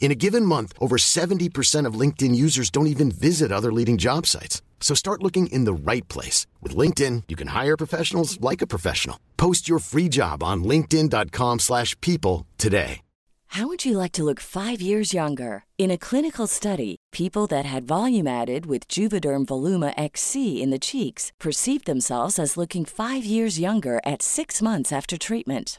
In a given month, over 70% of LinkedIn users don't even visit other leading job sites. So start looking in the right place. With LinkedIn, you can hire professionals like a professional. Post your free job on linkedin.com/people slash people today. How would you like to look five years younger? In a clinical study, people that had volume added with Juvederm Voluma XC in the cheeks perceived themselves as looking five years younger at six months after treatment.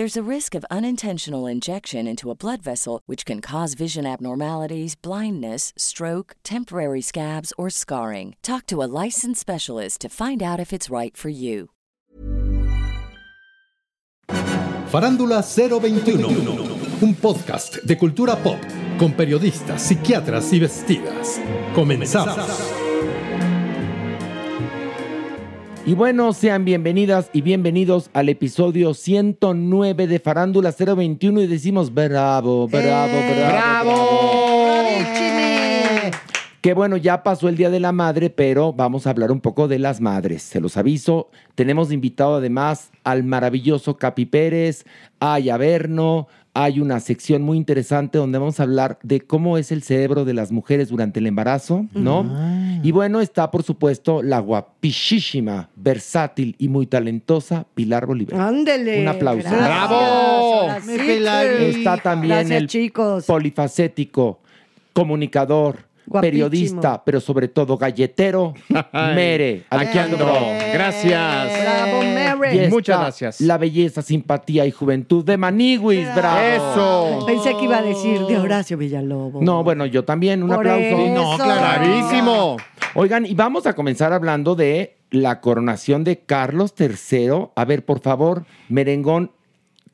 There's a risk of unintentional injection into a blood vessel, which can cause vision abnormalities, blindness, stroke, temporary scabs, or scarring. Talk to a licensed specialist to find out if it's right for you. Farándula 021, un podcast de cultura pop con periodistas, psiquiatras y vestidas. Comenzamos. Y bueno, sean bienvenidas y bienvenidos al episodio 109 de Farándula 021 y decimos bravo, bravo, bravo. Que bueno, ya pasó el Día de la Madre, pero vamos a hablar un poco de las madres. Se los aviso, tenemos invitado además al maravilloso Capi Pérez, a Yaverno, hay una sección muy interesante donde vamos a hablar de cómo es el cerebro de las mujeres durante el embarazo, ¿no? Y bueno, está por supuesto la guapísima, versátil y muy talentosa Pilar Bolívar. Ándele. Un aplauso. Gracias. ¡Bravo! Está también Gracias, el chicos. polifacético, comunicador. Periodista, pero sobre todo galletero, Mere. Aquí ando. Gracias. Bravo, está Muchas gracias. La belleza, simpatía y juventud de Maniwis, bravo. Eso. Pensé que iba a decir de Horacio Villalobos. No, bueno, yo también, un Por aplauso. eso. No, clarísimo. Oigan, y vamos a comenzar hablando de la coronación de Carlos III. A ver, por favor, Merengón,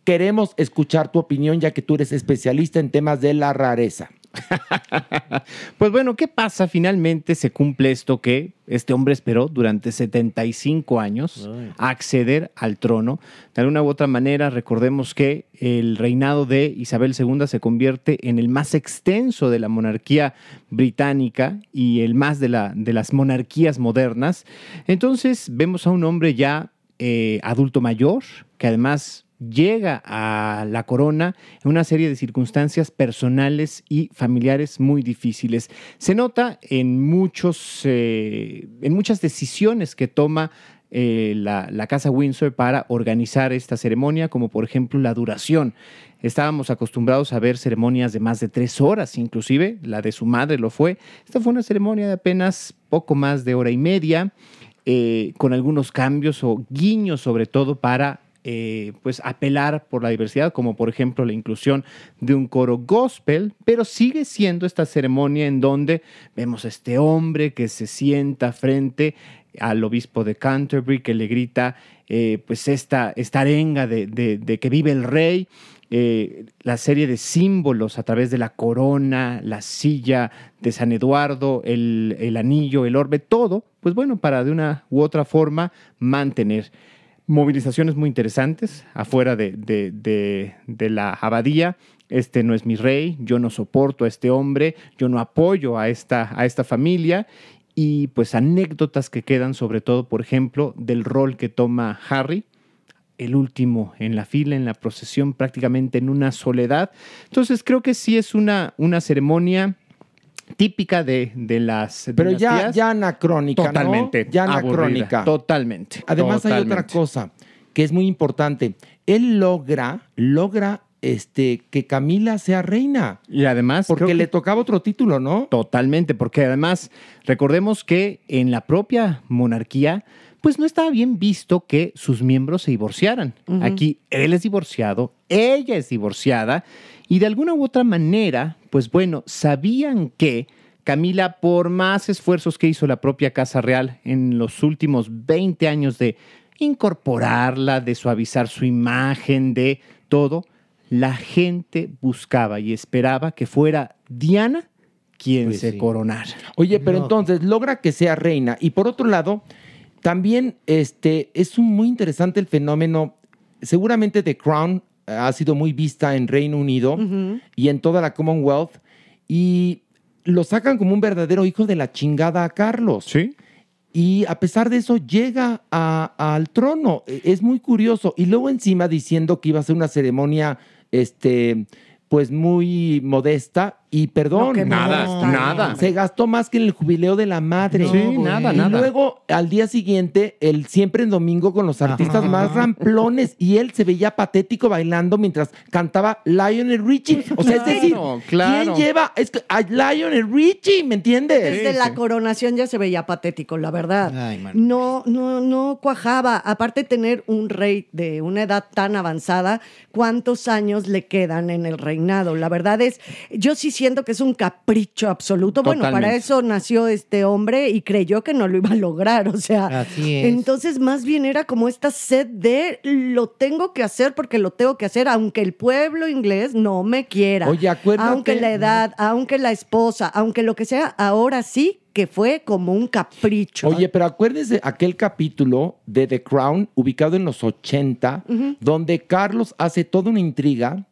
queremos escuchar tu opinión ya que tú eres especialista en temas de la rareza. Pues bueno, ¿qué pasa? Finalmente se cumple esto que este hombre esperó durante 75 años, acceder al trono. De alguna u otra manera, recordemos que el reinado de Isabel II se convierte en el más extenso de la monarquía británica y el más de, la, de las monarquías modernas. Entonces vemos a un hombre ya eh, adulto mayor, que además llega a la corona en una serie de circunstancias personales y familiares muy difíciles. Se nota en, muchos, eh, en muchas decisiones que toma eh, la, la Casa Windsor para organizar esta ceremonia, como por ejemplo la duración. Estábamos acostumbrados a ver ceremonias de más de tres horas, inclusive la de su madre lo fue. Esta fue una ceremonia de apenas poco más de hora y media, eh, con algunos cambios o guiños sobre todo para eh, pues apelar por la diversidad, como por ejemplo la inclusión de un coro gospel, pero sigue siendo esta ceremonia en donde vemos a este hombre que se sienta frente al obispo de Canterbury, que le grita eh, pues esta, esta arenga de, de- que vive el rey, eh, la serie de símbolos a través de la corona, la silla de San Eduardo, el, el anillo, el orbe, todo, pues bueno, para de una u otra forma mantener movilizaciones muy interesantes afuera de, de- de- la abadía. Este no es mi rey, yo no soporto a este hombre, yo no apoyo a esta, a esta familia. y pues anécdotas que quedan sobre todo, por ejemplo, del rol que toma Harry, el último en la fila, en la procesión, prácticamente en una soledad. Entonces creo que sí es una, una ceremonia típica de, de las Pero ya, dinastías. ya anacrónica, ¿no? Totalmente. Ya aburrida, anacrónica. Totalmente. Además hay otra cosa que es muy importante. Él logra, logra este, que Camila sea reina. Y además. Porque le tocaba otro título, ¿no? Totalmente, porque además recordemos que en la propia monarquía, pues no estaba bien visto que sus miembros se divorciaran. Aquí él es divorciado, ella es divorciada, y de alguna u otra manera, pues bueno, sabían que Camila, por más esfuerzos que hizo la propia Casa Real en los últimos 20 años de incorporarla, de suavizar su imagen, de todo, la gente buscaba y esperaba que fuera Diana quien Pues se sí. coronara. Oye, pero entonces logra que sea reina. Y por otro lado, también este, es un muy interesante el fenómeno. Seguramente The Crown ha sido muy vista en Reino Unido y en toda la Commonwealth. Y lo sacan como un verdadero hijo de la chingada a Carlos. Sí. Y a pesar de eso, llega a- al trono. E- Es muy curioso. Y luego encima diciendo que iba a ser una ceremonia, este, pues muy modesta. Y perdón. No, Nada, nada. Se gastó más que en el jubileo de la madre. Sí, No, nada, y nada. luego, al día siguiente, el siempre en domingo con los artistas Ajá. más ramplones. Y él se veía patético bailando mientras cantaba Lionel Richie. O sea, es decir, Claro. ¿quién lleva es que a Lionel Richie? ¿Me entiendes? Desde la coronación ya se veía patético, la verdad. no, no, no cuajaba. Aparte de tener un rey de una edad tan avanzada, ¿cuántos años le quedan en el reinado? La verdad es, yo sí siento que es un capricho absoluto. Bueno, para eso nació este hombre y creyó que no lo iba a lograr. O sea, Así es. entonces más bien era como esta sed de lo tengo que hacer porque lo tengo que hacer, aunque el pueblo inglés no me quiera. Oye, acuérdate- Aunque la edad, aunque la esposa, aunque lo que sea, ahora sí que fue como un capricho. Oye, pero acuérdese aquel capítulo de The Crown ubicado en los 80, Ujú. donde Carlos hace toda una intriga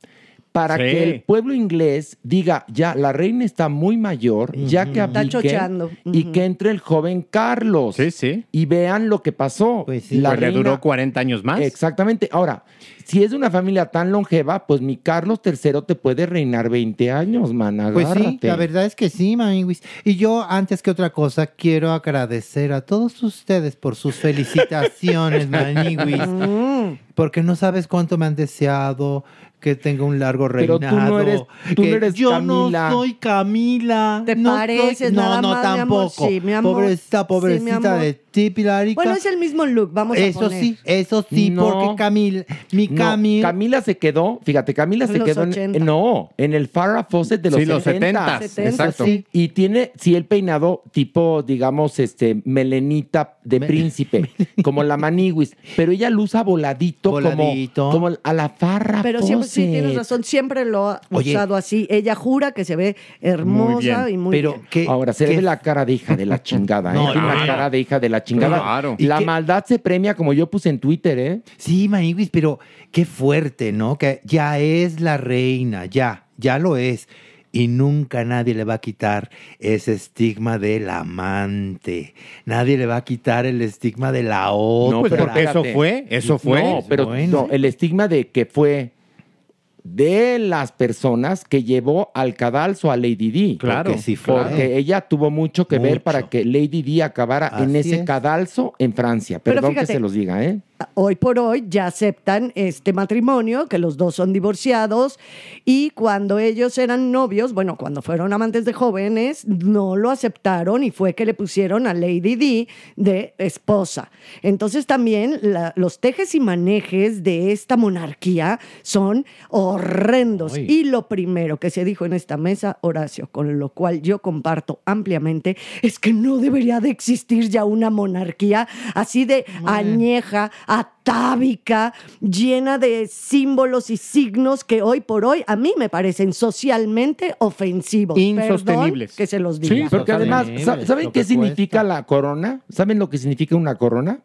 para Sí. que el pueblo inglés diga, ya, la reina está muy mayor, ya que Está abdique chocheando. y Ujú. que entre el joven Carlos. Sí, sí. Y vean lo que pasó. Pues le duró 40 años más. Exactamente. Ahora, si es de una familia tan longeva, pues mi Carlos III te puede reinar 20 años, man. Pues sí, la verdad es que sí, Maniwis. Y yo, antes que otra cosa, quiero agradecer a todos ustedes por sus felicitaciones, Maniwis. Porque no sabes cuánto me han deseado que tenga un largo Pero reinado. tú no eres- tú que no eres yo Camila. no soy Camila. Te no pareces, soy- nada No, no, más, mi amor. tampoco. Sí, mi amor. Pobrecita, pobrecita de ti, Pilarica. Bueno, es el mismo look, vamos a Eso poner. sí, eso sí, No. porque Camila, mi No, Camila. Camila se quedó, fíjate, Camila se los quedó 80. en, no, en el Farrah Fawcett de los Sí, los 70. 70s, exacto. Sí, y tiene, sí, el peinado tipo, digamos, este, melenita de príncipe, como la maniwis, pero ella lo usa voladito, Voladito. como, como a la Farrah Pero siempre, sí, tienes razón, siempre lo ha Oye. usado así. Ella jura que se ve hermosa y muy Pero bien. Ahora, se ve la cara de hija de la chingada, ¿eh? No, Tiene una no. cara de hija de la chingada. Claro. La maldad se premia, como yo puse en Twitter, ¿eh? Sí, Maniwis, pero qué fuerte, ¿no? Que ya es la reina, ya, ya lo es. Y nunca nadie le va a quitar ese estigma del amante. Nadie le va a quitar el estigma de la otra. No, pues pero porque eso fue, eso fue. No, pero Bueno. no, el estigma de que fue de las personas que llevó al cadalso a Lady Di. Claro, Porque sí fue. Porque ella tuvo mucho que ver para que Lady Di acabara en ese es. cadalso en Francia. Pero Perdón fíjate, que se los diga, ¿eh? Hoy por hoy ya aceptan este matrimonio, que los dos son divorciados, y cuando ellos eran novios, bueno, cuando fueron amantes de jóvenes, no lo aceptaron y fue que le pusieron a Lady Di de esposa. Entonces también la- los tejes y manejes de esta monarquía son horrendos. Ay. Y lo primero que se dijo en esta mesa, Horacio, con lo cual yo comparto ampliamente, es que no debería de existir ya una monarquía así de añeja, atávica, llena de símbolos y signos que hoy por hoy a mí me parecen socialmente ofensivos. Insostenibles. Perdón que se los diga. Sí, Porque además, Totalmente, ¿sa- ¿saben qué significa cuesta. la corona? ¿Saben lo que significa una corona?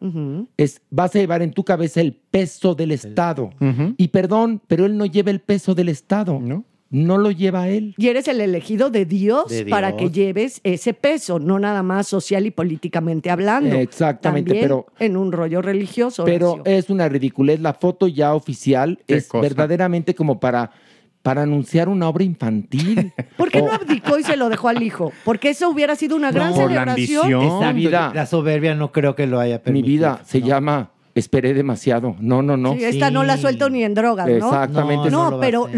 Es, vas a llevar en tu cabeza el peso del Estado. Y perdón, pero él no lleva el peso del Estado. ¿No? No lo lleva él. Y eres el elegido de Dios, De Dios. para que lleves ese peso, no nada más social y políticamente hablando. Exactamente, También pero- en un rollo religioso. Pero Horacio. es una ridiculez. La foto ya oficial ¿Qué es cosa? verdaderamente como para, para anunciar una obra infantil. ¿Por qué O- no abdicó y se lo dejó al hijo? Porque eso hubiera sido una gran la celebración. ambición. Exacto, vida. La soberbia no creo que lo haya Mi permitido. vida se No. llama Esperé demasiado. No, no, no. Sí, esta no la suelto ni en drogas, ¿no? Exactamente. No, No, pero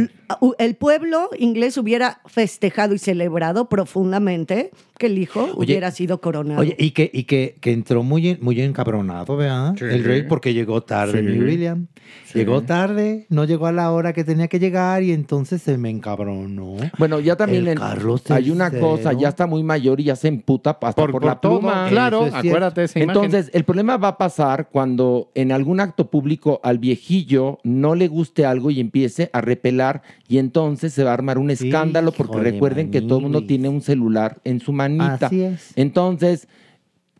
el pueblo inglés hubiera festejado y celebrado profundamente que el hijo hubiera sido coronado. Oye, y que, y que, que entró muy, muy encabronado, ¿verdad? Sí. El rey porque llegó tarde, Sí. mi William. Llegó tarde, no llegó a la hora que tenía que llegar y entonces se me encabronó. Bueno, ya también El en- Carlos hay una cosa, ya está muy mayor y ya se emputa hasta por, Por, la todo, pluma. claro, es acuérdate esa imagen. Entonces, el problema va a pasar cuando en algún acto público al viejillo no le guste algo y empiece a repelar y entonces se va a armar un escándalo porque recuerden que todo el mundo tiene un celular en su manita. Así es. Entonces,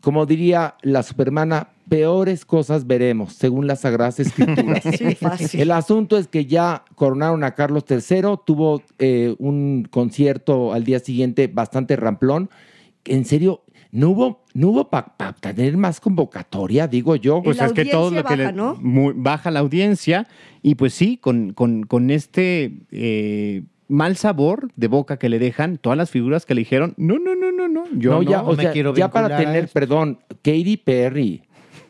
como diría la supermana, peores cosas veremos, según las Sagradas Escrituras. Sí, fácil. El asunto es que ya coronaron a Carlos III, tuvo eh, un concierto al día siguiente bastante ramplón. En serio, no hubo, no hubo para tener más convocatoria, digo yo. Pues la es que todo lo que baja, le- ¿no? muy- baja la audiencia y pues sí, con, con- con este eh, mal sabor de boca que le dejan, todas las figuras que le dijeron, no, no, no, no, no, yo no, no, ya, o me sea, quiero ya para tener, perdón, Katy Perry,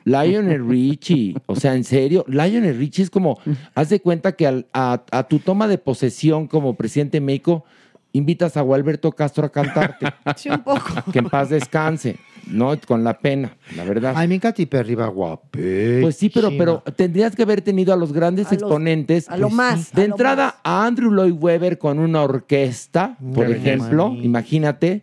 Lionel Richie, o sea, en serio, Lionel Richie es como, haz de cuenta que al- a, a tu toma de posesión como presidente de México, invitas a Gualberto Castro a cantarte, Sí, un poco. que en paz descanse, ¿no? Con la pena, la verdad. Ay, mi Katy Perry va guapísima. Pues sí, pero, pero tendrías que haber tenido a los grandes A los- exponentes. a lo Pues más. De a entrada, más. a Andrew Lloyd Webber con una orquesta, por Qué ejemplo, imagínate.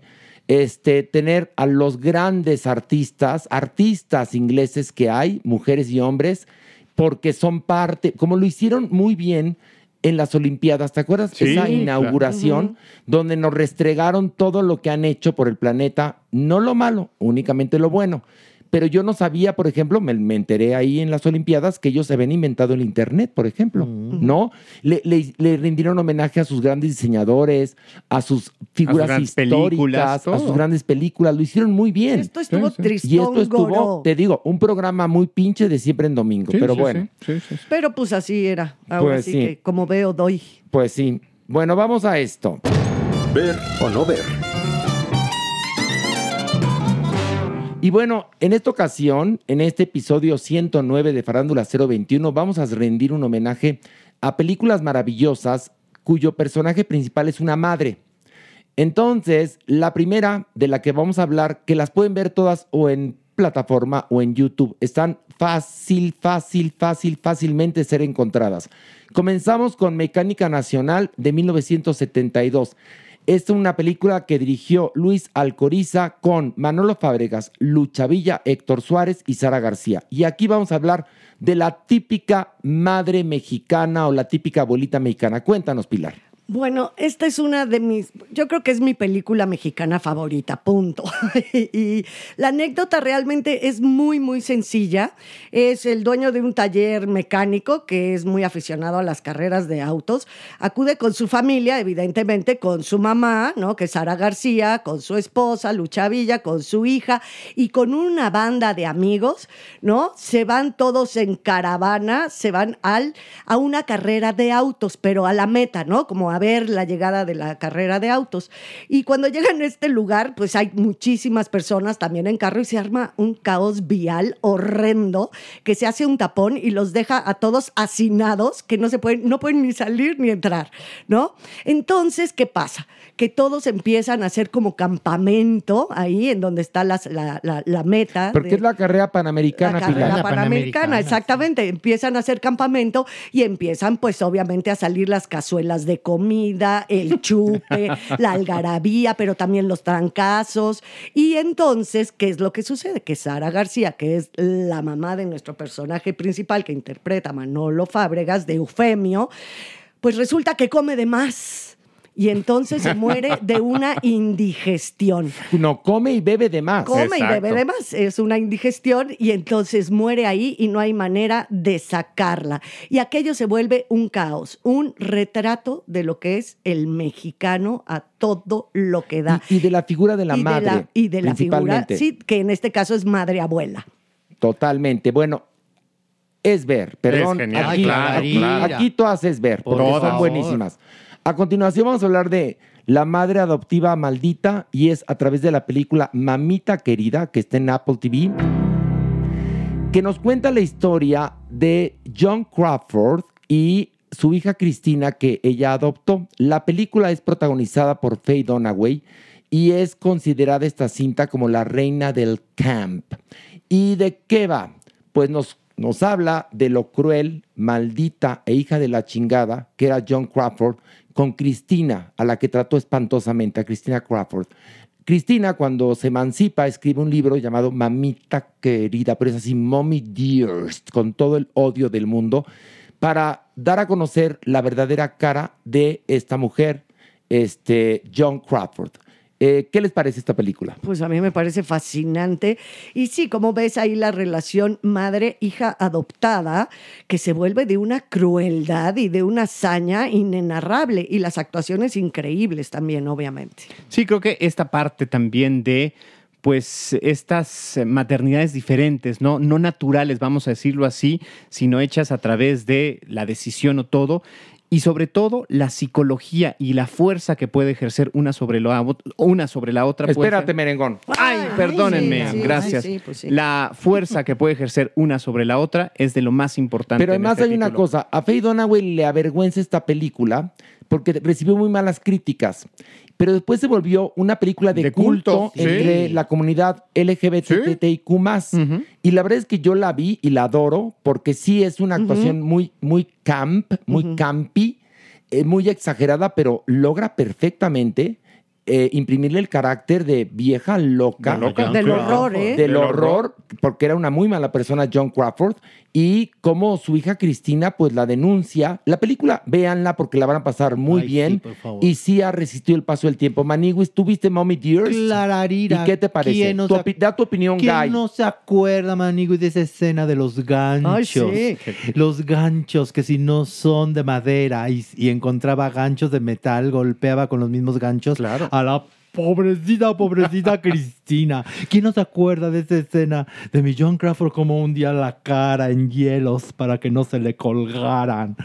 Este, tener a los grandes artistas, artistas ingleses que hay, mujeres y hombres, porque son parte, como lo hicieron muy bien en las Olimpiadas, ¿te acuerdas? Sí, Esa claro. inauguración donde nos restregaron todo lo que han hecho por el planeta, no lo malo, únicamente lo bueno. Pero yo no sabía, por ejemplo, me, me enteré ahí en las Olimpiadas que ellos se habían inventado el Internet, por ejemplo, ¿no? Le, le- le rindieron homenaje a sus grandes diseñadores, a sus figuras históricas, a sus grandes películas, lo hicieron muy bien. Esto estuvo Sí, sí. tristón, y esto estuvo, te digo, un programa muy pinche de siempre en domingo, Sí, pero sí, bueno, sí, sí, sí, sí. Pero pues así era. Ahora Pues sí, sí. que como veo, doy. pues sí. Bueno, vamos a esto. Ver o no ver. Y bueno, en esta ocasión, en este episodio 109 de Farándula 021, vamos a rendir un homenaje a películas maravillosas cuyo personaje principal es una madre. Entonces, la primera de la que vamos a hablar, que las pueden ver todas o en plataforma o en YouTube, están fácil, fácil, fácil, fácilmente ser encontradas. Comenzamos con Mecánica Nacional de 1972. Es una película que dirigió Luis Alcoriza con Manolo Fábregas, Lucha Villa, Héctor Suárez y Sara García. Y aquí vamos a hablar de la típica madre mexicana o la típica abuelita mexicana. Cuéntanos, Pilar. Bueno, esta es una de mis, yo creo que es mi película mexicana favorita, punto. y la anécdota realmente es muy, muy sencilla. Es el dueño de un taller mecánico que es muy aficionado a las carreras de autos. Acude con su familia, evidentemente con su mamá, ¿no? Que es Sara García, con su esposa, Lucha Villa, con su hija y con una banda de amigos, ¿no? Se van todos en caravana, se van al, a una carrera de autos, pero a la meta, ¿no? Como a ver la llegada de la carrera de autos. Y cuando llegan a este lugar, pues hay muchísimas personas también en carro y se arma un caos vial horrendo que se hace un tapón y los deja a todos hacinados que no se pueden, no pueden ni salir ni entrar, ¿no? Entonces, ¿qué pasa? Que todos empiezan a hacer como campamento ahí en donde está la, la- la meta. Porque de- es la carrera panamericana, la carrera panamericana, Panamericana, exactamente. Empiezan a hacer campamento y empiezan, pues, obviamente, a salir las cazuelas de comida, el chupe, la algarabía, pero también los trancazos. Y entonces, ¿qué es lo que sucede? Que Sara García, que es la mamá de nuestro personaje principal que interpreta Manolo Fábregas, de Eufemio, pues resulta que come de más. Y entonces se muere de una indigestión. No, come y bebe de más. Come y bebe de más. Es una indigestión y entonces muere ahí y no hay manera de sacarla. Y aquello se vuelve un caos, un retrato de lo que es el mexicano a todo lo que da. Y, y de la figura de la y madre. De la, y de la figura, sí, que en este caso es madre abuela. Totalmente. Bueno, es ver, perdón. Es genial, aquí, claro, aquí, claro. aquí todas es ver, Por porque son favor. buenísimas. A continuación vamos a hablar de La madre adoptiva maldita y es a través de la película Mamita Querida, que está en Apple TV, que nos cuenta la historia de John Crawford y su hija Cristina que ella adoptó. La película es protagonizada por Faye Dunaway y es considerada esta cinta como la reina del camp. ¿Y de qué va? Pues nos, nos habla de lo cruel, maldita e hija de la chingada que era John Crawford con Cristina, a la que trató espantosamente, a Cristina Crawford. Cristina, cuando se emancipa, escribe un libro llamado Mamita Querida, pero es así, Mommy Dearest, con todo el odio del mundo, para dar a conocer la verdadera cara de esta mujer, este, John Crawford. Eh, ¿Qué les parece esta película? Pues a mí me parece fascinante. Y sí, como ves ahí la relación madre-hija adoptada, que se vuelve de una crueldad y de una hazaña inenarrable. Y las actuaciones increíbles también, obviamente. Sí, creo que esta parte también de pues estas maternidades diferentes, ¿no? no naturales, vamos a decirlo así, sino hechas a través de la decisión o todo, y sobre todo la psicología y la fuerza que puede ejercer una sobre la, una sobre la otra. Espérate, merengón. Ay, perdónenme, sí, sí, gracias. ay, sí, pues sí. La fuerza que puede ejercer una sobre la otra es de lo más importante. Pero además este hay una cosa, a Faye Dunaway le avergüenza esta película porque recibió muy malas críticas, pero después se volvió una película de, De culto, culto, sí. entre la comunidad LGBTIQ+. Ujú. Y la verdad es que yo la vi y la adoro porque sí es una actuación muy, muy camp, muy campy, eh, muy exagerada, pero logra perfectamente eh, imprimirle el carácter de vieja loca. De loca. Del horror, ¿eh? Del horror, porque era una muy mala persona John Crawford, y como su hija Cristina pues la denuncia. La película, véanla porque la van a pasar muy Ay, sí, bien, por favor. y sí ha resistido el paso del tiempo. Maniguis, ¿tú viste Mommy Dearest? Clararira. ¿Y qué te parece? ¿Quién no Tu se opi- da tu opinión, ¿Quién Guy. no se acuerda, Manigo, de esa escena de los ganchos? Ay, Los ganchos que si no son de madera y, y encontraba ganchos de metal, golpeaba con los mismos ganchos Claro. a la pobrecita, pobrecita Cristina. ¿Quién no se acuerda de esa escena de mi John Crawford como un día la cara en hielos para que no se le colgaran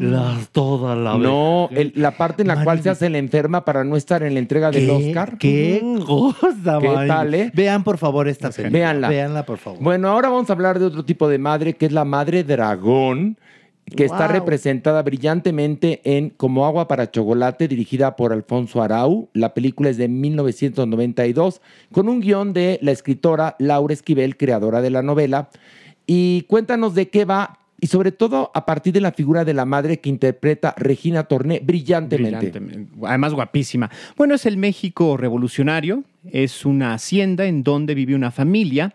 las, toda la No, el- la parte en la cual se hace la enferma para no estar en la entrega del. Oscar. ¿Qué cosa, ¿Qué tal, eh? Vean, por favor, esta película. Véanla. Véanla, por favor. Bueno, ahora vamos a hablar de otro tipo de madre, que es la madre dragón, que está representada brillantemente en Como agua para chocolate, dirigida por Alfonso Arau. La película es de 1992, con un guion de la escritora Laura Esquivel, creadora de la novela. Y cuéntanos de qué va, y sobre todo a partir de la figura de la madre que interpreta Regina Torné brillantemente. Brillantemente. Además, guapísima. Bueno, es el México revolucionario. Es una hacienda en donde vive una familia.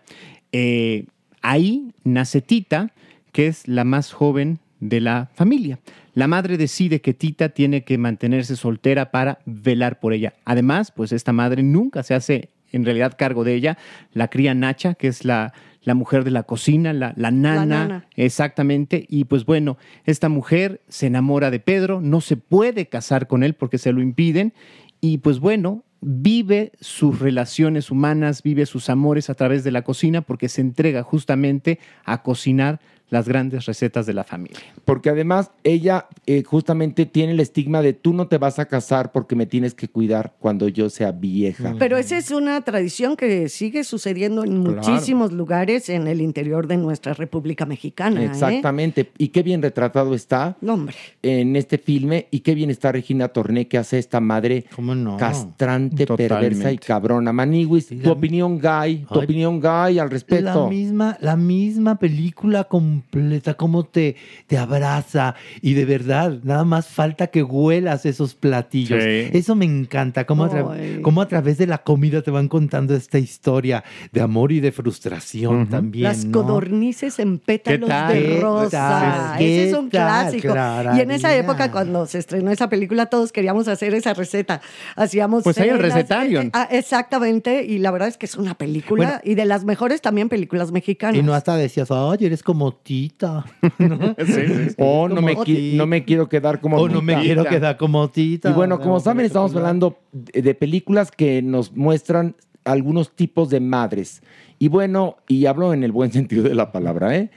Eh, ahí nace Tita, que es la más joven de la familia. La madre decide que Tita tiene que mantenerse soltera para velar por ella. Además, pues esta madre nunca se hace en realidad cargo de ella. La cría Nacha, que es la, la mujer de la cocina, la, la nana, nana. Exactamente. Y pues bueno, esta mujer se enamora de Pedro, no se puede casar con él porque se lo impiden. Y pues bueno, vive sus relaciones humanas, vive sus amores a través de la cocina porque se entrega justamente a cocinar las grandes recetas de la familia. Porque además ella eh, justamente tiene el estigma de tú no te vas a casar porque me tienes que cuidar cuando yo sea vieja. Pero esa es una tradición que sigue sucediendo en muchísimos lugares en el interior de nuestra República Mexicana. ¿eh? Exactamente. Y qué bien retratado está hombre. en este filme y qué bien está Regina Torné que hace esta madre ¿Cómo no? castrante, Totalmente. perversa y cabrona. Maniwis, tu la- opinión, Guy, tu Ay, opinión, Guy, al respecto. La misma, la misma película completa, cómo te, te abraza y de verdad, nada más falta que huelas esos platillos. Sí. Eso me encanta, cómo a, cómo a través de la comida te van contando esta historia de amor y de frustración también. Las ¿no? codornices en pétalos tal? de ¿Qué rosa. Ese ¿Qué es un clásico. Clara Y en esa época, cuando se estrenó esa película, todos queríamos hacer esa receta. Hacíamos. Pues hay el recetario. eh, eh, ah, exactamente. Y la verdad es que es una película Bueno. y de las mejores también películas mexicanas. Y no hasta decías, ay, eres como tita. ¿no? Sí, sí. O no me, Tita. no me quiero quedar como O no me Tita. quiero quedar como tita. Y bueno, como saben, estamos hablando de, de películas que nos muestran algunos tipos de madres. Y bueno, y hablo en el buen sentido de la palabra, ¿eh?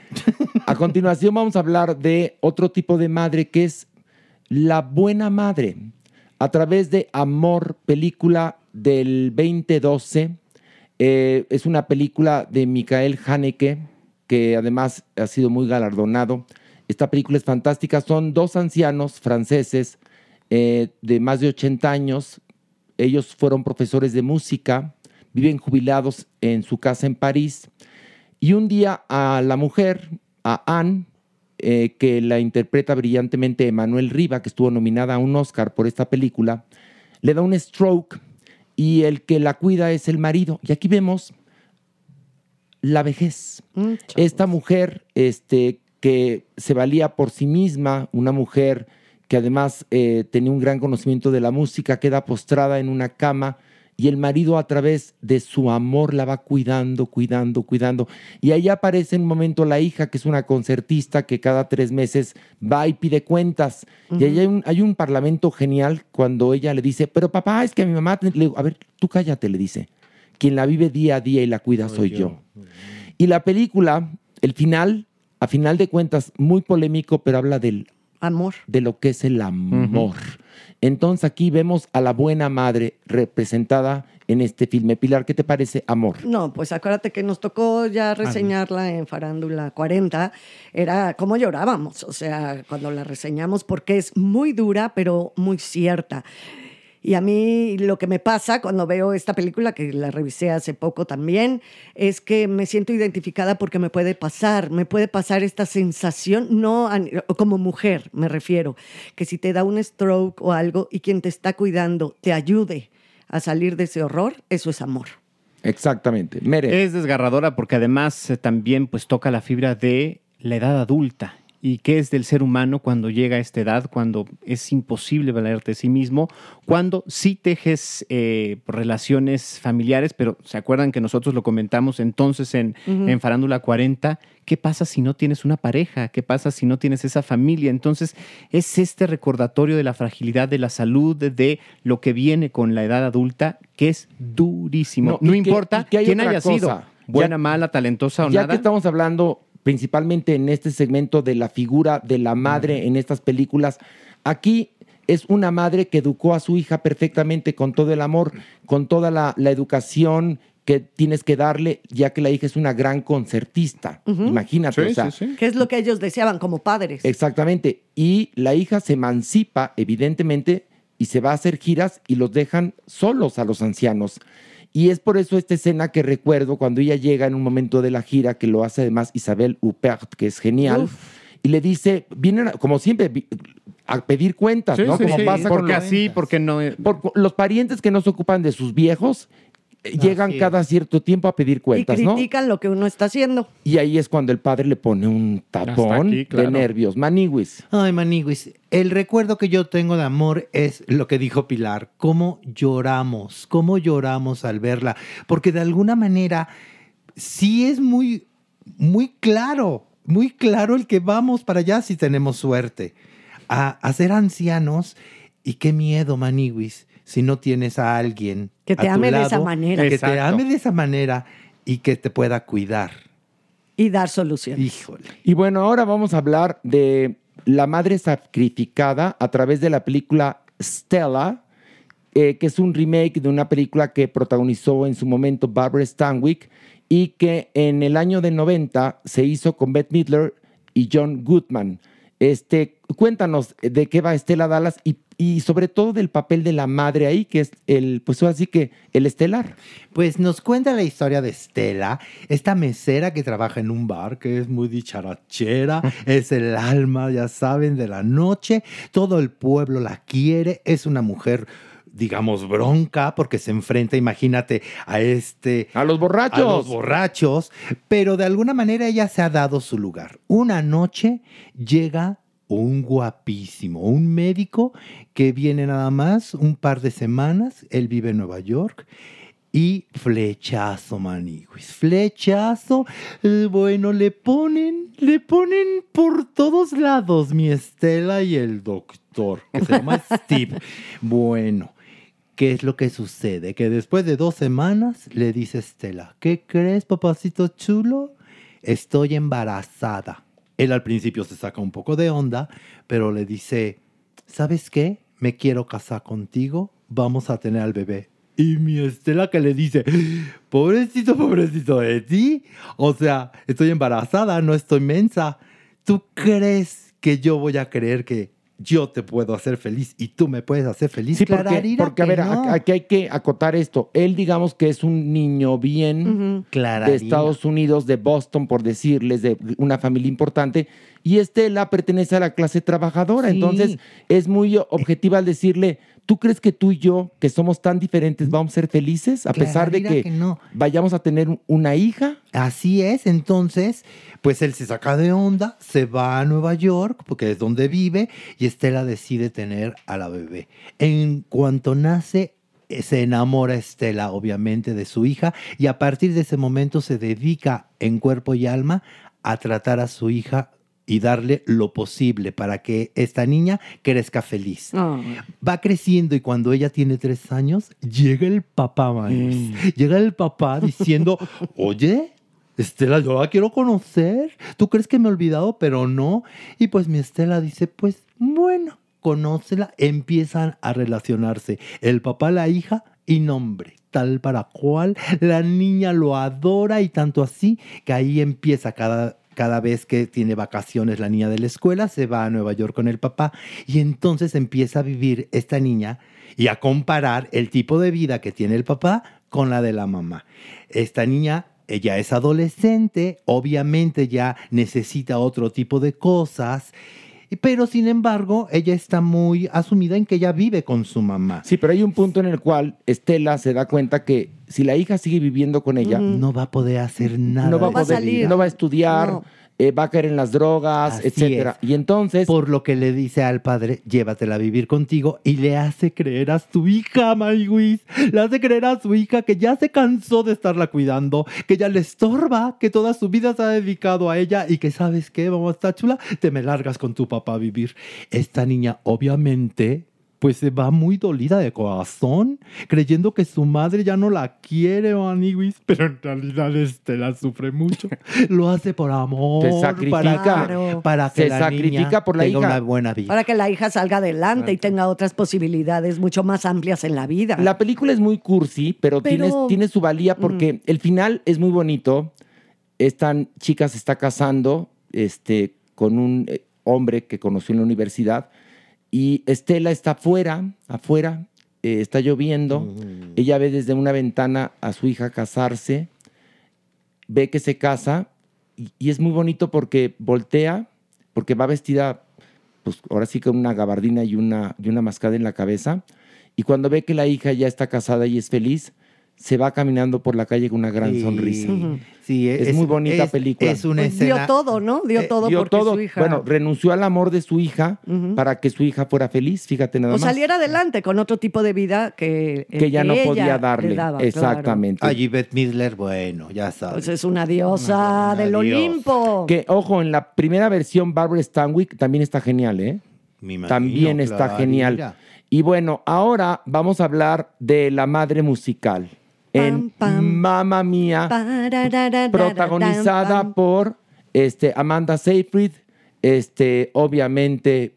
A continuación vamos a hablar de otro tipo de madre que es la buena madre. A través de Amor, película del 2012. Eh, es una película de Michael Haneke, que además ha sido muy galardonado. Esta película es fantástica. Son dos ancianos franceses eh, de más de 80 años. Ellos fueron profesores de música, viven jubilados en su casa en París. Y un día a la mujer, a Anne, eh, que la interpreta brillantemente Emanuel Riva, que estuvo nominada a un Oscar por esta película, le da un stroke y el que la cuida es el marido. Y aquí vemos la vejez. Mm, Esta mujer este, que se valía por sí misma, una mujer que además eh, tenía un gran conocimiento de la música, queda postrada en una cama y el marido a través de su amor la va cuidando, cuidando, cuidando. Y ahí aparece en un momento la hija, que es una concertista que cada tres meses va y pide cuentas. Y ahí hay un, hay un parlamento genial cuando ella le dice, pero papá, es que a mi mamá, le digo, a ver, tú cállate, le dice. Quien la vive día a día y la cuida soy yo. Y la película, el final, a final de cuentas, muy polémico, pero habla del Amor. de lo que es el amor. Entonces aquí vemos a la buena madre representada en este filme. Pilar, ¿qué te parece Amor? No, pues acuérdate que nos tocó ya reseñarla en Farándula 40. Era como llorábamos, o sea, cuando la reseñamos, porque es muy dura, pero muy cierta. Y a mí lo que me pasa cuando veo esta película, que la revisé hace poco también, es que me siento identificada porque me puede pasar, me puede pasar esta sensación, no a- como mujer me refiero, que si te da un stroke o algo y quien te está cuidando te ayude a salir de ese horror, eso es amor. Exactamente. Mere. Es desgarradora porque además eh, también pues toca la fibra de la edad adulta y qué es del ser humano cuando llega a esta edad, cuando es imposible valerte de sí mismo, cuando sí tejes eh, relaciones familiares, pero se acuerdan que nosotros lo comentamos entonces en, en Farándula 40, ¿qué pasa si no tienes una pareja? ¿Qué pasa si no tienes esa familia? Entonces es este recordatorio de la fragilidad de la salud, de lo que viene con la edad adulta, que es durísimo. No, No, y que- importa que hay quién haya sido, buena, Ya- mala, talentosa o ya nada. que estamos hablando principalmente en este segmento de la figura de la madre en estas películas, aquí es una madre que educó a su hija perfectamente con todo el amor, con toda la, la educación que tienes que darle, ya que la hija es una gran concertista. Ujú. Imagínate, o sea, Que es lo que ellos deseaban como padres. Exactamente. Y la hija se emancipa, evidentemente, y se va a hacer giras y los dejan solos a los ancianos. Y es por eso esta escena que recuerdo cuando ella llega en un momento de la gira, que lo hace además Isabel Huppert, que es genial, y le dice, vienen, como siempre, a pedir cuentas, Sí, ¿no? sí, como sí, pasa con porque los- así, porque no... por- los parientes que no se ocupan de sus viejos eh, llegan cada cierto tiempo a pedir Y cuentas, ¿no? critican lo que uno está haciendo. Y ahí es cuando el padre le pone un tapón aquí, claro. de nervios. Maniwis. Ay, Maniguis, el recuerdo que yo tengo de amor es lo que dijo Pilar, cómo lloramos, cómo lloramos al verla, porque de alguna manera sí es muy, muy claro, muy claro el que vamos para allá si tenemos suerte, a, a ser ancianos y qué miedo, Maniguis, si no tienes a alguien Que te a tu ame de esa manera. que te ame de esa manera y que te pueda cuidar. Y dar soluciones. Híjole. Y bueno, ahora vamos a hablar de la madre sacrificada a través de la película Stella, eh, que es un remake de una película que protagonizó en su momento Barbara Stanwyck y que en el año de 90 se hizo con Bette Midler y John Goodman. Este, cuéntanos de qué va Estela Dallas y, y sobre todo del papel de la madre ahí, que es el, pues así que el estelar. Pues nos cuenta la historia de Estela, esta mesera que trabaja en un bar, que es muy dicharachera, es el alma, ya saben, de la noche, todo el pueblo la quiere, es una mujer digamos, bronca, porque se enfrenta, imagínate, a este... A los borrachos. A los borrachos, pero de alguna manera ella se ha dado su lugar. Una noche llega un guapísimo, un médico que viene nada más un par de semanas, él vive en Nueva York. Y flechazo, maniguis. Flechazo. bueno, le ponen, le ponen por todos lados mi Estela y el doctor, que se llama Steve. Bueno, ¿qué es lo que sucede? Que después de dos semanas le dice Estela, ¿qué crees, papacito chulo? Estoy embarazada. Él al principio se saca un poco de onda, pero le dice, ¿sabes qué? Me quiero casar contigo, vamos a tener al bebé. Y mi Estela que le dice, pobrecito, pobrecito de ti. O sea, estoy embarazada, no estoy mensa. ¿Tú crees que yo voy a creer que yo te puedo hacer feliz y tú me puedes hacer feliz? Sí, porque, Clararira porque a que ver, no. aquí hay que acotar esto. Él, digamos que es un niño bien de. Estados Unidos, de Boston, por decirles, de una familia importante. Y Estela pertenece a la clase trabajadora. Sí. Entonces, es muy objetiva al decirle, ¿tú crees que tú y yo, que somos tan diferentes, vamos a ser felices? A pesar de que, que no. vayamos a tener un- una hija. Así es, entonces, pues él se saca de onda, se va a Nueva York, porque es donde vive, y Estela decide tener a la bebé. En cuanto nace, eh, se enamora Estela, obviamente, de su hija, y a partir de ese momento se dedica en cuerpo y alma a tratar a su hija y darle lo posible para que esta niña crezca feliz. Va creciendo y cuando ella tiene tres años, llega el papá, Maris. Llega el papá diciendo, oye, Estela, yo la quiero conocer. ¿Tú crees que me he olvidado? Pero no. Y pues mi Estela dice, pues bueno, conócela. Empiezan a relacionarse el papá, la hija y nombre. Tal para cual, la niña lo adora y tanto así que ahí empieza cada, cada vez que tiene vacaciones la niña de la escuela, se va a Nueva York con el papá y entonces empieza a vivir esta niña y a comparar el tipo de vida que tiene el papá con la de la mamá. Esta niña ella es adolescente, obviamente ya necesita otro tipo de cosas, pero sin embargo ella está muy asumida en que ella vive con su mamá. Sí, pero hay un punto en el cual Estela se da cuenta que si la hija sigue viviendo con ella, no va a poder hacer nada. no va a poder, vida. no va a estudiar, No. Eh, va a caer en las drogas, Así etcétera. es. Y entonces, Por lo que le dice al padre, llévatela a vivir contigo y le hace creer a su hija, Mayguis. Le hace creer a su hija que ya se cansó de estarla cuidando, que ya le estorba, que toda su vida se ha dedicado a ella y que, ¿sabes qué? Vamos a estar chula, te me largas con tu papá a vivir. Esta niña, obviamente, pues se va muy dolida de corazón, creyendo que su madre ya no la quiere, Maniguis, pero en realidad este la sufre mucho. Lo hace por amor, Se sacrifica. para, Claro. para que Se la sacrifica niña por la tenga hija. una buena vida. Para que la hija salga adelante y tenga otras posibilidades mucho más amplias en la vida. la película es muy cursi, pero, Pero- Tiene, tiene su valía porque el final es muy bonito. Esta chica se está casando este, con un eh, hombre que conoció en la universidad y Estela está afuera, afuera, eh, está lloviendo. Ella ve desde una ventana a su hija casarse, ve que se casa y, y es muy bonito porque voltea, porque va vestida, pues ahora sí con una gabardina y una, y una mascada en la cabeza. Y cuando ve que la hija ya está casada y es feliz, se va caminando por la calle con una gran Sí. sonrisa. Sí, Es muy bonita es- película. Es una Pues dio todo, ¿no? Dio eh, todo Dio porque todo. su hija... Bueno, renunció al amor de su hija para que su hija fuera feliz, fíjate nada o más. saliera adelante con otro tipo de vida que, que ya no podía le darle. daba, claro. Exactamente. A Yvette Midler, bueno, ya sabes. Pues es una diosa Una del diosa. Olimpo. Que, ojo, en la primera versión, Barbara Stanwyck también está genial, ¿eh? Me imagino, también está genial. Y bueno, ahora vamos a hablar de la madre musical. En. Mamma Mía, protagonizada por este, Amanda Seyfried, este, obviamente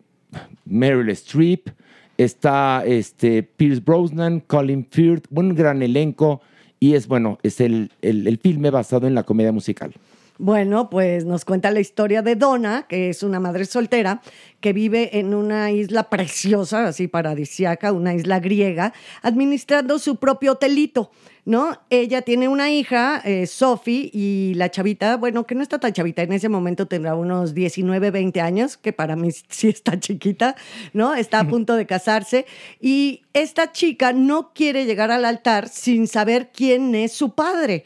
Meryl Streep, está este, Pierce Brosnan, Colin Firth, un gran elenco y es bueno, es el, el, el filme basado en la comedia musical. Bueno, pues nos cuenta la historia de Donna, que es una madre soltera que vive en una isla preciosa, así paradisiaca, una isla griega, administrando su propio hotelito. ¿No? Ella tiene una hija, eh, Sophie, y la chavita, bueno, que no está tan chavita, en ese momento tendrá unos 19, 20 años, que para mí sí está chiquita, ¿no? Está a punto de casarse. Y esta chica no quiere llegar al altar sin saber quién es su padre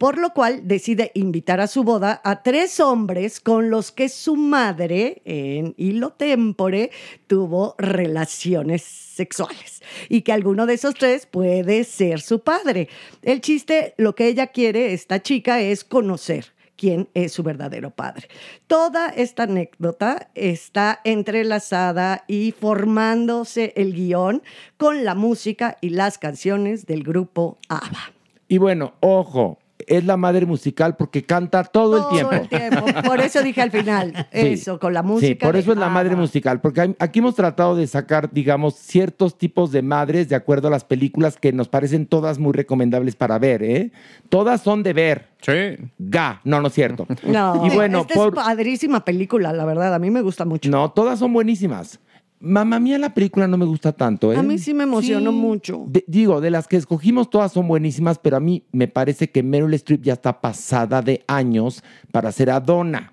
por lo cual decide invitar a su boda a tres hombres con los que su madre, en hilo tempore, tuvo relaciones sexuales y que alguno de esos tres puede ser su padre. El chiste, lo que ella quiere, esta chica, es conocer quién es su verdadero padre. Toda esta anécdota está entrelazada y formándose el guion con la música y las canciones del grupo ABBA. Y bueno, ojo, es la madre musical porque canta todo, el tiempo. Todo el tiempo. Por eso dije al final, Sí. eso, con la música. Sí, por eso de es la madre musical, porque hay- aquí hemos tratado de sacar, digamos, ciertos tipos de madres de acuerdo a las películas que nos parecen todas muy recomendables para ver, ¿eh? Todas son de ver. Sí. Ga, no, no es cierto. No, y bueno, esta por... es padrísima película, la verdad, a mí me gusta mucho. No, todas son buenísimas. Mamá mía, la película no me gusta tanto, ¿eh? A mí sí me emocionó mucho. De- digo, de las que escogimos todas son buenísimas, pero a mí me parece que Meryl Streep ya está pasada de años para ser a Donna.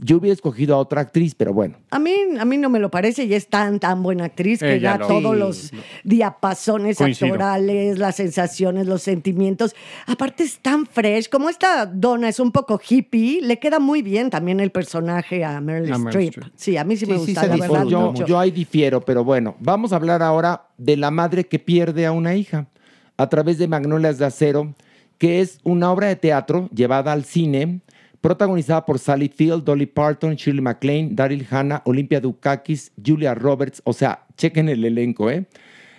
Yo hubiera escogido a otra actriz, pero bueno. A mí, a mí no me lo parece y es tan, tan buena actriz que Ella da lo- todos Sí, los diapasones Coincido. actorales, las sensaciones, los sentimientos. Aparte es tan fresh. Como esta dona es un poco hippie, le queda muy bien también el personaje a Meryl, A Meryl Streep. Streep. Sí, a mí sí, me Sí, sí, gusta, se la disfruta verdad. yo, mucho. yo ahí difiero, pero bueno, vamos a hablar ahora de la madre que pierde a una hija a través de Magnolias de Acero, que es una obra de teatro llevada al cine, protagonizada por Sally Field, Dolly Parton, Shirley MacLaine, Daryl Hannah, Olympia Dukakis, Julia Roberts, o sea, chequen el elenco, ¿eh?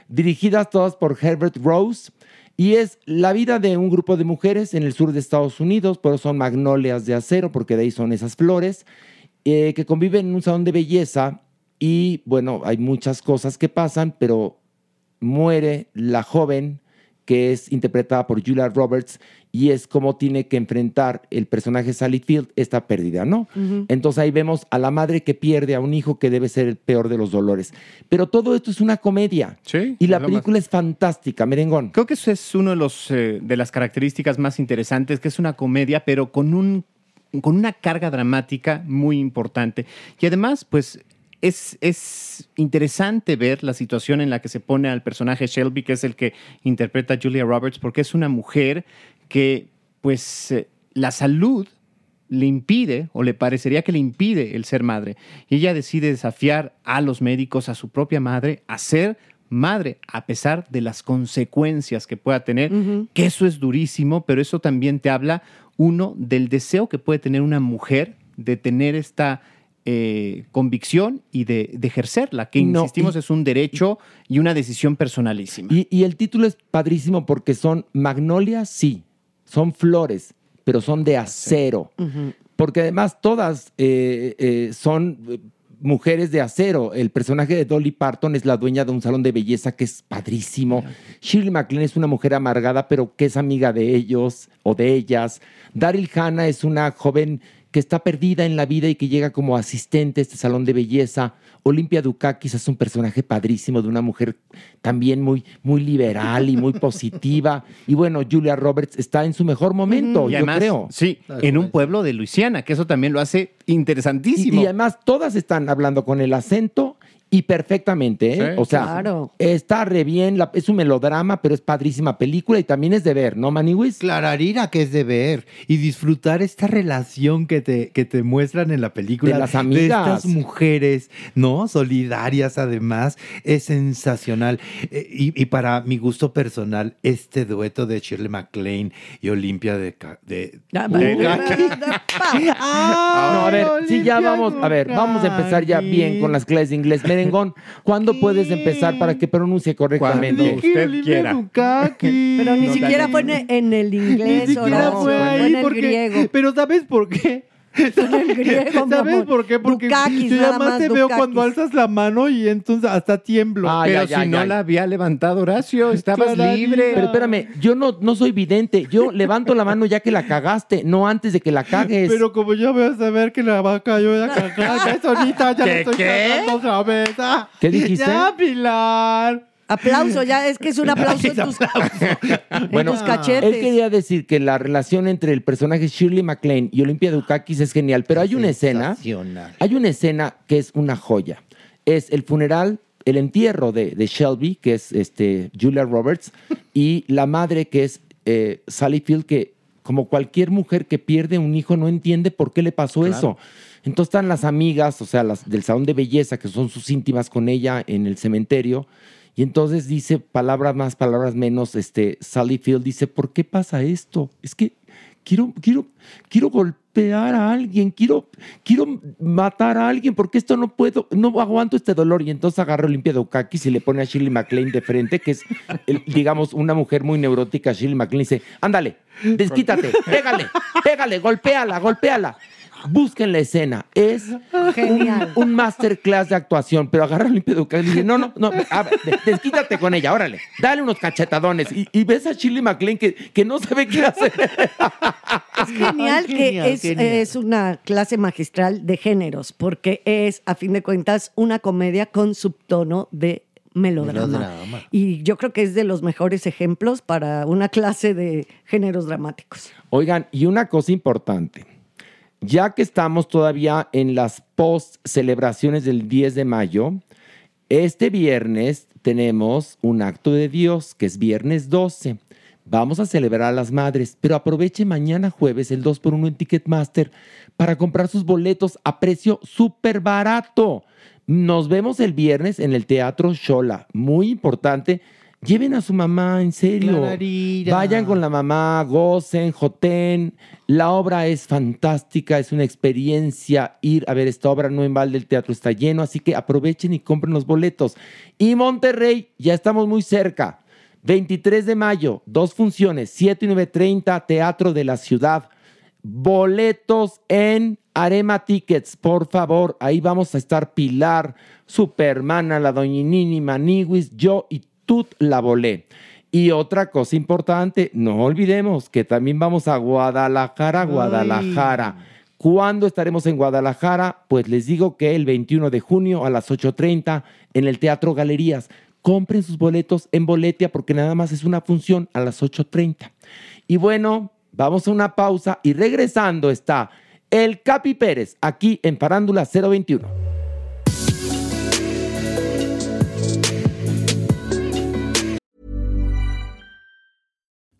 Dirigidas todas por Herbert Rose. Y es la vida de un grupo de mujeres en el sur de Estados Unidos, pero son magnolias de acero, porque de ahí son esas flores, eh, que conviven en un salón de belleza y bueno, hay muchas cosas que pasan, pero muere la joven que es interpretada por Julia Roberts y es como tiene que enfrentar el personaje Sally Field esta pérdida, ¿no? Entonces ahí vemos a la madre que pierde a un hijo que debe ser el peor de los dolores. Pero todo esto es una comedia. y la película es fantástica, merengón. Creo que eso es uno de los eh, de las características más interesantes, que es una comedia, pero con un con una carga dramática muy importante. Y además, pues es, es interesante ver la situación en la que se pone al personaje Shelby, que es el que interpreta a Julia Roberts, porque es una mujer que, pues, eh, la salud le impide o le parecería que le impide el ser madre. Y ella decide desafiar a los médicos, a su propia madre, a ser madre, a pesar de las consecuencias que pueda tener, que eso es durísimo, pero eso también te habla, uno, del deseo que puede tener una mujer de tener esta eh, convicción y de, de ejercerla, que No, insistimos y- es un derecho y una decisión personalísima. Y, y el título es padrísimo porque son magnolias, sí, son flores, pero son de acero. Porque además todas eh, eh, son mujeres de acero. El personaje de Dolly Parton es la dueña de un salón de belleza que es padrísimo. Shirley MacLaine es una mujer amargada, pero que es amiga de ellos o de ellas. Daryl Hannah es una joven que está perdida en la vida y que llega como asistente a este salón de belleza. Olympia Dukakis es un personaje padrísimo de una mujer también muy, muy liberal y muy positiva. Y bueno, Julia Roberts está en su mejor momento, Y yo además, creo. Sí, en un pueblo de Luisiana, que eso también lo hace interesantísimo. Y, y además todas están hablando con el acento y perfectamente, ¿eh? Sí, o sea, claro. está re bien, la- es un melodrama, pero es padrísima película y también es de ver, ¿no, Maniwis? Clararina que es de ver y disfrutar esta relación que te, que te muestran en la película. De las amigas. estas mujeres, ¿no? Solidarias además. Es sensacional. Eh, Y, y para mi gusto personal, este dueto de Shirley MacLaine y Olimpia de... Ca- de no, a ver, sí, ya vamos, a ver, vamos a empezar ya bien con las clases de inglés. Merengón, ¿cuándo puedes empezar para que pronuncie correctamente? usted quiera. Pero ni No, siquiera fue en en el inglés, Ni siquiera fue ahí en el porque- griego. Pero ¿sabes por qué? Son griego, ¿Sabes amor. por qué? Porque Dukakis, yo nada más te veo cuando alzas la mano y entonces hasta tiemblo. Ay, Pero ay, si ay, no ay. la había levantado Horacio, estabas Clararina. libre. Pero espérame, yo no, no soy vidente. Yo levanto la mano ya que la cagaste, no antes de que la cagues. Pero como yo voy a saber que la vaca yo ya cagada, eso ahorita ya ¿Qué, estoy qué? cagando otra vez. Ah, ¿Qué dijiste? Ya, Pilar. Aplauso, ya es que es un aplauso en tus, en Bueno, tus cachetes. Él quería decir que la relación entre el personaje Shirley MacLaine y Olympia Dukakis es genial, pero hay una escena, hay una escena que es una joya. Es el funeral, el entierro de, de Shelby, que es este, Julia Roberts, y la madre que es eh, Sally Field, que como cualquier mujer que pierde un hijo no entiende por qué le pasó eso. Entonces están las amigas, o sea, las del salón de belleza, que son sus íntimas con ella en el cementerio. Y entonces dice palabras más, palabras menos, este, Sally Field dice, ¿por qué pasa esto? Es que quiero, quiero, quiero golpear a alguien, quiero, quiero matar a alguien, porque esto no puedo, no aguanto este dolor. Y entonces agarra Olimpia Dukakis y le pone a Shirley MacLaine de frente, que es, digamos, una mujer muy neurótica. Shirley MacLaine dice, ándale, desquítate, pégale, pégale, golpéala, golpéala. Busquen la escena. Es Genial. un, un masterclass de actuación, pero agarra a Olimpia y dice, no, no, no, a ver, de- desquítate con ella, órale, dale unos cachetadones. Y, y ves a Shirley MacLaine que, que no sabe qué hacer. Es genial Ay, que genial, es, genial. es una clase magistral de géneros, porque es, a fin de cuentas, una comedia con subtono de melodrama. Melodrama. Y yo creo que es de los mejores ejemplos para una clase de géneros dramáticos. Oigan, y una cosa importante. Ya que estamos todavía en las post celebraciones del 10 de mayo, este viernes tenemos un acto de Dios, que es viernes 12. Vamos a celebrar a las madres, pero aproveche mañana jueves el 2x1 en Ticketmaster para comprar sus boletos a precio súper barato. Nos vemos el viernes en el Teatro Shola. Muy importante. Lleven a su mamá, en serio. Vayan con la mamá, gocen, joten. La obra es fantástica, es una experiencia ir a ver esta obra. No en balde el teatro está lleno, así que aprovechen y compren los boletos. Y Monterrey, ya estamos muy cerca. 23 de mayo, dos funciones, 7 y 9.30, Teatro de la Ciudad. Boletos en Arema Tickets, por favor. Ahí vamos a estar Pilar, Supermana, la Doñinini, Maniwis, yo y Tut la volé. Y otra cosa importante, no olvidemos que también vamos a Guadalajara, Guadalajara. ¿Cuándo estaremos en Guadalajara? Pues les digo que el 21 de junio a las 8.30 en el Teatro Galerías. Compren sus boletos en Boletia porque nada más es una función a las 8.30. Y bueno, vamos a una pausa y regresando está el Capi Pérez aquí en Parándula 021.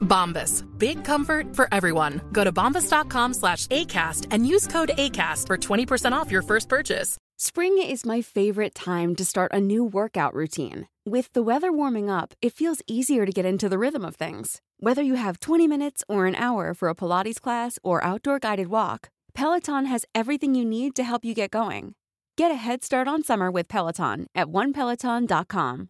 Bombas. Big comfort for everyone. Go to bombas.com slash ACAST and use code ACAST for 20% off your first purchase. Spring is my favorite time to start a new workout routine. With the weather warming up, it feels easier to get into the rhythm of things. Whether you have 20 minutes or an hour for a Pilates class or outdoor guided walk, Peloton has everything you need to help you get going. Get a head start on summer with Peloton at onepeloton.com.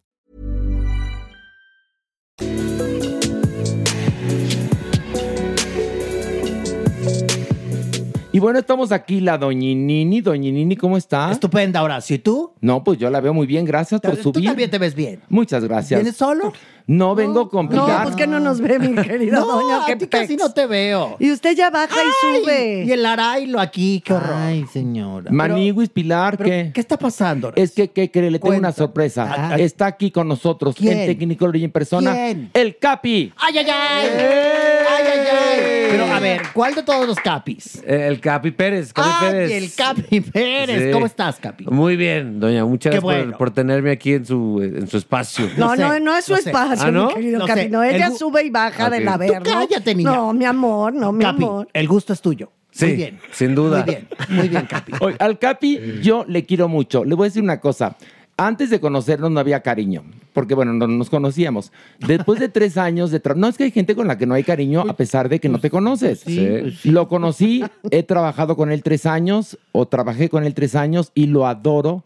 Y bueno, estamos aquí, la Doñinini. Doñinini, ¿cómo está? Estupenda, Horacio. ¿Y tú? No, pues yo la veo muy bien, gracias por Tú subir. también te ves bien. Muchas gracias. ¿Vienes solo? No, vengo con No, Pilar. pues que no nos ve, mi querida No, doña. ti casi no te veo. Y usted ya baja y sube. Y el arailo aquí, qué horror. Ay, señora. Maniguis, Pilar, Pero, ¿qué? ¿Qué está pasando? Horacio? Es que, ¿qué cree? Le tengo una sorpresa. Ah. Está aquí con nosotros, ¿Quién? en Technicolor y en persona, ¿Quién? el Capi. ¡Ay, ay, ay! ¡Ay, ay, ay! Pero a ver, ¿cuál de todos los capis? El Capi Pérez, Capi ¡Ay, Pérez. el Capi Pérez! Sí. ¿Cómo estás, Capi? Muy bien, doña. Muchas Qué gracias por- bueno. por, tenerme aquí en su, en su espacio. No, sé, no, no es su lo sé. espacio, ¿Ah, no? mi querido Lo Capi. sé. No, ella gu- sube y baja de Ok. la Tú ver. cállate, niña. No, mi amor, no, mi Capi, amor. el gusto es tuyo. Sí, Muy bien. sin duda. Muy bien, muy bien, Capi. Oye, al Capi yo le quiero mucho. Le voy a decir una cosa. Antes de conocernos no había cariño, porque bueno, no nos conocíamos. Después de tres años de trabajo, no es que hay gente con la que no hay cariño a pesar de que no te conoces. Sí. Lo conocí, he trabajado con él tres años o trabajé con él tres años y lo adoro.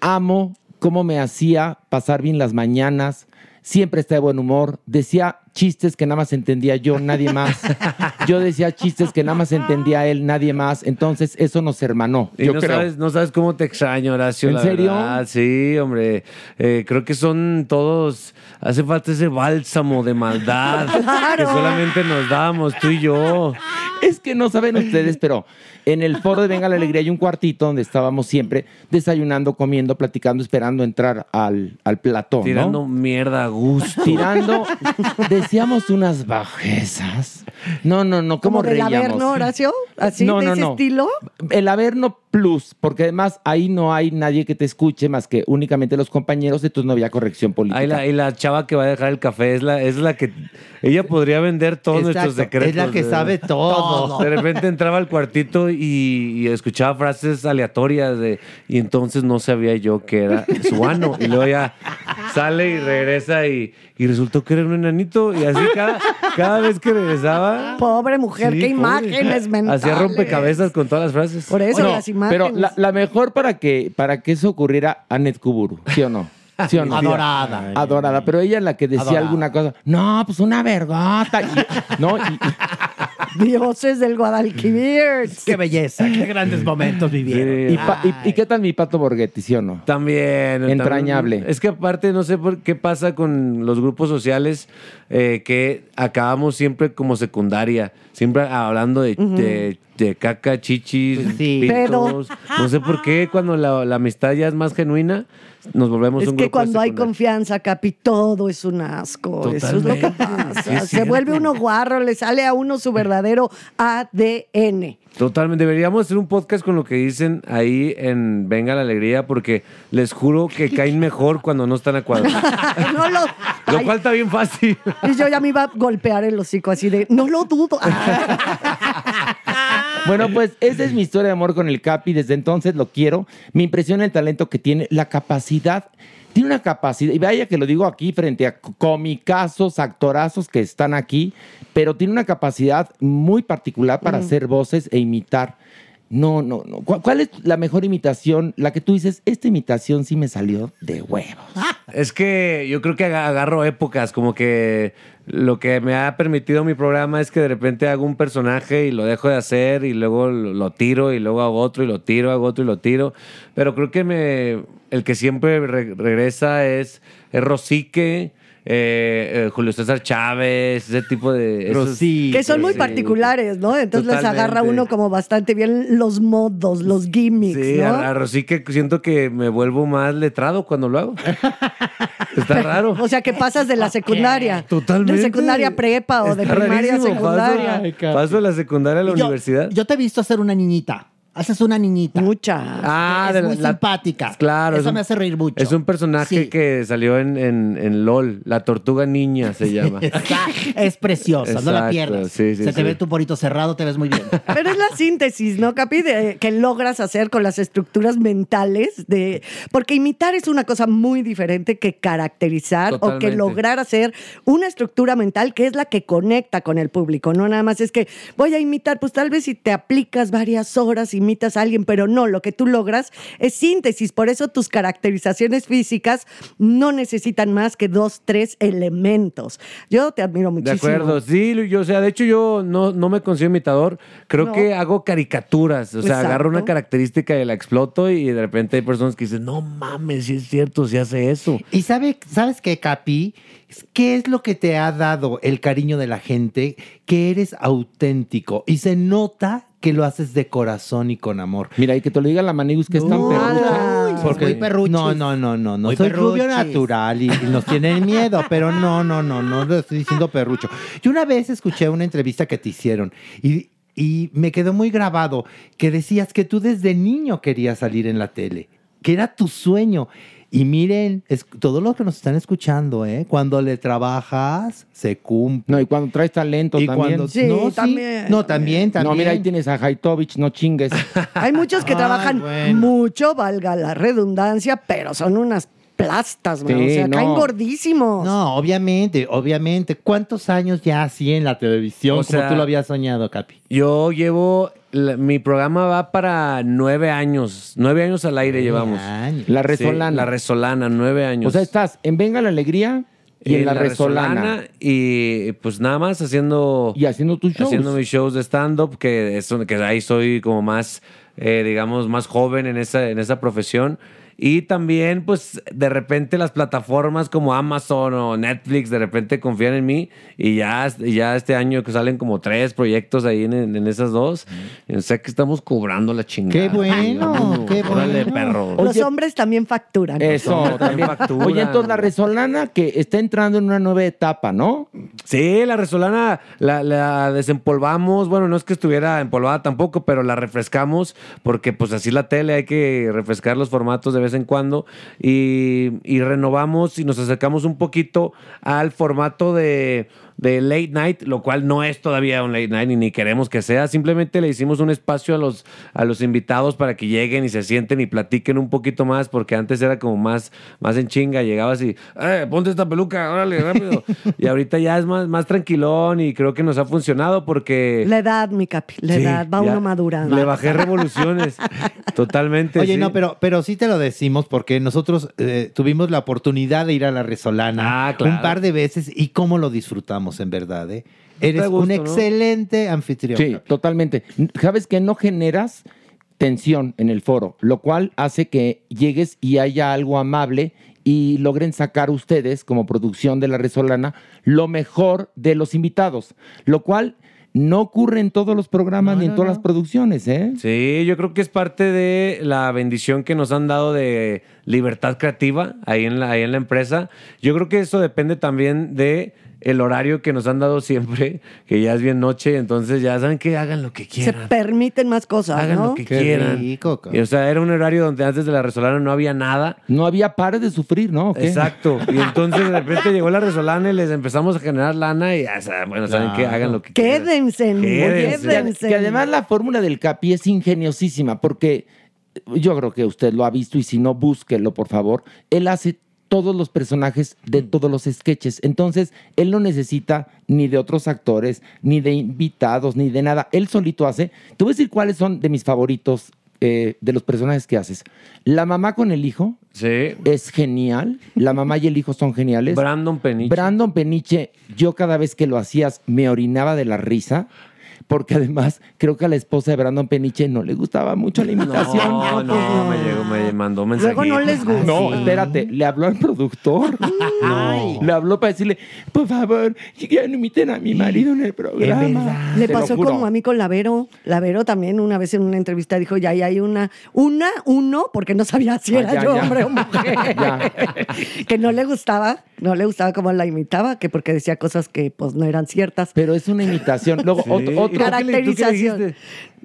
Amo cómo me hacía pasar bien las mañanas. Siempre está de buen humor. Decía chistes que nada más entendía yo, nadie más. Yo decía chistes que nada más entendía él, nadie más. Entonces eso nos hermanó. Y yo no, creo. sabes, no sabes cómo te extraño, Horacio. ¿En la serio? verdad. Sí, hombre. Eh, creo que son todos. Hace falta ese bálsamo de maldad que solamente nos damos tú y yo. Es que no saben ustedes, pero en el foro de Venga la Alegría hay un cuartito donde estábamos siempre desayunando, comiendo, platicando, esperando entrar al, al platón. ¿no? Tirando mierda a gusto. Tirando, decíamos unas bajezas. No, no, no, ¿cómo Como del? Averno, Horacio. Así, No, de no, ese no. estilo. El Averno Plus, porque además ahí no hay nadie que te escuche más que únicamente los compañeros, entonces no había corrección política. Ahí la, y la chava que va a dejar el café es la, es la que ella podría vender todos Exacto, nuestros secretos. es la que de- sabe todo. De repente entraba al cuartito y, y escuchaba frases aleatorias de, y entonces no sabía yo que era su ano. Y luego ya sale y regresa y, y resultó que era un enanito. Y así cada, cada vez que regresaba. Pobre mujer, Sí, qué pobre. imágenes mentales. Hacía rompecabezas con todas las frases. Por eso No, las imágenes. Pero la, la mejor para que, para que eso ocurriera, Anet Kuburu, ¿sí o no? ¿Sí o no? Adorada. Adorada, pero ella es la que decía Adorada. alguna cosa. No, pues una vergota. Y- no, y- Dioses del Guadalquivir. Qué belleza, qué grandes momentos vivieron. y, pa- y- y qué tal mi pato Borghetti, sí o no? También. Entrañable. también. Es que aparte, no sé por qué pasa con los grupos sociales eh, que acabamos siempre como secundaria, siempre hablando de, de- de caca, chichis, Pues sí. pitos. No sé por qué cuando la, la amistad ya es más genuina, nos volvemos Es un que grupo de cuando hay confianza, Capi, todo es un asco. Eso es lo que pasa. Sí, es Se cierto. vuelve uno guarro, le sale a uno su verdadero ADN. Totalmente. Deberíamos hacer un podcast con lo que dicen ahí en Venga la Alegría, porque les juro que caen mejor cuando no están a cuadro. No lo, cual está bien fácil. y yo ya me iba a golpear el hocico así de, no lo dudo. Bueno, pues esa es mi historia de amor con el Capi. Desde entonces lo quiero. Me impresiona el talento que tiene, la capacidad. Tiene una capacidad, y vaya que lo digo aquí frente a comicazos, actorazos que están aquí, pero tiene una capacidad muy particular para hacer voces e imitar. No, no, no. ¿Cuál, es la mejor imitación? La que tú dices, esta imitación sí me salió de huevos. Es que yo creo que aga- agarro épocas, como que lo que me ha permitido mi programa es que de repente hago un personaje y lo dejo de hacer y luego lo, tiro y luego hago otro y lo tiro, hago otro y lo tiro. Pero creo que me, el que siempre re- regresa es, es Rosique. Eh, eh, Julio César Chávez, ese tipo de... esos- que son muy sí. particulares, ¿no? Entonces les agarra Totalmente. uno como bastante bien los modos, los gimmicks, Sí, ¿no? a, a Rosique siento que me vuelvo más letrado cuando lo hago. Está raro. O sea, que pasas de la secundaria. Totalmente. De secundaria a prepa o de primaria a rarísimo, secundaria. Paso, paso de la secundaria a la Yo- universidad. Yo te he visto hacer una niñita. Haces una niñita. Mucha. Ah, es de la- muy la- simpática. Claro. Eso es un- me hace reír mucho. Es un personaje Sí. que salió en, en, en LOL. La tortuga niña se llama. Está- es preciosa, no la pierdas. sí, sí, Se te ve tu porito cerrado, te ves muy bien. Pero es la síntesis, ¿no, Capi? De- que logras hacer con las estructuras mentales. de Porque imitar es una cosa muy diferente que caracterizar o que lograr hacer una estructura mental que es la que conecta con el público. No nada más es que voy a imitar, pues tal vez si te aplicas varias horas y imitas a alguien, pero no, lo que tú logras es síntesis. Por eso tus caracterizaciones físicas no necesitan más que dos, tres elementos. Yo te admiro De muchísimo. acuerdo, sí, yo, o sea, de hecho yo no, no me considero imitador, creo No. que hago caricaturas, o sea, Exacto. agarro una característica y la exploto y de repente hay personas que dicen, no mames, sí es cierto, si hace eso. ¿Y sabe, sabes qué, Capi? ¿Qué es lo que te ha dado el cariño de la gente? Que eres auténtico y se nota que lo haces de corazón y con amor. Mira, y que te lo diga la Manigus que es tan perrucha. Porque, muy no, no, no, no, no. Muy Soy rubio perruchis. natural y, y nos tienen miedo, pero no, no, no, no lo estoy diciendo perrucho. Yo una vez escuché una entrevista que te hicieron y, y me quedó muy grabado que decías que tú desde niño querías salir en la tele, que era tu sueño. Y miren, es, todos los que nos están escuchando, ¿eh? cuando le trabajas, se cumple. No, y cuando traes talento Y también. cuando- Sí, no, sí. también. No, también, también. No, mira, ahí tienes a Haitovich, no chingues. Hay muchos que Ay, trabajan bueno. mucho, valga la redundancia, pero son unas plastas. Sí, o sea, no. caen gordísimos. No, obviamente, obviamente. ¿Cuántos años ya así en la televisión O como sea, tú lo habías soñado, Capi? Yo llevo, la- mi programa va para nueve años, nueve años al aire llevamos. La Sí, Resolana. la Resolana, nueve años. O sea, estás en Venga la Alegría y en, la, Resolana. y pues nada más haciendo Y haciendo tus shows. haciendo mis shows de stand up que es donde- que ahí soy como más eh, digamos más joven en esa en esa profesión y también pues de repente las plataformas como Amazon o Netflix de repente confían en mí y ya ya este año que salen como tres proyectos ahí en, en esas dos o sea que estamos cobrando la chingada Qué bueno, qué órale bueno. perro Los hombres también facturan. Eso, también. factura. Oye, entonces la Resolana que está entrando en una nueva etapa, ¿no? Sí, la resolana la, la desempolvamos. Bueno, no es que estuviera empolvada tampoco, pero la refrescamos porque pues así la tele hay que refrescar los formatos de vez en cuando y, y renovamos y nos acercamos un poquito al formato de, de late night, lo cual no es todavía un late night y ni queremos que sea. Simplemente le hicimos un espacio a los, a los invitados para que lleguen y se sienten y platiquen un poquito más porque antes era como más, más en chinga. Llegabas y, eh, ponte esta peluca, órale, rápido. y ahorita ya es más, más tranquilón y creo que nos ha funcionado porque... La edad, mi capi, la Sí, edad, va uno madurando. Le bajé revoluciones. Totalmente. Oye, sí. no, pero, pero sí te lo decimos porque nosotros eh, tuvimos la oportunidad de ir a la Resolana Ah, claro. un par de veces y cómo lo disfrutamos en verdad, ¿eh? Eres gusto, un ¿no? excelente anfitrión. Sí, totalmente. Sabes que no generas tensión en el foro, lo cual hace que llegues y haya algo amable y logren sacar ustedes, como producción de la Resolana, lo mejor de los invitados, lo cual no ocurre en todos los programas ni en todas las producciones, ¿eh? Sí, yo creo que es parte de la bendición que nos han dado de libertad creativa ahí en la, ahí en la empresa. Yo creo que eso depende también de el horario que nos han dado siempre, que ya es bien noche, entonces ya saben que hagan lo que Se quieran. permiten más cosas, Hagan ¿no? lo que quieran. Y, o sea, era un horario donde antes de la Resolana no había nada. No había pares de sufrir, ¿no? ¿O qué? Exacto. Y entonces de repente llegó la Resolana y les empezamos a generar lana y ya, o sea, bueno, saben que hagan lo que quieran. Quédense, Quédense. quédense. Que además la fórmula del Capi es ingeniosísima, porque yo creo que usted lo ha visto y si no, búsquelo, por favor. Él hace todos los personajes de todos los sketches. Entonces, él no necesita ni de otros actores, ni de invitados, ni de nada. Él solito hace. Te voy a decir cuáles son de mis favoritos eh, de los personajes que haces. La mamá con el hijo Sí. es genial. La mamá y el hijo son geniales. Brandon Peniche. Brandon Peniche, yo cada vez que lo hacías me orinaba de la risa. Porque además creo que a la esposa de Brandon Peniche no le gustaba mucho la imitación. No, no, me llegó, me mandó un mensaje. Luego no les gusta. No, espérate, le habló al productor. Ay. Le habló para decirle, por favor, ya no imiten a mi marido en el programa. Le pasó como a mí con Lavero. Lavero también una vez en una entrevista dijo, ya, ya hay una, una, uno, porque no sabía si Ah, era ya, yo ya. hombre o mujer. que no le gustaba, no le gustaba cómo la imitaba, que porque decía cosas que pues no eran ciertas. Pero es una imitación. Luego, Sí. otro, ¿Y otro- tú qué le- tú qué le Caracterización.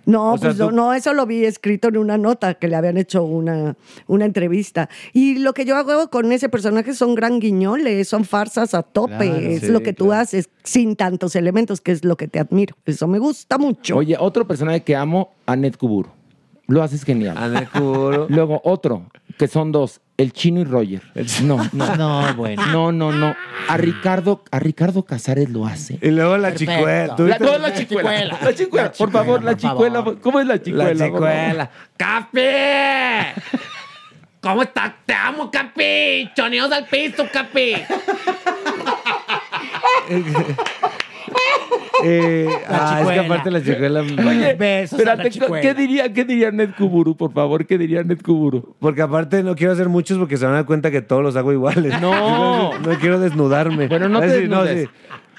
No, O sea, pues tú- no, eso lo vi escrito en una nota que le habían hecho una, una entrevista. Y lo que yo hago con ese personaje son gran guiñoles, son farsas a tope. Claro, es sí, lo que tú haces sin tantos elementos, que es lo que te admiro. Eso me gusta mucho. Oye, otro personaje que amo, Anet Kuburu. Lo haces genial. Anet Kuburu. Luego otro, que son dos, El chino y Roger. No, no. No, bueno. No, no, no. A Ricardo, a Ricardo Casares lo hace. Y luego la Perfecto. chicuela. ¿tú La, viste? no, la chicuela. La chicuela, por favor, la chicuela. ¿Cómo es la chicuela? La por favor? chicuela. ¡Capi! ¿Cómo estás? Te amo, Capi. Choneos al piso, Capi. eh, La ah, es que aparte la chicuela. Oye, Besos a la espérate, chicuela. ¿qué diría, ¿qué diría Ned Kuburu, por favor? ¿Qué diría Ned Kuburu? Porque aparte no quiero hacer muchos porque se van a dar cuenta que todos los hago iguales. No. no quiero desnudarme. Bueno, no te Así, no, sí.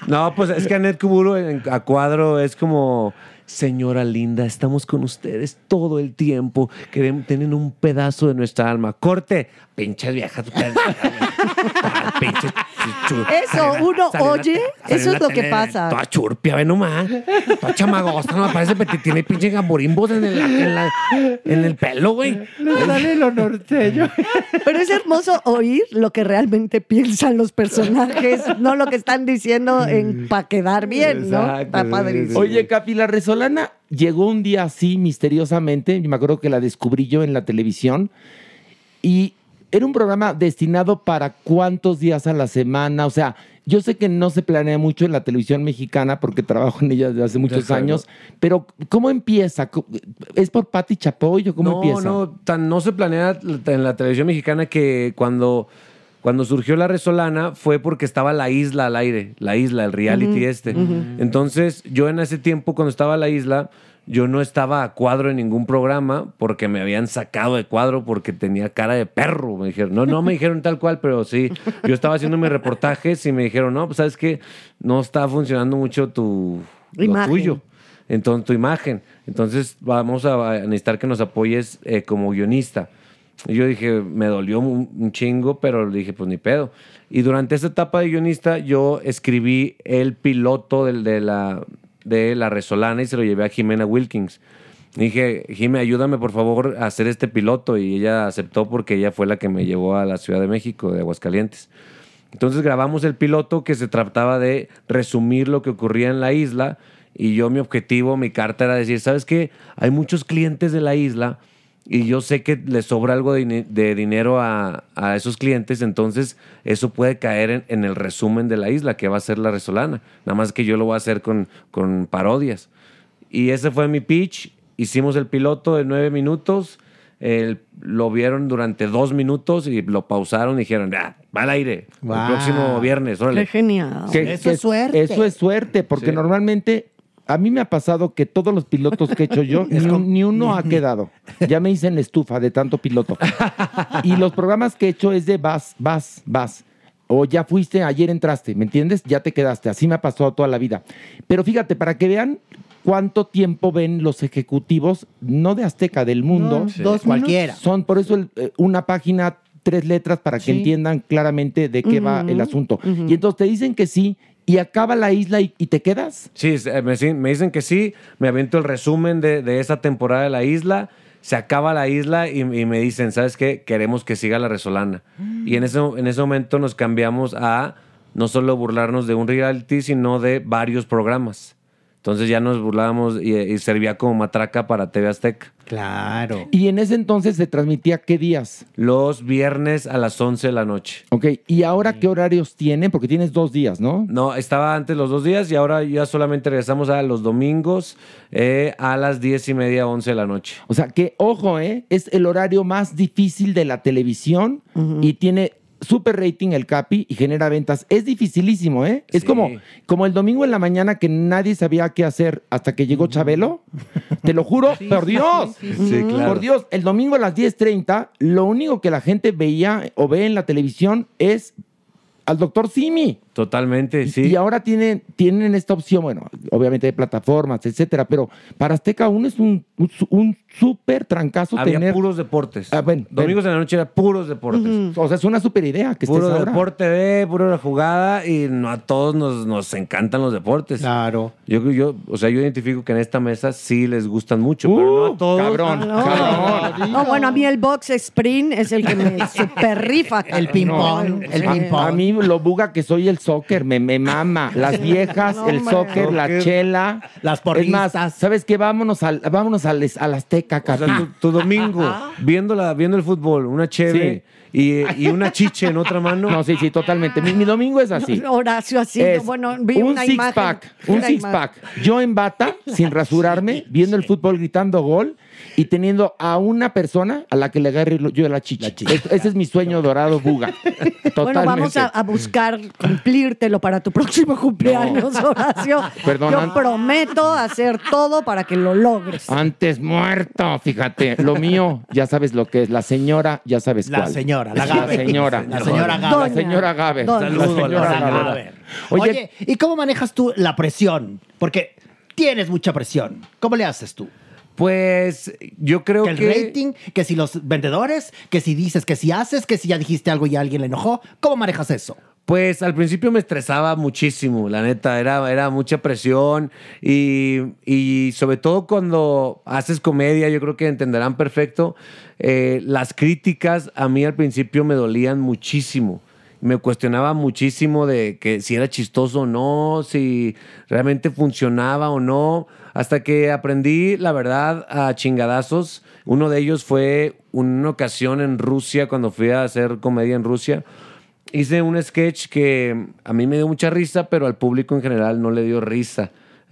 No, pues es que Anet Kuburu en- a cuadro es como... Señora linda, estamos con ustedes todo el tiempo. Queremos, tienen un pedazo de nuestra alma. Corte. Pinches viejas. Eso, uno oye, eso es lo que pasa. Toda churpia, ve nomás. Toda chamagosta, no me parece que tiene pinche gamborimbos en el, en, la- en el pelo, güey. Le sale lo norteño. Pero es hermoso oír lo que realmente piensan los personajes, no lo que están diciendo en para quedar bien, ¿no? Está padrísimo. Oye, Capi, la Resolana llegó un día así misteriosamente. Yo me acuerdo que la descubrí yo en la televisión. Y era un programa destinado para cuántos días a la semana. O sea, yo sé que no se planea mucho en la televisión mexicana porque trabajo en ella desde hace muchos Exacto. años. Pero, ¿cómo empieza? ¿Cómo- ¿Es por Pati Chapoy o cómo no, empieza? No, tan, no se planea en la televisión mexicana que cuando, cuando surgió la Resolana fue porque estaba la isla al aire, la isla, el reality este. Entonces, yo en ese tiempo, cuando estaba la isla, yo no estaba a cuadro en ningún programa porque me habían sacado de cuadro porque tenía cara de perro. Me dijeron, no, no me dijeron tal cual, pero sí. Yo estaba haciendo mis reportajes y me dijeron, no, pues sabes que no está funcionando mucho tu lo Imagen. tuyo. Entonces, tu imagen. Entonces, vamos a, a necesitar que nos apoyes eh, como guionista. Y yo dije, me dolió un, un chingo, pero le dije, pues ni pedo. Y durante esa etapa de guionista, yo escribí el piloto del, de, la, de La Resolana y se lo llevé a Jimena Wilkins. Dije, Jimé, ayúdame por favor a hacer este piloto. Y ella aceptó porque ella fue la que me llevó a la Ciudad de México, de Aguascalientes. Entonces grabamos el piloto que se trataba de resumir lo que ocurría en la isla y yo mi objetivo, mi carta era decir, ¿sabes qué? Hay muchos clientes de la isla y yo sé que les sobra algo de, de dinero a, a esos clientes, entonces eso puede caer en, en el resumen de la isla que va a ser la Resolana. Nada más que yo lo voy a hacer con, con parodias. Y ese fue mi pitch. Hicimos el piloto de nueve minutos. El- lo vieron durante dos minutos y lo pausaron y dijeron, ya, va al aire. Wow. El próximo viernes, órale. Qué genial. Que- que Eso es suerte, porque Sí. normalmente a mí me ha pasado que todos los pilotos que he hecho yo, ni, un- ni uno ha quedado. Ya me dicen estufa de tanto piloto. Y los programas que he hecho es de vas, vas, vas. O ya fuiste, ayer entraste, ¿me entiendes? Ya te quedaste. Así me ha pasado toda la vida. Pero fíjate, para que vean cuánto tiempo ven los ejecutivos, no de Azteca, del mundo. No, Sí. dos Cualquiera. Son por eso el- eh, una página, tres letras para que Sí. entiendan claramente de qué va el asunto. Y entonces te dicen que sí y acaba la isla y, y te quedas. Sí, se- me, dicen que sí, me aviento el resumen de, de esa temporada de la isla, se acaba la isla y, y me dicen, ¿sabes qué? Queremos que siga la Resolana. Y en ese, en ese momento nos cambiamos a no solo burlarnos de un reality, sino de varios programas. Entonces ya nos burlábamos y, y servía como matraca para TV Azteca. Claro. Y en ese entonces se transmitía qué días. Los viernes a las 11 de la noche. Ok, ¿y ahora qué horarios tienen? Porque tienes dos días, ¿no? No, estaba antes los dos días y ahora ya solamente regresamos a los domingos eh, a las 10 y media, 11 de la noche. O sea, que ojo, ¿eh? Es el horario más difícil de la televisión y tiene super rating el Capi y genera ventas. Es dificilísimo, ¿eh? Es como, como el domingo en la mañana que nadie sabía qué hacer hasta que llegó Chabelo. Te lo juro, por Dios. sí, claro. Por Dios, el domingo a las 10.30, lo único que la gente veía o ve en la televisión es al doctor Simi. Totalmente, sí. Y ahora tienen, tienen esta opción, bueno, obviamente de plataformas, etcétera, pero para Azteca uno es un, un, su- un súper trancazo Había tener. puros deportes. Ah, bueno, Domingos en la noche era puros deportes. O sea, es una super idea que Puro estés ahora. deporte B, puro la jugada y no a todos nos, nos encantan los deportes. Claro. Yo, yo, o sea, yo identifico que en esta mesa sí les gustan mucho, pero no a todos. cabrón, No, No, bueno, a mí el box sprint es el que me super rifa. El ping-pong, el A- ping-pong. A, mí lo buga que soy el soccer, me, me mama. Las viejas, No, el soccer, la chela. Las Es más, porristas. ¿sabes qué? Vámonos al, vámonos al, O sea, tu, tu domingo, viendo, la, viendo el fútbol, una chévere, y, y una chiche en otra mano. No, sí, sí, totalmente. Mi, mi domingo es así. Horacio así, Es bueno, vi un una six imagen. pack, un six imagen. pack. Yo en bata, sin rasurarme, viendo el fútbol gritando gol y teniendo a una persona a la que le agarre yo la chicha. Es- ese es mi sueño dorado, buga. Totalmente. Bueno, vamos a, a buscar cumplírtelo para tu próximo cumpleaños, Horacio. Perdón, Yo an- prometo hacer todo para que lo logres. Antes muerto, fíjate. Lo mío, ya sabes lo que es. La señora, ya sabes La cuál. señora, la La Gaber. señora. La señora La Gaber. señora Gaber. Doña. La señora Gaber. Gaber. Oye, Oye, ¿y cómo manejas tú la presión? Porque tienes mucha presión. ¿Cómo le haces tú? Pues yo creo que el que- rating, que si los vendedores, que si dices, que si haces, que si ya dijiste algo y alguien le enojó. ¿Cómo manejas eso? Pues al principio me estresaba muchísimo, la neta, era, era mucha presión y, y sobre todo cuando haces comedia, yo creo que entenderán perfecto, eh, las críticas a mí al principio me dolían muchísimo. Me cuestionaba muchísimo de que si era chistoso o no, si realmente funcionaba o no, hasta que aprendí, la verdad, a chingadazos. Uno de ellos fue una ocasión en Rusia, cuando fui a hacer comedia en Rusia hice un sketch que a mí me dio mucha risa, pero al público en general no le dio risa.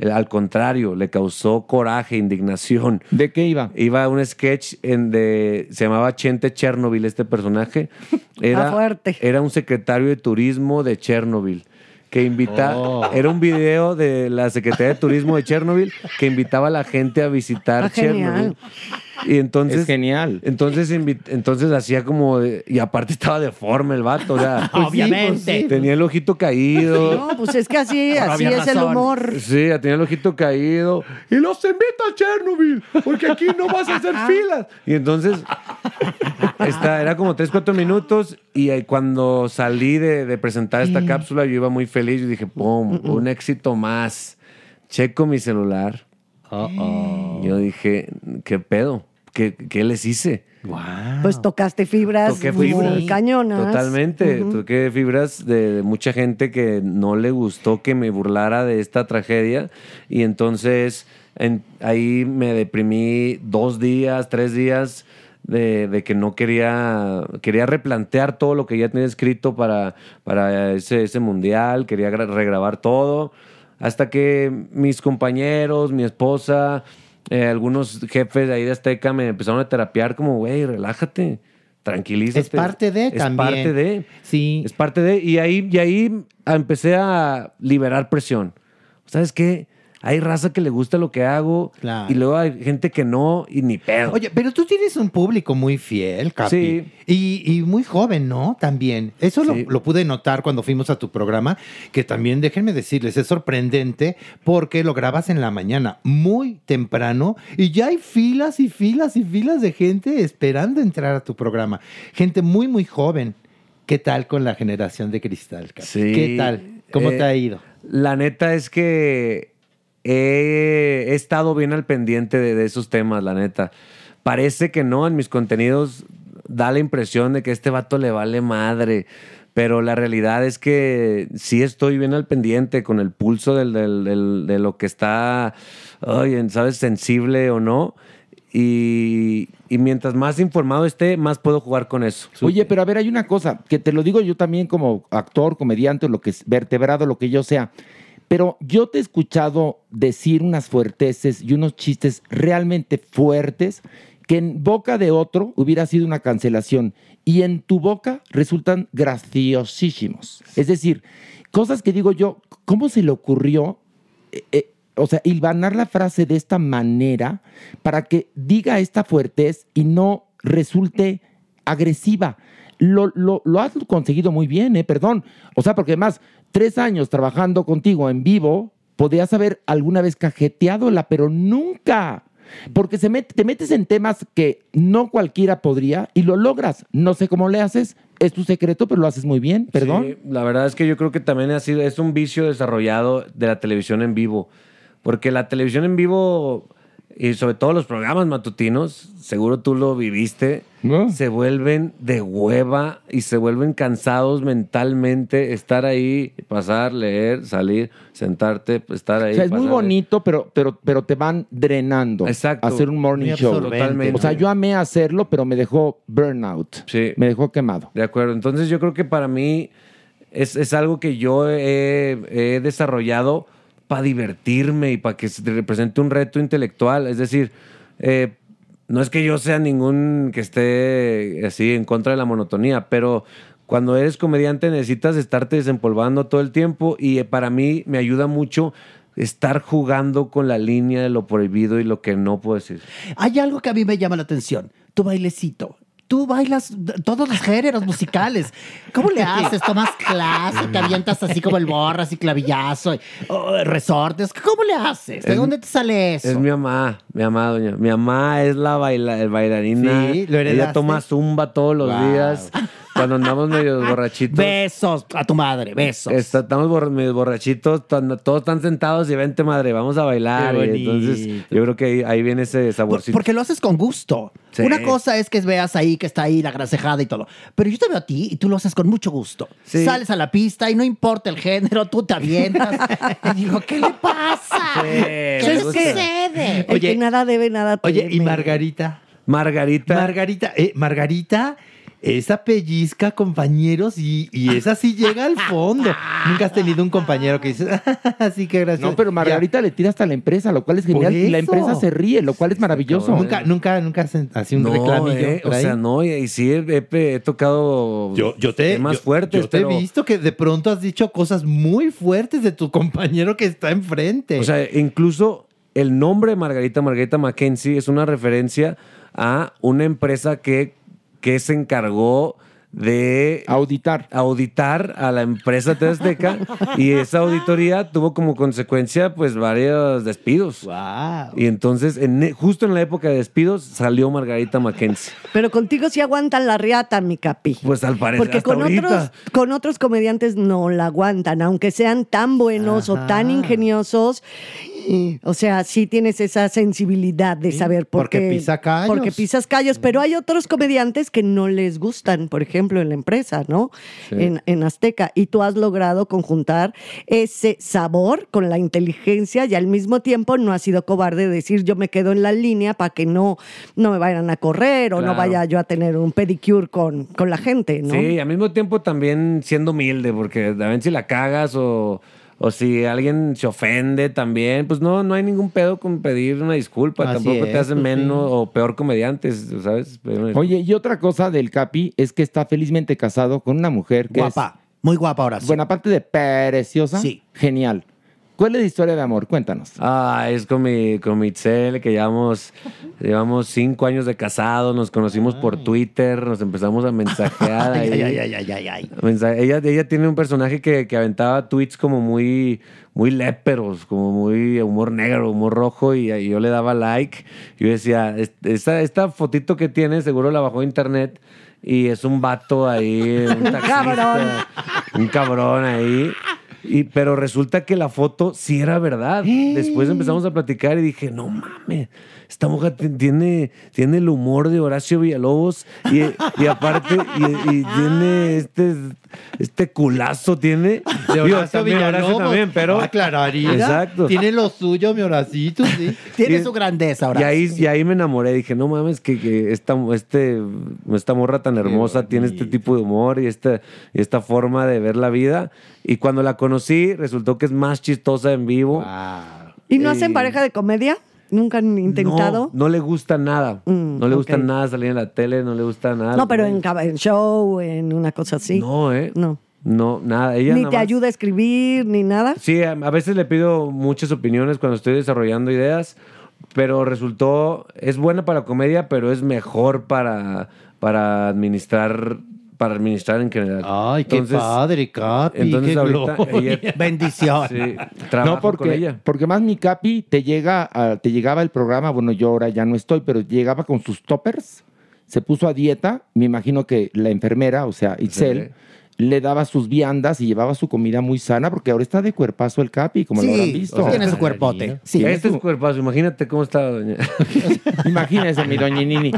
Al contrario, le causó coraje, indignación. ¿De qué iba? Iba un sketch en de se llamaba Chente Chernobyl este personaje. Era, Ah, fuerte. era un secretario de turismo de Chernobyl que invita Oh. era un video de la Secretaría de Turismo de Chernobyl que invitaba a la gente a visitar Ah, genial. Y entonces Es genial. Entonces entonces hacía como de- y aparte estaba deforme el vato, o sea, Pues Obviamente. tenía el ojito caído. No, pues es que así, Por así es el humor. Sí, tenía el ojito caído. Y los invito a Chernobyl, porque aquí no vas a hacer filas. Y entonces, esta, era como 3, 4 minutos. Y cuando salí de, de presentar esta cápsula, yo iba muy feliz. Yo dije, ¡pum! Un éxito más. Checo mi celular. Yo dije, ¿qué pedo? ¿Qué, qué les hice? Pues tocaste fibras Toqué muy fibras. cañonas. Totalmente. Toqué fibras de, de mucha gente que no le gustó que me burlara de esta tragedia. Y entonces en- ahí me deprimí dos días, tres días. De, de que no quería, quería replantear todo lo que ya tenía escrito para, para ese, ese mundial, quería gra- regrabar todo, hasta que mis compañeros, mi esposa, eh, algunos jefes de ahí de Azteca me empezaron a terapiar como, güey, relájate, tranquilízate. Es parte de Es también. parte de. Sí. Es parte de. Y ahí, y ahí empecé a liberar presión. ¿Sabes qué? Hay raza que le gusta lo que hago Claro. y luego hay gente que no y ni pedo. Oye, pero tú tienes un público muy fiel, Capi. Sí. Y, y muy joven, ¿no? También. Eso lo- lo, pude notar cuando fuimos a tu programa, que también, déjenme decirles, es sorprendente porque lo grabas en la mañana, muy temprano, y ya hay filas y filas y filas de gente esperando entrar a tu programa. Gente muy, muy joven. ¿Qué tal con la generación de cristal, Capi? Sí. ¿Qué tal? ¿Cómo Eh, te ha ido? La neta es que he, he estado bien al pendiente de, de esos temas, la neta. Parece que no, en mis contenidos da la impresión de que a este vato le vale madre. Pero la realidad es que sí estoy bien al pendiente con el pulso del, del- del- de lo que está, ay, ¿sabes? Sensible o no. Y, y mientras más informado esté, más puedo jugar con eso. Oye, pero a ver, hay una cosa, que te lo digo yo también como actor, comediante, lo que es vertebrado, lo que yo sea. Pero yo te he escuchado decir unas fuerteces y unos chistes realmente fuertes que en boca de otro hubiera sido una cancelación y en tu boca resultan graciosísimos. Es decir, cosas que digo yo, ¿cómo se le ocurrió eh, eh, o sea, hilvanar la frase de esta manera para que diga esta fuertez y no resulte agresiva. Lo, lo, has conseguido muy bien, ¿eh? Perdón. O sea, porque además, tres años trabajando contigo en vivo, podías haber alguna vez cajeteadola, pero nunca. Porque se met- te metes en temas que no cualquiera podría y lo logras. No sé cómo le haces, es tu secreto, pero lo haces muy bien, perdón. Sí, la verdad es que yo creo que también ha sido, es un vicio desarrollado de la televisión en vivo. Porque la televisión en vivo, y sobre todo los programas matutinos, seguro tú lo viviste, se vuelven de hueva y se vuelven cansados mentalmente estar ahí, pasar, leer, salir, sentarte, estar ahí. O sea, es muy bonito, pero, pero, pero te van drenando. Exacto. Hacer un morning show. Totalmente. O sea, yo amé hacerlo, pero me dejó burnout. Sí. Me dejó quemado. De acuerdo. Entonces yo creo que para mí es, es algo que yo he, he desarrollado para divertirme y para que se te represente un reto intelectual. Es decir, eh, no es que yo sea ningún que esté así en contra de la monotonía, pero cuando eres comediante necesitas estarte desempolvando todo el tiempo y eh, para mí me ayuda mucho estar jugando con la línea de lo prohibido y lo que no puedo decir. Hay algo que a mí me llama la atención. Tu bailecito. Tú bailas todos los géneros musicales. ¿Cómo le haces? ¿Tomas clase? ¿Te avientas así como el borras y clavillazo? y, oh, ¿Resortes? ¿Cómo le haces? ¿De Es- dónde te sale eso? Es mi mamá, mi mamá, doña. Mi mamá es la baila, el bailarina. Sí, lo Ella toma zumba todos los Wow. días. Cuando andamos medio borrachitos. Besos a tu madre, besos. Está- estamos bor- medio borrachitos, todos están sentados y vente madre, vamos a bailar. Qué Y entonces yo creo que ahí, ahí viene ese saborcito. Porque lo haces con gusto. Sí. Una cosa es que veas ahí que está ahí la grasejada y todo. Pero yo te veo a ti y tú lo haces con mucho gusto. Sí. Sales a la pista y no importa el género, tú te avientas. y digo, ¿qué le pasa? ¿Qué le gusta. sucede? El que nada debe, nada Oye, ¿y teme. Margarita? Margarita. Margarita, eh, Margarita, esa pellizca, compañeros, y, y esa sí llega al fondo. Nunca has tenido un compañero que dice, así que gracias. No, pero Margarita le tira hasta la empresa, lo cual es genial. Y la empresa se ríe, lo cual es maravilloso. Nunca, nunca, nunca hacen así un no, reclamillo. eh, o sea, no, y, y sí he, he- he tocado Yo, yo te, temas yo- fuertes, yo te pero- he visto que de pronto has dicho cosas muy fuertes de tu compañero que está enfrente. O sea, incluso el nombre de Margarita, Margarita Mackenzie, es una referencia a una empresa que, que se encargó de auditar auditar a la empresa Azteca y esa auditoría tuvo como consecuencia pues varios despidos. Y entonces en- justo en la época de despidos salió Margarita Mackenzie. Pero contigo sí aguantan la riata, mi capi. Pues al parecer Porque hasta con ahorita. otros, con otros comediantes no la aguantan, aunque sean tan buenos o tan ingeniosos. O sea, sí tienes esa sensibilidad de saber por porque qué. pisa callos. Porque pisas callos. Pero hay otros comediantes que no les gustan, por ejemplo, en la empresa, ¿no? Sí. En, en Azteca. Y tú has logrado conjuntar ese sabor con la inteligencia y al mismo tiempo no has sido cobarde de decir yo me quedo en la línea para que no, no me vayan a correr o no vaya yo a tener un pedicure con, con la gente, ¿no? Sí, y al mismo tiempo también siendo humilde, porque a ver si la cagas o, o si alguien se ofende también, pues no, no hay ningún pedo con pedir una disculpa. Así Tampoco te es, hace pues, menos o peor comediante, ¿sabes? Pero- Oye, y otra cosa del Capi es que está felizmente casado con una mujer que Guapa, muy guapa ahora es, bueno, aparte de preciosa, Sí. genial. ¿Cuál es la historia de amor? Cuéntanos. Ah, es con mi, con mi Itzel, que llevamos, llevamos cinco años de casado, nos conocimos por Twitter, nos empezamos a mensajear. Ay, ahí. ay, ay, ay, ay, ay. Ella, ella tiene un personaje que, que aventaba tweets como muy, muy léperos, como muy humor negro, humor rojo, y, y yo le daba like. Yo decía, "Es- esta, esta fotito que tiene seguro la bajó de internet y es un vato ahí, un taxista, un cabrón ahí. Y, pero resulta que la foto sí era verdad. Después empezamos a platicar y dije, no mames, esta mujer ti- tiene, tiene el humor de Horacio Villalobos y, y aparte y, y tiene este, este culazo, tiene. De Digo, Horacio Horacio Villalobos. también, pero... Ah, clararía. Exacto. Tiene lo suyo, mi Horacito, sí. Tiene su grandeza ahora. Y ahí, y ahí me enamoré. Dije, no mames, que, que esta, este, esta morra tan hermosa tiene este tipo de humor y esta, y esta forma de ver la vida. Y cuando la conocí, resultó que es más chistosa en vivo. ¿Y no hacen pareja de comedia? ¿Nunca han intentado? No, no le gusta nada. no le gusta nada salir en la tele, no le gusta nada. No, pero en, show, en una cosa así. No, ¿eh? No. No, nada. Ella Ni nada te más- ayuda a escribir, ni nada. Sí, a, a veces le pido muchas opiniones cuando estoy desarrollando ideas, pero resultó, es buena para comedia, pero es mejor para, para administrar para administrar en general. Ay, qué padre, Capi, Entonces qué ahorita gloria. ella- Bendición. Sí, trabajo no, porque, con ella. porque más mi Capi te llega, a- te llegaba el programa, bueno, yo ahora ya no estoy, pero llegaba con sus toppers, se puso a dieta, me imagino que la enfermera, o sea, Itzel, le daba sus viandas y llevaba su comida muy sana, porque ahora está de cuerpazo el Capi, como lo habrán visto. Tiene su cuerpote. Sí. Este es cuerpazo. Imagínate cómo está doña. Imagínese, mi doñinini.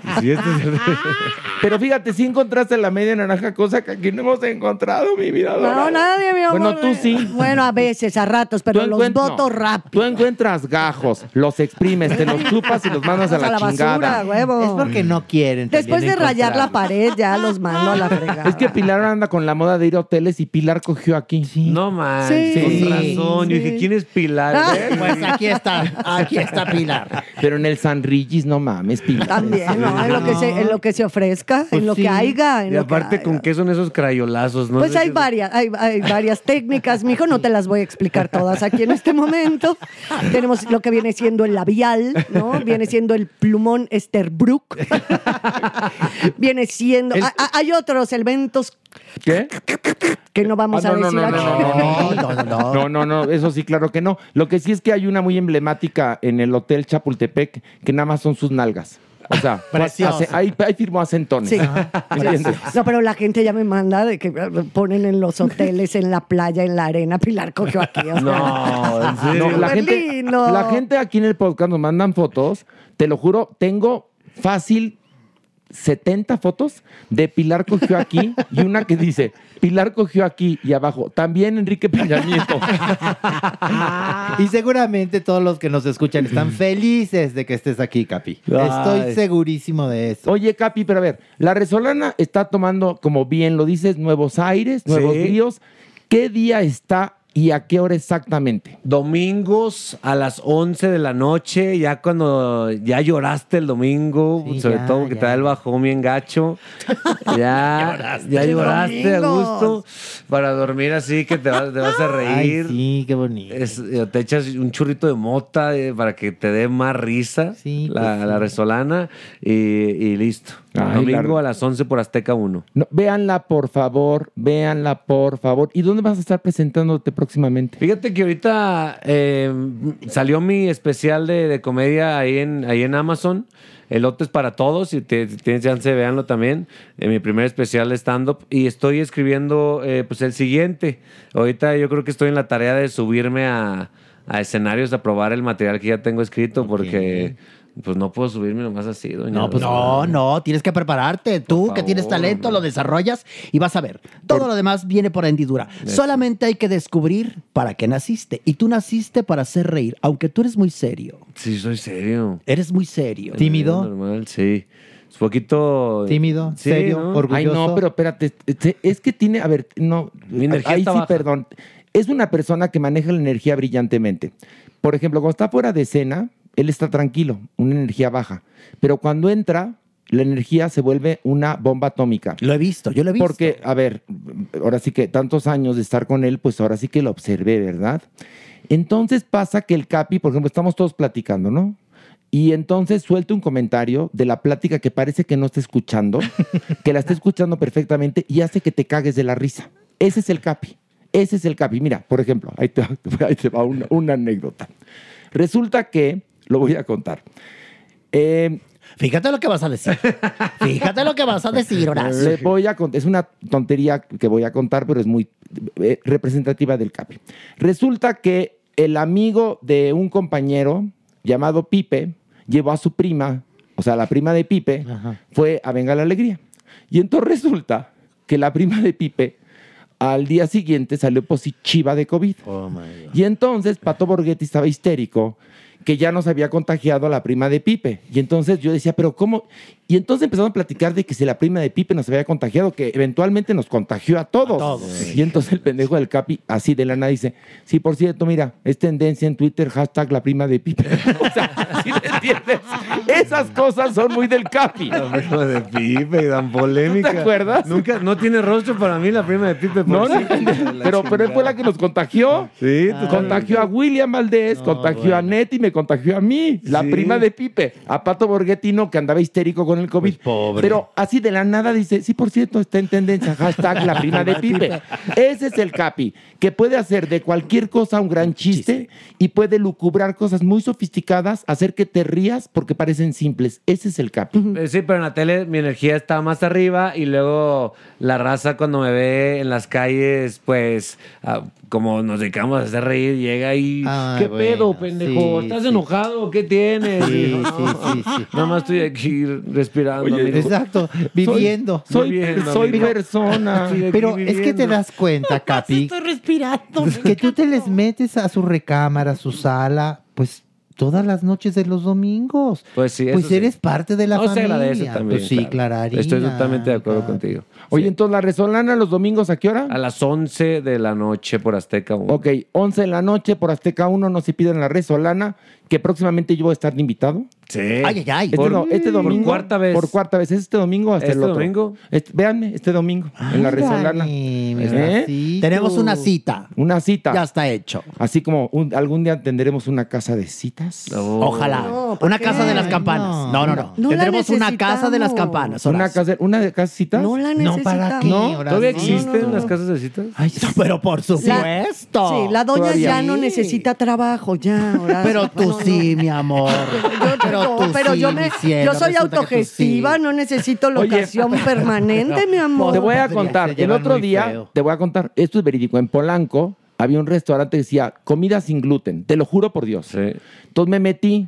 Pero fíjate, si encontraste la media naranja, cosa que aquí no hemos encontrado, mi vida. No, nadie, mi amor. Bueno, tú sí. Bueno, a veces, a ratos, pero los encuent- voto no. rápido. Tú encuentras gajos, los exprimes, te los chupas y los mandas a la, A la chingada. basura, huevo. Es porque no quieren. Después de rayar la pared, ya los mando a la fregada. Es que Pilar anda con la moda de ir a hoteles y Pilar cogió aquí. No manches, Sí. con Sí. razón. Yo dije, ¿quién es Pilar? Ah. Pues aquí está, aquí está Pilar. Pero en el San Regis, no mames, Pilar. También, ¿no? En lo que se, en lo que se ofrezca, en lo sí. que haya. En Y que aparte, ¿con qué son esos crayolazos? No Pues hay varias, hay, hay varias técnicas, mijo, no te las voy a explicar todas aquí en este momento. Tenemos lo que viene siendo el labial, ¿no? Viene siendo el plumón Esterbrook. viene siendo... El- hay otros elementos ¿Qué? que no vamos Ah, a no, no, decir no, aquí. no, no, no, no. No, no, no, eso sí, claro que no. Lo que sí es que hay una muy emblemática en el Hotel Chapultepec que nada más son sus nalgas. O sea, hace- ahí, ahí firmó a centones. Sí. No, pero la gente ya me manda de que eh, ponen en los hoteles, en la playa, en la arena. Pilar cogió aquí. o sea. No, en serio. No, la, gente, la gente aquí en el podcast nos mandan fotos. Te lo juro, tengo fácil 70 fotos de Pilar cogió aquí y una que dice Pilar cogió aquí y abajo. También Enrique Peña Nieto. Y seguramente todos los que nos escuchan están felices de que estés aquí, Capi. Estoy Ay. segurísimo de eso. Oye, Capi, pero a ver, la Resolana está tomando, como bien lo dices, nuevos aires, nuevos Sí. bríos. ¿Qué día está y a qué hora exactamente? Domingos a las 11 de la noche, ya cuando ya lloraste el domingo, Sí, sobre ya, todo porque te da el bajón bien gacho. Ya, ya lloraste a gusto para dormir así que te vas, te vas a reír. Ay, sí, qué bonito. Es- eh, te echas un churrito de mota eh, para que te dé más risa Sí, la, pues la resolana y, y listo. Ay, Domingo a las 11 por Azteca 1. No, véanla, por favor, véanla, por favor. ¿Y dónde vas a estar presentándote próximamente? Fíjate que ahorita eh, salió mi especial de, de comedia ahí en, ahí en Amazon. Elotes para todos, si, tienes chance, véanlo también. Eh, mi primer especial de stand-up. Y estoy escribiendo eh, pues el siguiente. Ahorita yo creo que estoy en la tarea de subirme a, a escenarios a probar el material que ya tengo escrito porque pues no puedo subirme nomás así, doña. No, pues no, no, tienes que prepararte. Tú que tienes talento, lo desarrollas y vas a ver. Todo lo demás viene por hendidura. Solamente hay que descubrir para qué naciste. Y tú naciste para hacer reír, aunque tú eres muy serio. Sí, soy serio. Eres muy serio. ¿Tímido? Normal, sí. Es poquito... Tímido, Sí, serio, ¿no? orgulloso. Ay, no, pero espérate, este, es que tiene, a ver, no, Mi energía ahí sí, baja. perdón. Es una persona que maneja la energía brillantemente. Por ejemplo, cuando está fuera de escena, él está tranquilo, una energía baja. Pero cuando entra, la energía se vuelve una bomba atómica. Lo he visto, yo lo he visto. Porque, a ver, ahora sí que tantos años de estar con él, pues ahora sí que lo observé, ¿verdad? Entonces pasa que el Capi, por ejemplo, estamos todos platicando, ¿no? Y entonces suelta un comentario de la plática que parece que no está escuchando, que la está escuchando perfectamente y hace que te cagues de la risa. Ese es el Capi. Ese es el Capi. Mira, por ejemplo, ahí te, ahí te va una, una anécdota. Resulta que, lo voy a contar. Eh, Fíjate lo que vas a decir. Fíjate lo que vas a decir, Horacio. voy a es una tontería que voy a contar, pero es muy eh, representativa del Capi. Resulta que el amigo de un compañero llamado Pipe llevó a su prima, o sea, la prima de Pipe, fue a Venga la Alegría. Y entonces resulta que la prima de Pipe al día siguiente salió positiva de COVID. Y entonces Pato Borghetti estaba histérico que ya nos había contagiado a la prima de Pipe. Y entonces yo decía, pero ¿cómo? Y entonces empezamos a platicar de que si la prima de Pipe nos había contagiado, que eventualmente nos contagió a todos. Y entonces el pendejo del Capi, así de la nada, dice, sí, por cierto, mira, es tendencia en Twitter, hashtag la prima de Pipe. o sea, ¿sí me entiendes? Esas cosas son muy del Capi. La prima de Pipe, tan polémica. ¿No te acuerdas? Nunca, no tiene rostro para mí la prima de Pipe. No, por no, sí. pero, pero él fue la que nos contagió. Sí, contagió a William Valdés, contagió a Neti y me contagió a mí, la Sí. prima de Pipe. A Pato Borghetti no, que andaba histérico con con el COVID. Pero así de la nada dice, sí, por cierto, está en tendencia, hashtag la prima de Pipe. Ese es el Capi, que puede hacer de cualquier cosa un gran chiste y puede lucubrar cosas muy sofisticadas, hacer que te rías porque parecen simples. Ese es el Capi. Sí, pero en la tele mi energía está más arriba y luego la raza cuando me ve en las calles, pues ah, como nos dedicamos a hacer reír, llega y Ay, ¿qué bueno, pedo, pendejo? sí, ¿Estás sí. enojado? ¿Qué tienes? Sí, Y, sí, "No, sí, sí. Nada más estoy aquí respirando. Oye, amigo". exacto, viviendo. Soy, viviendo, soy amigo. persona. Estoy Pero es que te das cuenta, Capi, respirando. que tú te les metes a su recámara, a su sala, pues todas las noches de los domingos. Pues sí, Pues sí. eres parte de la No, se familia. agradece también. Pues sí, claro. Clararina. Estoy totalmente de acuerdo contigo. Oye, entonces la resolana los domingos, ¿a qué hora? A las 11 de la noche por Azteca 1. Ok, 11 de la noche por Azteca 1, no se piden la resolana, que próximamente yo voy a estar de invitado. Sí. Ay, ay, ay. Este, Por- este por domingo. cuarta vez. Por cuarta vez. ¿Es este domingo hasta ¿Este el otro? domingo? Este- véanme, este domingo, en la resolana. ¿Eh? Tenemos una cita. Una cita. Ya está hecho. Así como un- algún día tendremos una casa de citas. Ojalá. No, ¿por una qué? casa de las campanas. No, no, no. Tendremos una casa de las campanas. Una casa, una de casa de citas. No la No, necesitamos. ¿Para qué? ¿No? Horacio? ¿Todavía existen no, no. las casas de citas? Ay, Pero por supuesto. Sí, la doña Todavía. ya no necesita trabajo, ya. Horacio. Pero tú Bueno, sí, mi amor. Yo, pero no, tú pero sí, yo, me, cielo. yo soy autogestiva, sí. no necesito locación permanente, mi amor. Te voy a contar. El otro día, feo. te voy a contar. Esto es verídico. En Polanco había un restaurante que decía comida sin gluten. Te lo juro por Dios. Sí. Entonces me metí.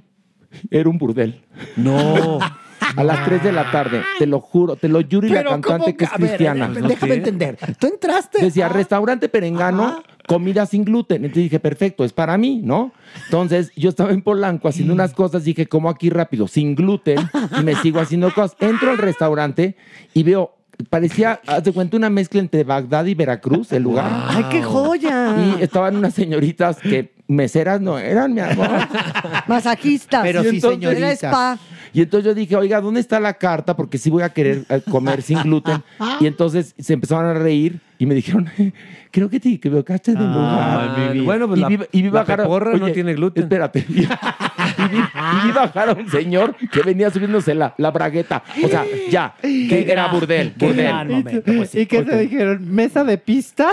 Era un burdel. No. A las 3 de la tarde. Te lo juro. Te lo juro y la cantante ¿cómo que es cristiana. déjame entender. Tú entraste. Decía a- restaurante perengano, comida sin gluten. Entonces dije, perfecto, es para mí, ¿no? Entonces yo estaba en Polanco haciendo unas cosas, dije, como aquí rápido, sin gluten, y me sigo haciendo cosas. Entro al restaurante y veo, parecía, haz de cuenta, una mezcla entre Bagdad y Veracruz, el lugar. ¡Ay, qué joya! Y estaban unas señoritas que meseras no eran, mi amor. Masajistas. Pero Y sí, entonces- Era señorita. spa. Y entonces yo dije, oiga, ¿dónde está la carta? Porque sí voy a querer eh, comer sin gluten. Y entonces se empezaron a reír y me dijeron, creo que te equivocaste de lugar. Ay, mi vida. Bueno, pues y la- vi, y vi la bajar a- peporra no tiene gluten. Espérate. Y, vi, y vi bajar a un señor que venía subiéndose la, la bragueta. O sea, ya, que era burdel, Qué burdel. gran momento. pues sí. ¿Y qué te dijeron? ¿Mesa de pista?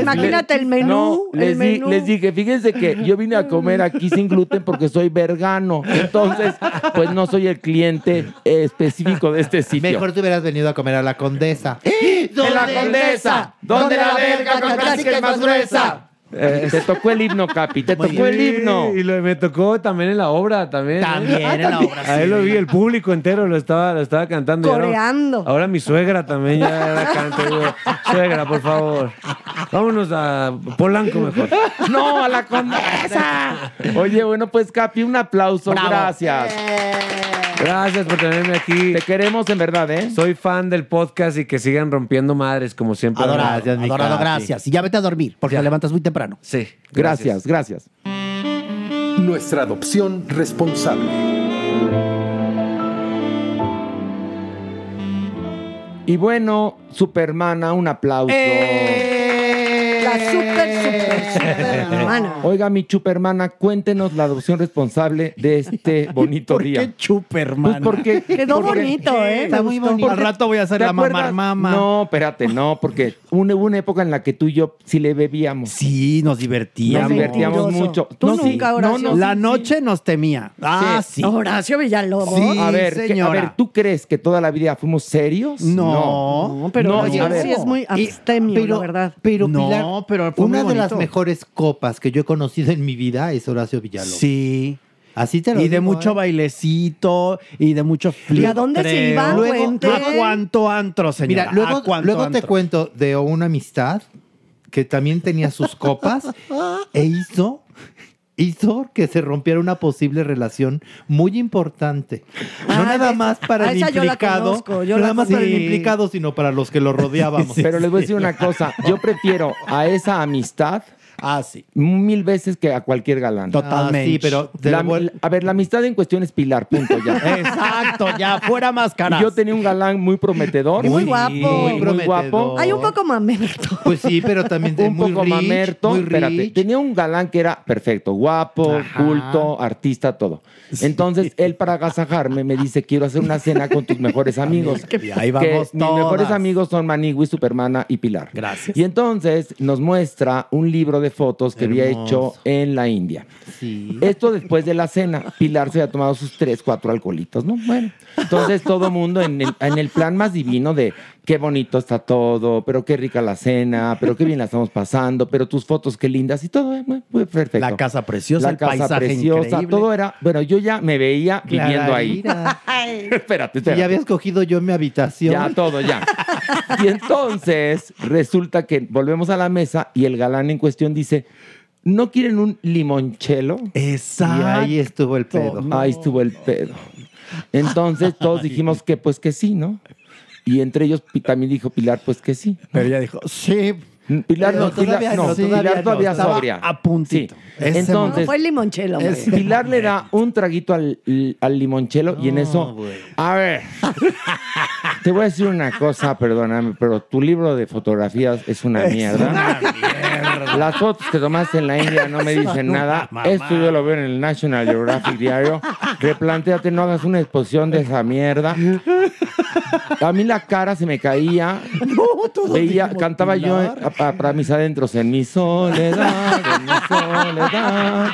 Imagínate el menú. No, el les, di- menú. les dije, fíjense que yo vine a comer aquí sin gluten porque soy vergano. Entonces, pues no soy el cliente eh, específico de este sitio. Mejor te hubieras venido a comer a la condesa. ¡En la condesa! ¿Dónde la verga con clásica es más gruesa? Eh, te tocó el himno, Capi, te tocó el himno. Y lo, me tocó también en la obra, también. ¿eh? También en la obra, A él lo vi, el público entero lo estaba, lo estaba cantando. Ahora- Coreando. Ahora, mi suegra también ya la canta. Suegra, por favor. Vámonos a Polanco mejor. ¡No, a la condesa! Oye, bueno, pues Capi, un aplauso, Bravo. gracias. Gracias por tenerme aquí. Te queremos en verdad, ¿eh? Soy fan del podcast y que sigan rompiendo madres como siempre. Adorado, Gracias, mi adorado, gracias. Y ya vete a dormir, porque te levantas muy temprano. Sí. Gracias, gracias. Nuestra adopción responsable. Y bueno, Supermana, un aplauso. La super, super, super hermana. Oiga, mi chupermana, cuéntenos la adopción responsable de este bonito ¿Por día. qué chupa, Pues porque Quedó porque- bonito, ¿eh? Está muy bonito. Al rato voy a hacer ¿Te la mamar acuerdas? mama. No, espérate, no, porque hubo una época en la que tú y yo sí le bebíamos. Sí, nos divertíamos. Nos divertíamos mucho. Tú No, sí, nunca, no, Horacio. no, La sí, noche nos temía. Ah, sí. Horacio Villalobos. Sí. A ver, ¿qué- a ver, ¿tú crees que toda la vida fuimos serios? No. No, pero No, Horacio a ver. sí es muy abstemio, la verdad. Pero No, pero fue una muy de las mejores copas que yo he conocido en mi vida es Horacio Villalobos. Sí. Así te lo Y de mucho ¿eh? bailecito y de mucho ¿Y a dónde se iban? Luego-. ¿A cuánto antro, señora? Mira, luego, ¿A cuánto luego te cuento de una amistad que también tenía sus copas e hizo, hizo que se rompiera una posible relación muy importante. No Ah, nada más para el implicado, conozco, no nada más para el implicado, sino para los que lo rodeábamos. Pero les voy a decir una cosa. Yo prefiero a esa amistad Ah, sí. Mil veces que a cualquier galán. Totalmente. Ah, sí, pero La- a ver, la amistad en cuestión es Pilar, punto ya. Exacto, ya, fuera máscaras. Yo tenía un galán muy prometedor. Muy guapo. Muy, muy guapo. Hay un poco mamerto. Pues sí, pero también de un muy poco rich, mamerto. muy Espérate, rich. tenía un galán que era perfecto, guapo, culto, artista, todo. Entonces, él para agasajarme me dice, quiero hacer una cena con tus mejores amigos. Y ahí vamos que mis mejores amigos son Manigui, Supermana y Pilar. Gracias. Y entonces nos muestra un libro de fotos que había hecho en la India. Esto después de la cena. Pilar se había tomado sus tres, cuatro alcoholitos, ¿no? Bueno, entonces todo mundo en el, en el plan más divino de qué bonito está todo, pero qué rica la cena, pero qué bien la estamos pasando, pero tus fotos qué lindas y todo, eh, muy muy perfecto. La casa preciosa, la el casa paisaje preciosa, increíble. todo era, bueno, yo ya me veía viviendo ahí. Clararira. espérate, Y espérate. ya había escogido yo mi habitación. Ya, todo, ya. Y entonces resulta que volvemos a la mesa y el galán en cuestión dice, ¿no quieren un limonchelo? Exacto. Y ahí estuvo el pedo. Ahí estuvo el pedo. Entonces todos dijimos que pues que sí, ¿no? Y entre ellos también dijo Pilar, pues que sí. Pero ella dijo, sí. Pilar no, todavía Pilar, no, no, Pilar todavía todavía, no, sobria. a puntito. Sí. Ese No, Entonces, fue el limonchelo. Es- Pilar le da un traguito al, al limonchelo y en eso. A ver, te voy a decir una cosa, perdóname, pero tu libro de fotografías es una mierda. Las fotos que tomaste en la India no me dicen nada. Esto yo lo veo en el National Geographic Diario. Replantéate, no hagas una exposición de esa mierda. A mí la cara se me caía. Veía, cantaba yo para mis adentros en mi soledad, en mi soledad.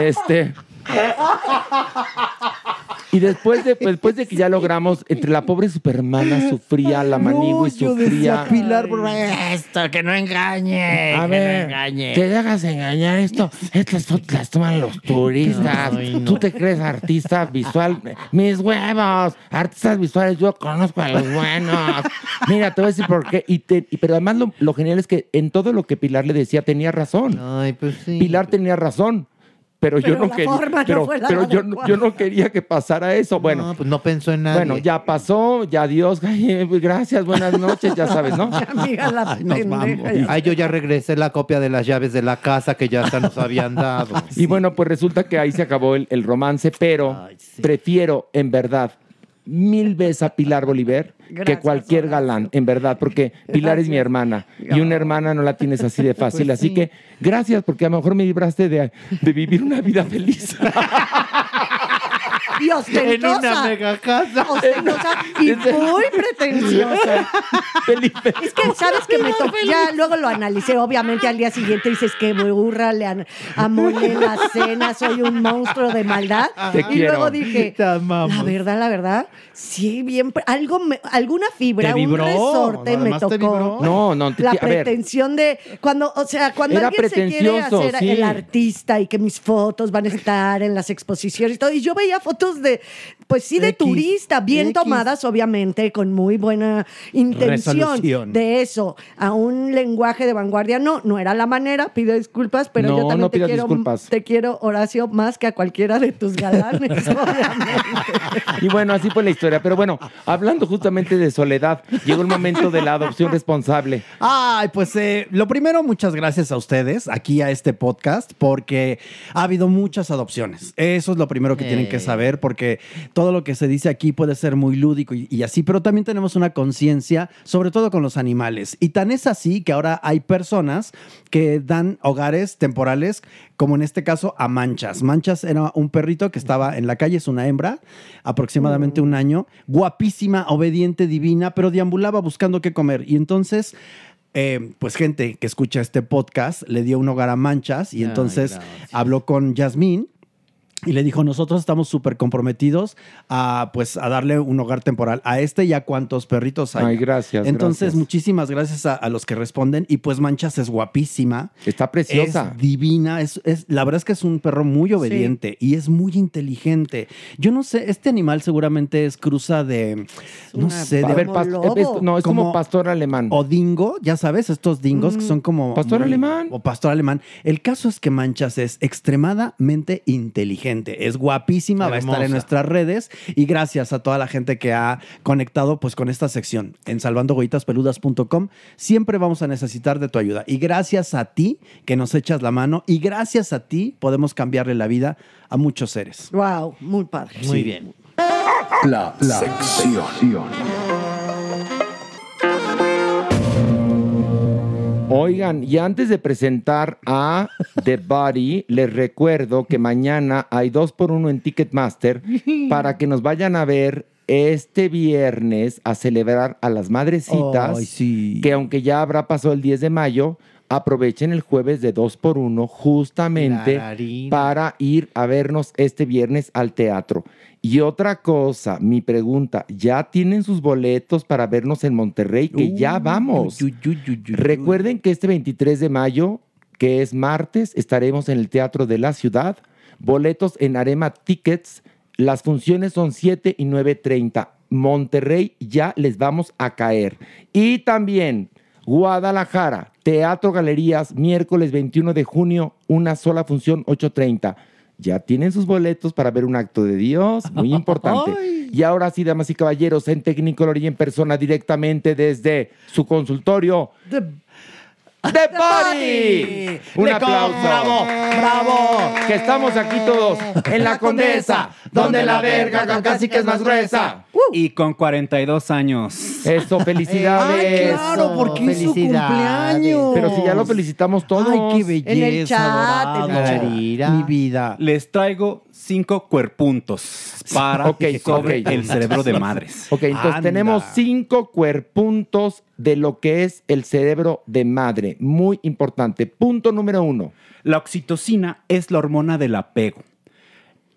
Este. Y después de, después de que ya logramos, entre la pobre supermana sufría, la manigua y yo sufría. decía, Pilar, por esto, que no engañe. A que ver, no engañe. te dejas engañar esto. Estas fotos las toman los turistas. Tú te crees artista visual. Mis huevos, artistas visuales, yo conozco a los buenos. Mira, te voy a decir por qué. Y te- y- pero además lo, lo genial es que en todo lo que Pilar le decía tenía razón. Ay, pues sí. Pilar tenía razón. Pero, yo Pero no la quería. forma no pero fue la pero yo, no quería que pasara eso. Bueno, No, pues no pensó en nadie. bueno, ya pasó, ya adiós. Ay, gracias, buenas noches, ya sabes, ¿no? Amiga, la Ay, nos vamos. Ay, yo ya regresé la copia de las llaves de la casa que ya hasta nos habían dado. Y bueno, pues resulta que ahí se acabó el, el romance, pero prefiero, en verdad, mil veces a Pilar Bolívar que cualquier Horacio. galán, en verdad, porque Pilar es mi hermana y una hermana no la tienes así de fácil. así que gracias, porque a lo mejor me libraste de, de vivir una vida feliz. Y ostentosa. En una mega casa. Ostentosa y muy pretenciosa. Felipe. Es que, ¿sabes que me tocó? Ya luego lo analicé. Obviamente, al día siguiente dices que burra, le amolé la cena, soy un monstruo de maldad. Te y quiero. luego dije, la verdad, la verdad, sí, bien, algo, me- alguna fibra, un resorte me tocó. No, no, te- La pretensión de cuando, o sea, cuando Era alguien se quiere hacer sí. el artista y que mis fotos van a estar en las exposiciones y todo, y yo veía fotos de, pues sí, de X, turista, bien X. tomadas, obviamente, con muy buena intención Resolución. de eso, a un lenguaje de vanguardia. No, no era la manera, pido disculpas, pero No, yo también no te quiero, disculpas. te quiero, Horacio, más que a cualquiera de tus galanes, obviamente. Y bueno, así fue la historia. Pero bueno, hablando justamente de soledad, llegó el momento de la adopción responsable. Ay, pues eh, lo primero, muchas gracias a ustedes aquí a este podcast porque ha habido muchas adopciones. Eso es lo primero que tienen que saber porque todo lo que se dice aquí puede ser muy lúdico y, y así, pero también tenemos una conciencia, sobre todo con los animales. Y tan es así que ahora hay personas que dan hogares temporales, como en este caso a Manchas. Manchas era un perrito que estaba en la calle, es una hembra, aproximadamente un año, guapísima, obediente, divina, pero deambulaba buscando qué comer. Y entonces eh, pues gente que escucha este podcast le dio un hogar a Manchas y entonces habló con Yasmín y le dijo, nosotros estamos súper comprometidos a, pues, a darle un hogar temporal a este y a cuantos perritos hay. Ay, gracias, Entonces, gracias. muchísimas gracias a, a los que responden. Y pues Manchas es guapísima. Está preciosa. Es divina. Es, es- la verdad es que es un perro muy obediente y es muy inteligente. Yo no sé, este animal seguramente es cruza de, no sé, de ver, lobo. es- no, es como, Como- pastor alemán. o dingo, ya sabes, estos dingos que son como... Pastor muy- alemán. O pastor alemán. El caso es que Manchas es extremadamente inteligente. Gente. Es guapísima, va a estar en nuestras redes y gracias a toda la gente que ha conectado pues con esta sección en salvandogoitaspeludas.com. Siempre vamos a necesitar de tu ayuda y gracias a ti que nos echas la mano y gracias a ti podemos cambiarle la vida a muchos seres. Wow, muy padre. Muy Sí. bien. La, sección. Oigan, y antes de presentar a The Body, les recuerdo que mañana hay dos por uno en Ticketmaster para que nos vayan a ver este viernes a celebrar a las madrecitas. Ay, sí. Que aunque ya habrá pasado el 10 de mayo, aprovechen el jueves de dos por uno justamente Clararina. para ir a vernos este viernes al teatro. Y otra cosa, mi pregunta, ¿ya tienen sus boletos para vernos en Monterrey? Que ya vamos. Recuerden que este 23 de mayo, que es martes, estaremos en el Teatro de la Ciudad. Boletos en Arema Tickets. Las funciones son 7 y 9.30. Monterrey ya les vamos a caer. Y también Guadalajara, Teatro Galerías, miércoles 21 de junio, una sola función, 8.30. Ya tienen sus boletos para ver un acto de Dios, muy importante. Y ahora sí, damas y caballeros, en Technicolor y en persona directamente desde su consultorio. ¡The Body! Un Le aplauso. bravo, bravo. Que estamos aquí todos en la Condesa, donde la verga casi que es más gruesa. Y con 42 años. Eso, felicidades. Ay, claro, porque es su cumpleaños. Pero si ya lo felicitamos todos. Ay, qué belleza, En el chat, en el chat. Mi vida. Les traigo cinco cuerpuntos para sobre el cerebro de madres. Ok, entonces Anda. tenemos cinco cuerpuntos de lo que es el cerebro de madre. Muy importante. Punto número uno. La oxitocina es la hormona del apego.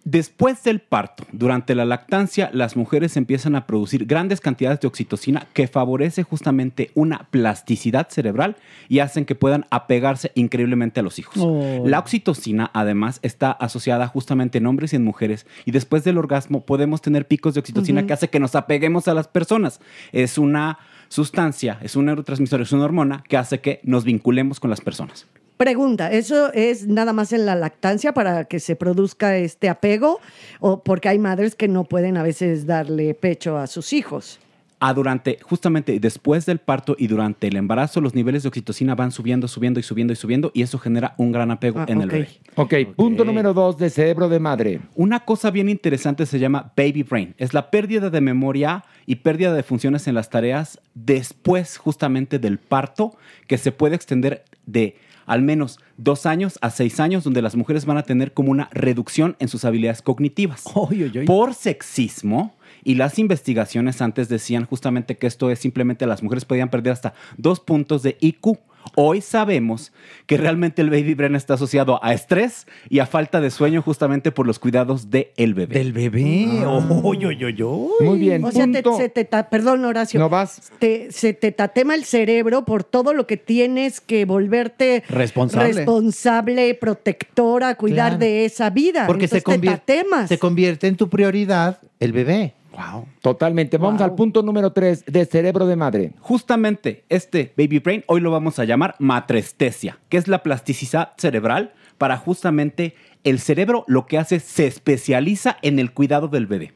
Después del parto, durante la lactancia, las mujeres empiezan a producir grandes cantidades de oxitocina que favorece justamente una plasticidad cerebral y hacen que puedan apegarse increíblemente a los hijos. Oh. La oxitocina, además, está asociada justamente en hombres y en mujeres y después del orgasmo podemos tener picos de oxitocina que hace que nos apeguemos a las personas. Es una sustancia, es un neurotransmisor, es una hormona que hace que nos vinculemos con las personas. Pregunta, ¿eso es nada más en la lactancia para que se produzca este apego? ¿O porque hay madres que no pueden a veces darle pecho a sus hijos? Ah, durante, justamente después del parto y durante el embarazo, los niveles de oxitocina van subiendo, subiendo y subiendo y subiendo, y eso genera un gran apego Ah, en el bebé. Ok, punto número dos de cerebro de madre. Una cosa bien interesante se llama baby brain. Es la pérdida de memoria y pérdida de funciones en las tareas después justamente del parto, que se puede extender de al menos dos años a seis años, donde las mujeres van a tener como una reducción en sus habilidades cognitivas. Por sexismo, y las investigaciones antes decían justamente que esto es simplemente las mujeres podían perder hasta dos puntos de IQ. Hoy sabemos que realmente el baby brain está asociado a estrés y a falta de sueño justamente por los cuidados del bebé. Del bebé. Oy, oy, oy, oy. Muy bien. O sea, te- se te ta- perdón, Horacio. No vas. Te- se te tatema el cerebro por todo lo que tienes que volverte Responsable. responsable, protectora, cuidar Claro. de esa vida. Porque se, Entonces te convier- tatemas. se convierte en tu prioridad el bebé. Wow. Totalmente. Vamos al punto número tres de cerebro de madre. Justamente este baby brain hoy lo vamos a llamar matrestesia, que es la plasticidad cerebral para justamente el cerebro lo que hace se especializa en el cuidado del bebé.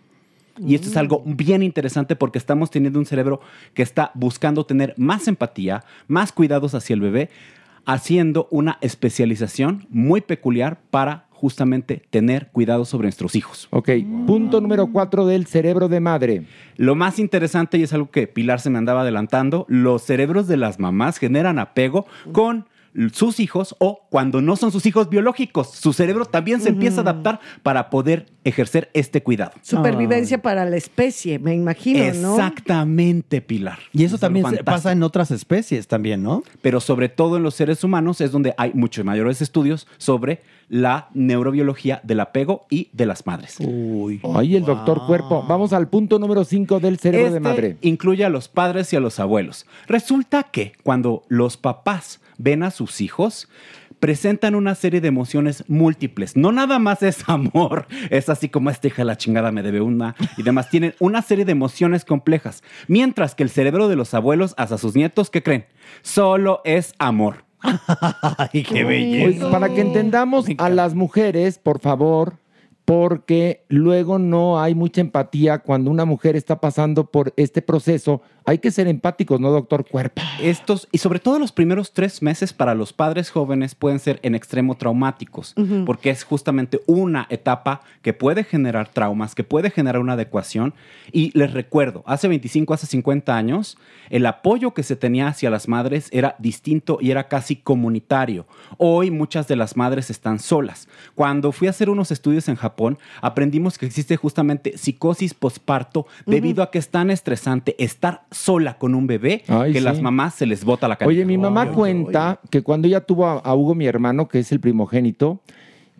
Y esto es algo bien interesante porque estamos teniendo un cerebro que está buscando tener más empatía, más cuidados hacia el bebé, haciendo una especialización muy peculiar para justamente tener cuidado sobre nuestros hijos. Ok, punto número cuatro del cerebro de madre. Lo más interesante, y es algo que Pilar se me andaba adelantando, los cerebros de las mamás generan apego con sus hijos o cuando no son sus hijos biológicos. Su cerebro también se empieza a adaptar para poder ejercer este cuidado. Supervivencia para la especie, me imagino, ¿no? Exactamente, Pilar. Y eso Es también pasa en otras especies también, ¿no? Pero sobre todo en los seres humanos es donde hay muchos mayores estudios sobre la neurobiología del apego y de las madres. Uy. Ay, el doctor cuerpo. Vamos al punto número cinco del cerebro de Este madre. incluye a los padres y a los abuelos. Resulta que cuando los papás ven a sus hijos, presentan una serie de emociones múltiples. No nada más es amor, es así como esta hija de la chingada me debe una y demás. Tienen una serie de emociones complejas. Mientras que el cerebro de los abuelos hacia sus nietos, ¿qué creen? Solo es amor. Ay, qué Oye, para que entendamos a las mujeres, por favor, porque luego no hay mucha empatía cuando una mujer está pasando por este proceso. Hay que ser empáticos, ¿no, doctor Cuerpo? Estos, y sobre todo los primeros tres meses para los padres jóvenes pueden ser en extremo traumáticos, Ujú. porque es justamente una etapa que puede generar traumas, que puede generar una adecuación. Y les recuerdo, hace 25, hace 50 años, el apoyo que se tenía hacia las madres era distinto y era casi comunitario. Hoy muchas de las madres están solas. Cuando fui a hacer unos estudios en Japón, aprendimos que existe justamente psicosis posparto debido a que es tan estresante estar sola con un bebé Ay, que sí. las mamás se les bota la cabeza. Oye, mi mamá cuenta que cuando ella tuvo a, a Hugo, mi hermano, que es el primogénito,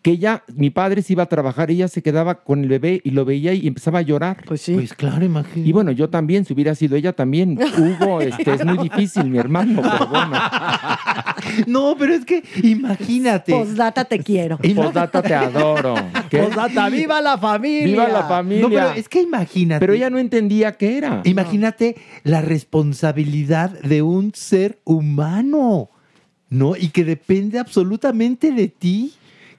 que ella, mi padre se iba a trabajar, ella se quedaba con el bebé y lo veía y empezaba a llorar. Pues sí. Pues claro, imagínate. Y bueno, yo también, si hubiera sido ella también. Hugo, este, es muy difícil, mi hermano, pero bueno. No, pero es que imagínate. Postdata te quiero. Postdata te adoro. ¿Qué? Postdata, ¡viva la familia! ¡Viva la familia! No, pero es que imagínate. Pero ella no entendía qué era. Imagínate la responsabilidad de un ser humano, ¿no? Y que depende absolutamente de ti.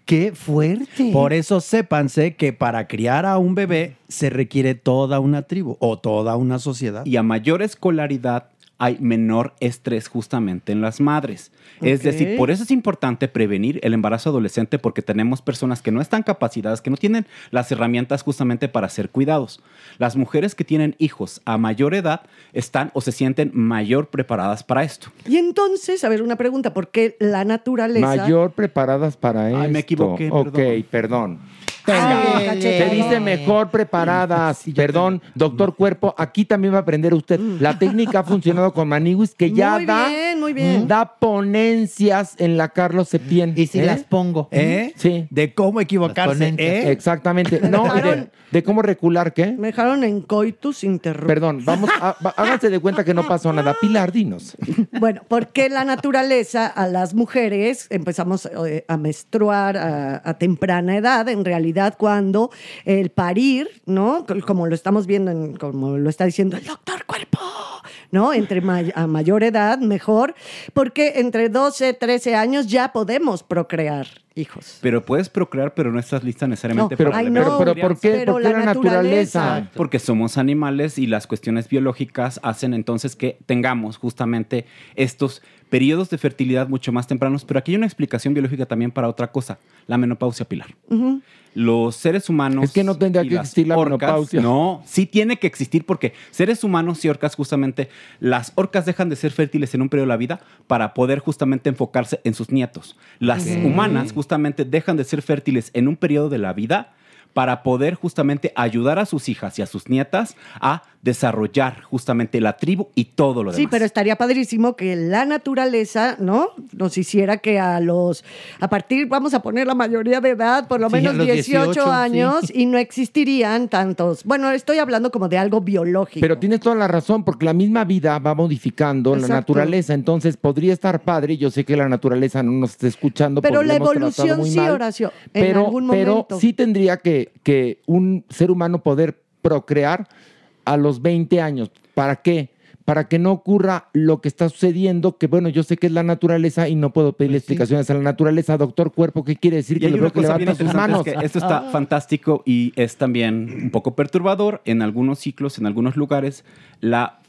¡Qué fuerte! Por eso sépanse que para criar a un bebé se requiere toda una tribu o toda una sociedad. Y a mayor escolaridad hay menor estrés justamente en las madres. Es decir, por eso es importante prevenir el embarazo adolescente porque tenemos personas que no están capacitadas, que no tienen las herramientas justamente para ser cuidados. Las mujeres que tienen hijos a mayor edad están o se sienten mayor preparadas para esto. Y entonces, a ver, una pregunta, ¿por qué la naturaleza... Mayor preparadas para esto. Ay, me equivoqué, Ok, perdón. Ay, cachetón. Se dice mejor preparadas. Perdón, doctor Cuerpo, aquí también va a aprender usted. La técnica ha funcionado con Maniwis, que ya Muy da, bien, muy bien. da ponencias en la Carlos Septién. Y si ¿eh? las pongo. ¿Eh? Sí. De cómo equivocarse, ¿eh? Exactamente. No, de, de cómo recular, ¿qué? Me dejaron en coitus interruptus. Perdón, vamos, a- va- háganse de cuenta que no pasó nada. Pilar, dinos. Bueno, porque la naturaleza a las mujeres empezamos eh, a menstruar a, a temprana edad, en realidad cuando el parir, ¿no? Como lo estamos viendo, en- como lo está diciendo el doctor Cuerpo, ¿no? Entre may- a mayor edad, mejor, porque entre 12, 13 años ya podemos procrear hijos. Pero puedes procrear, pero no estás lista necesariamente No, pero- para Ay, la no, pero ¿por qué? pero ¿Por qué la la naturaleza? Porque somos animales y las cuestiones biológicas hacen entonces que tengamos justamente estos periodos de fertilidad mucho más tempranos. Pero aquí hay una explicación biológica también para otra cosa, la menopausia pilar. Los seres humanos. Es que no tendría que existir la orcas- menopausia. No, sí tiene que existir porque seres humanos y orcas, justamente, las orcas dejan de ser fértiles en un periodo de la vida para poder justamente enfocarse en sus nietos. Las humanas, justamente, dejan de ser fértiles en un periodo de la vida para poder justamente ayudar a sus hijas y a sus nietas a desarrollar justamente la tribu y todo lo demás. Sí, pero estaría padrísimo que la naturaleza, ¿no? Nos hiciera que a los, a partir, vamos a poner la mayoría de edad, por lo Sí, menos los 18, 18, años, sí. y no existirían tantos. Bueno, estoy hablando como de algo biológico. Pero tienes toda la razón, porque la misma vida va modificando la naturaleza. Entonces podría estar padre. Yo sé que la naturaleza no nos está escuchando. Pero la evolución muy sí, mal. Horacio, en Pero, algún pero momento. sí tendría que, que un ser humano poder procrear a los 20 años. ¿Para qué? Para que no ocurra lo que está sucediendo, que bueno, yo sé que es la naturaleza y no puedo pedirle explicaciones a la naturaleza. Doctor Cuerpo, ¿qué quiere decir? Y Que veo que levanta sus manos. es que esto está fantástico y es también un poco perturbador. En algunos ciclos, en algunos lugares, la,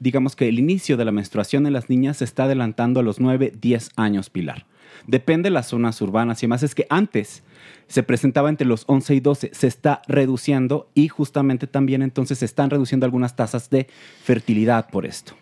digamos que el inicio de la menstruación en las niñas se está adelantando a los 9, 10 años, Pilar. Depende de las zonas urbanas y demás. Es que antes se presentaba entre los 11 y 12, se está reduciendo y justamente también entonces se están reduciendo algunas tasas de fertilidad por esto.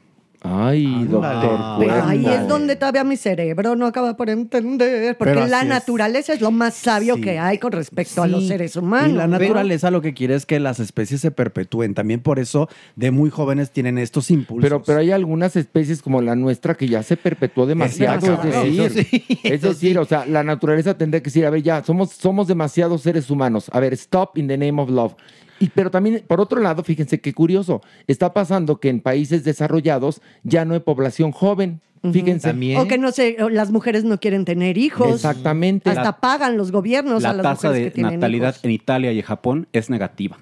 Ay, doctor. Pero ahí es donde todavía mi cerebro no acaba por entender, porque Pero la es. naturaleza es lo más sabio Sí. que hay con respecto a los seres humanos. Y la naturaleza lo que quiere es que las especies se perpetúen. También por eso de muy jóvenes tienen estos impulsos. Pero, pero hay algunas especies como la nuestra que ya se perpetuó demasiado. Es, decir, Eso sí, es decir, o sea, la naturaleza tendría que decir, a ver, ya, somos, somos demasiados seres humanos. A ver, stop in the name of love. Y, pero también, por otro lado, fíjense qué curioso, está pasando que en países desarrollados ya no hay población joven. Fíjense. O que no sé, o las mujeres no quieren tener hijos. Exactamente. Hasta La- pagan los gobiernos a La las tasa mujeres de que natalidad hijos. en Italia y en Japón es negativa.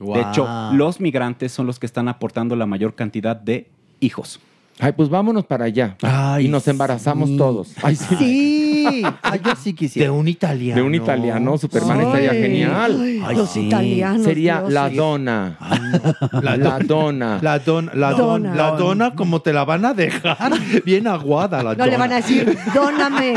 De hecho, los migrantes son los que están aportando la mayor cantidad de hijos. Ay, pues vámonos para allá. y nos embarazamos todos. Ay, sí. Sí. Ay, yo sí quisiera. De un italiano. De un italiano, Superman estaría Ay, genial. ay, los italianos, Sería Dios. la dona. La, La dona. La, don, la, don- Dona. la dona, como te la van a dejar bien aguada la No dona. le van a decir, dóname,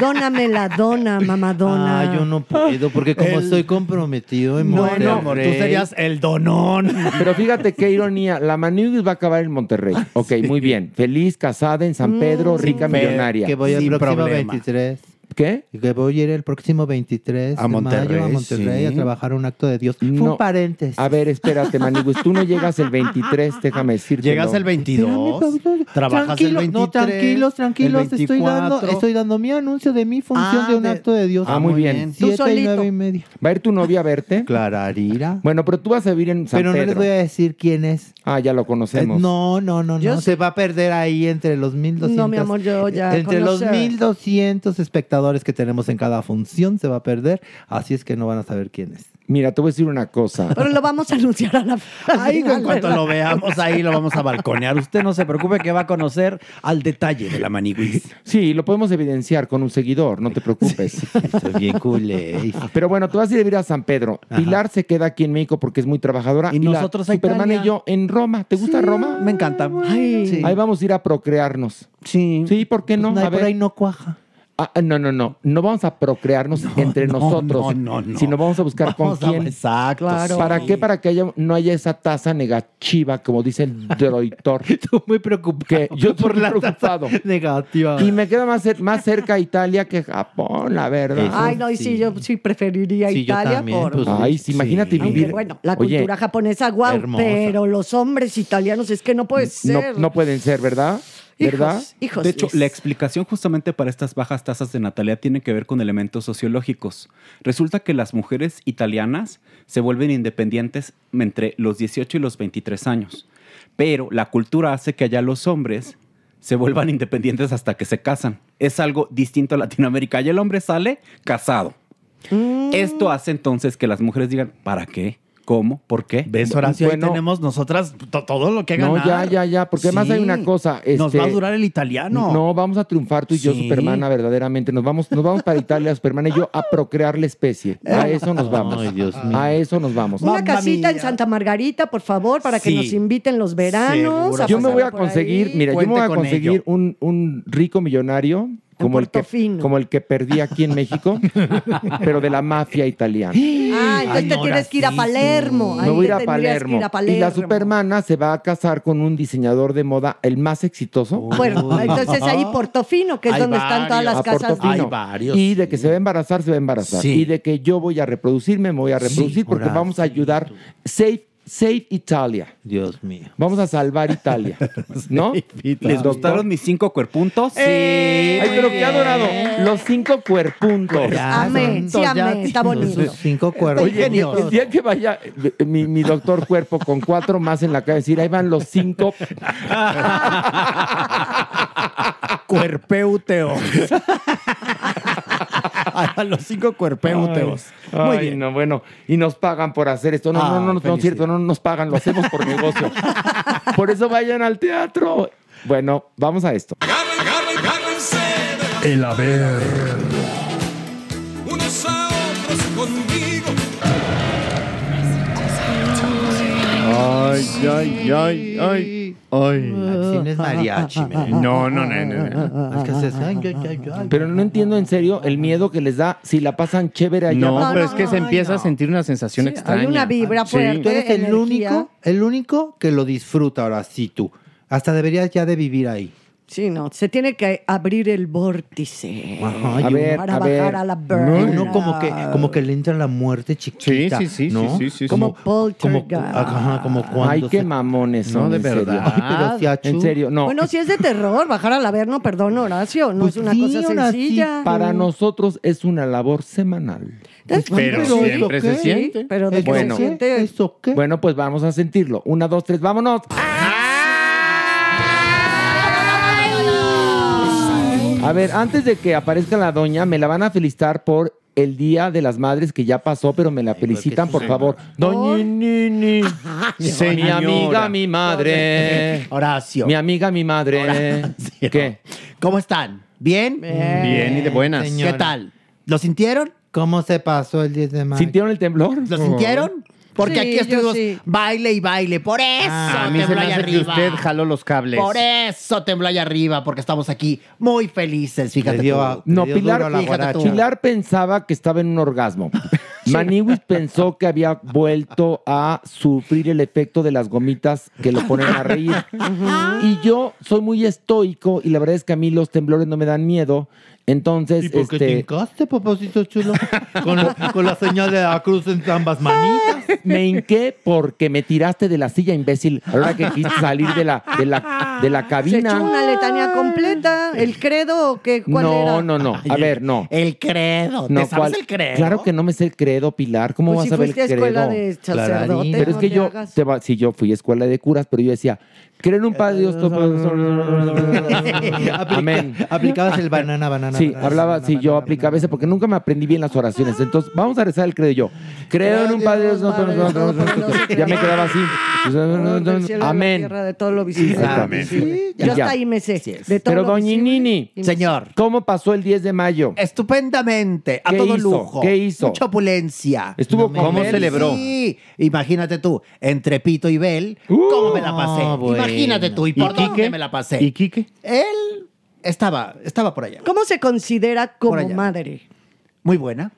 dóname la dona, mamadona. Ah, yo no puedo, porque como El- estoy comprometido en No, Monterrey. no, tú serías el donón. Pero fíjate qué ironía. La Maniguis va a acabar en Monterrey. Ok, muy bien. Feliz, casada en San Pedro, rica Pe- millonaria. Que voy Sin próximo problema. 23. ¿Qué? Que voy a ir el próximo 23 A de Monterrey, mayo a Monterrey sí. a trabajar un acto de Dios. Fue No. un paréntesis. A ver, espérate, Maniguis. Tú no llegas el 23, déjame decirte. Llegas el 22, trabajas el Tranquilo, 23. no, tranquilos, tranquilos. Estoy dando, 24. estoy dando mi anuncio de mi función Ah, de un de- acto de Dios. Ah, muy bien. Tú Siete y solito. nueve y media. ¿Va a ir tu novia a verte? Clararira. Bueno, pero tú vas a vivir en San Pero no Pedro. les voy a decir quién es. Ah, ya lo Eh, conocemos. no, no, no, Yo no. sé- Se va a perder ahí entre los 1200. No, mi amor, yo ya Entre los conocer. 1200 espectadores que tenemos en cada función se va a perder. Así es que no van a saber quién es. Mira, te voy a decir una cosa. Pero lo vamos a anunciar a la Ahí en cuanto lo veamos, ahí lo vamos a balconear. Usted no se preocupe que va a conocer al detalle de la maniguis. Sí, lo podemos evidenciar con un seguidor, no te preocupes. Estoy bien culé. Pero bueno, tú vas a ir a vivir a San Pedro. Pilar se queda aquí en México porque es muy trabajadora. Y la nosotros a Superman Italia. y yo en Roma. ¿Te gusta Roma? Me encanta. Ay. Sí. Ahí vamos a ir a procrearnos. Sí. Sí, ¿por qué no? No, a por ver. ahí no cuaja. Ah, no, no, no. No vamos a procrearnos entre no, nosotros, no, no, no. sino vamos a buscar Vamos con a- quién. exacto, Claro. ¿Para sí. qué? Para que haya, no haya esa tasa negativa, como dice el droitor. Estoy muy preocupado. Que yo estoy por muy la tasa preocupado. negativa. Y me queda más, cer- más cerca a Italia que Japón, la verdad. Eso Ay, no, y sí, sí. yo sí preferiría Sí, yo Italia también, por... pues, Ay, sí, imagínate Sí. Aunque, vivir. bueno, la Oye, cultura japonesa, guau, hermosa. pero los hombres italianos es que no puede no, ser. no pueden ser, ¿verdad? ¿Verdad? hijos, De hecho, la explicación justamente para estas bajas tasas de natalidad tiene que ver con elementos sociológicos. Resulta que las mujeres italianas se vuelven independientes entre los 18 y los 23 años, pero la cultura hace que allá los hombres se vuelvan independientes hasta que se casan. Es algo distinto a Latinoamérica. Allá el hombre sale casado. Mm. Esto hace entonces que las mujeres digan, ¿para qué? ¿Cómo? ¿Por qué? ¿Ves, Horacio? Bueno. Ahí tenemos nosotras to- todo lo que No, ganar. ya, ya, ya, porque además Sí. hay una cosa. Nos este, va a durar el italiano. No, vamos a triunfar tú y yo, Sí. Supermana, verdaderamente. Nos vamos, nos vamos para Italia, Superman y yo, a procrear la especie. A eso nos vamos. Ay, Dios mío. A eso nos vamos. Una Mamma casita en. Santa Margarita, por favor, para que Sí. nos inviten los veranos. Yo me voy a conseguir, ahí. mira, yo me voy a con conseguir un, un rico millonario como el, que, como el que perdí aquí en México, pero de la mafia italiana. Ah, entonces Ay, te tienes que ir a. Palermo. Me voy a Palermo. ir a Y la. Supermana se va a casar con un diseñador de moda, el más exitoso. Bueno, entonces ahí Portofino, que es Hay donde están todas las a casas. Hay varios, Y de que se va a embarazar, se va a embarazar. Sí. Y de que yo voy a reproducirme, me voy a reproducir porque vamos a ayudar. Save, save Italia. Dios mío. Vamos a salvar Italia. ¿No? ¿Les gustaron mis cinco cuerpuntos? Ay, pero qué adorado. Los cinco cuerpuntos. Ya, Amé, son- sí, ya amé, está bonito. sus cinco cuerpos. Oye, el día que vaya eh, mi, mi doctor cuerpo con cuatro más en la cabeza, decir, ahí van los cinco. Cuerpeuteos. a los cinco cuerpeuteos. Ay, Muy ay, bien. no, bueno, y nos pagan por hacer esto. No, no, no, no, no es cierto, no nos pagan, lo hacemos por negocio. por eso vayan al teatro. Bueno, vamos a esto. El haber. Ay, ay, ay, ay. Ay. No es mariachi. No, no, no, no, no. Es que se- ay, ay, ay, ay. Pero no entiendo en serio el miedo que les da si la pasan chévere allá. No, abajo. pero es que se no, empieza a no. sentir una sensación Sí, extraña. Hay una vibra Sí. fuerte. Tú eres el energía. único, el único que lo disfruta ahora sí tú. Hasta deberías ya de vivir ahí. Sí, no, se tiene que abrir el vórtice. Ajá, A ver, para a bajar ver. a la burn. uno como que, como que le entra la muerte chiquita. Sí, sí, sí, ¿no? sí, sí, sí. Como, Como como, poltergeist. ajá, como cuando Ay, qué se- mamones son, No, de en serio. verdad. Ay, pero achú. En serio, no. Bueno, si es de terror, bajar al Averno, perdón, Horacio, no Pues es una sí, cosa ahora sí, sencilla. Para nosotros es una labor semanal. Es- Pero ¿eso siempre se qué? siente. Pero de que Bueno. se siente... ¿Eso qué? Bueno, pues vamos a sentirlo. Una, dos, tres, vámonos. A ver, antes de que aparezca la doña, me la van a felicitar por el Día de las Madres que ya pasó, pero me la felicitan, por favor. Doña Nini. Mi amiga, mi madre. Horacio. Mi amiga, mi madre. ¿Qué? ¿Cómo están? ¿Bien? Bien y de buenas. ¿Qué tal? ¿Lo sintieron? ¿Cómo se pasó el 10 de mayo? ¿Sintieron el temblor? ¿Lo sintieron? Porque Sí, aquí estuvimos sí. baile y baile. Por eso Ah, a mí se tembló me allá hace que arriba. usted jaló los cables. Por eso tembló allá arriba, porque estamos aquí muy felices, fíjate dio tú. No, dio Pilar, duro a la fíjate tú. Pilar pensaba que estaba en un orgasmo. Maniwis pensó que había vuelto a sufrir el efecto de las gomitas que lo ponen a reír. Y yo soy muy estoico y la verdad es que a mí los temblores no me dan miedo. Entonces, ¿Y por qué te este, hincaste, papacito chulo? Con, con la señal de la cruz en ambas manitas. me hinqué porque me tiraste de la silla, imbécil. A la hora que quise salir de la, de la, de la Se echó cabina. una letanía completa. ¿El credo o qué? ¿Cuál No, era? no, no. A ver, no. El credo. ¿Te No, sabes ¿cuál? el credo? Claro que no me sé el credo, Pilar. ¿Cómo Pues vas si a ver fuiste a el escuela credo? de sacerdote. Pero es que yo, te va- sí, yo fui a escuela de curas, pero yo decía, creo en un Padre Dios. Amén. Aplicabas el banana, banana. Sí, banana, hablaba, banana, sí, yo banana, aplicaba ese porque nunca me aprendí bien las oraciones. Entonces, vamos a rezar el credo yo. Creo en un Padre Dios. Ya me quedaba así. Amén. de todo lo visible. Yo ya. hasta ahí me sé. Pero lo doña visible. Nini, Señor. ¿cómo pasó el 10 de mayo? Estupendamente, a ¿Qué todo lujo. ¿Qué hizo? Mucha opulencia. Estuvo ¿Cómo celebró? Sí, imagínate tú, entre Pito y Bel, ¿cómo me la pasé? Ah. Imagínate tú, ¿y por Quique? dónde me la pasé? ¿Y Quique? Él estaba, estaba por allá. ¿Cómo se considera como madre? Muy buena,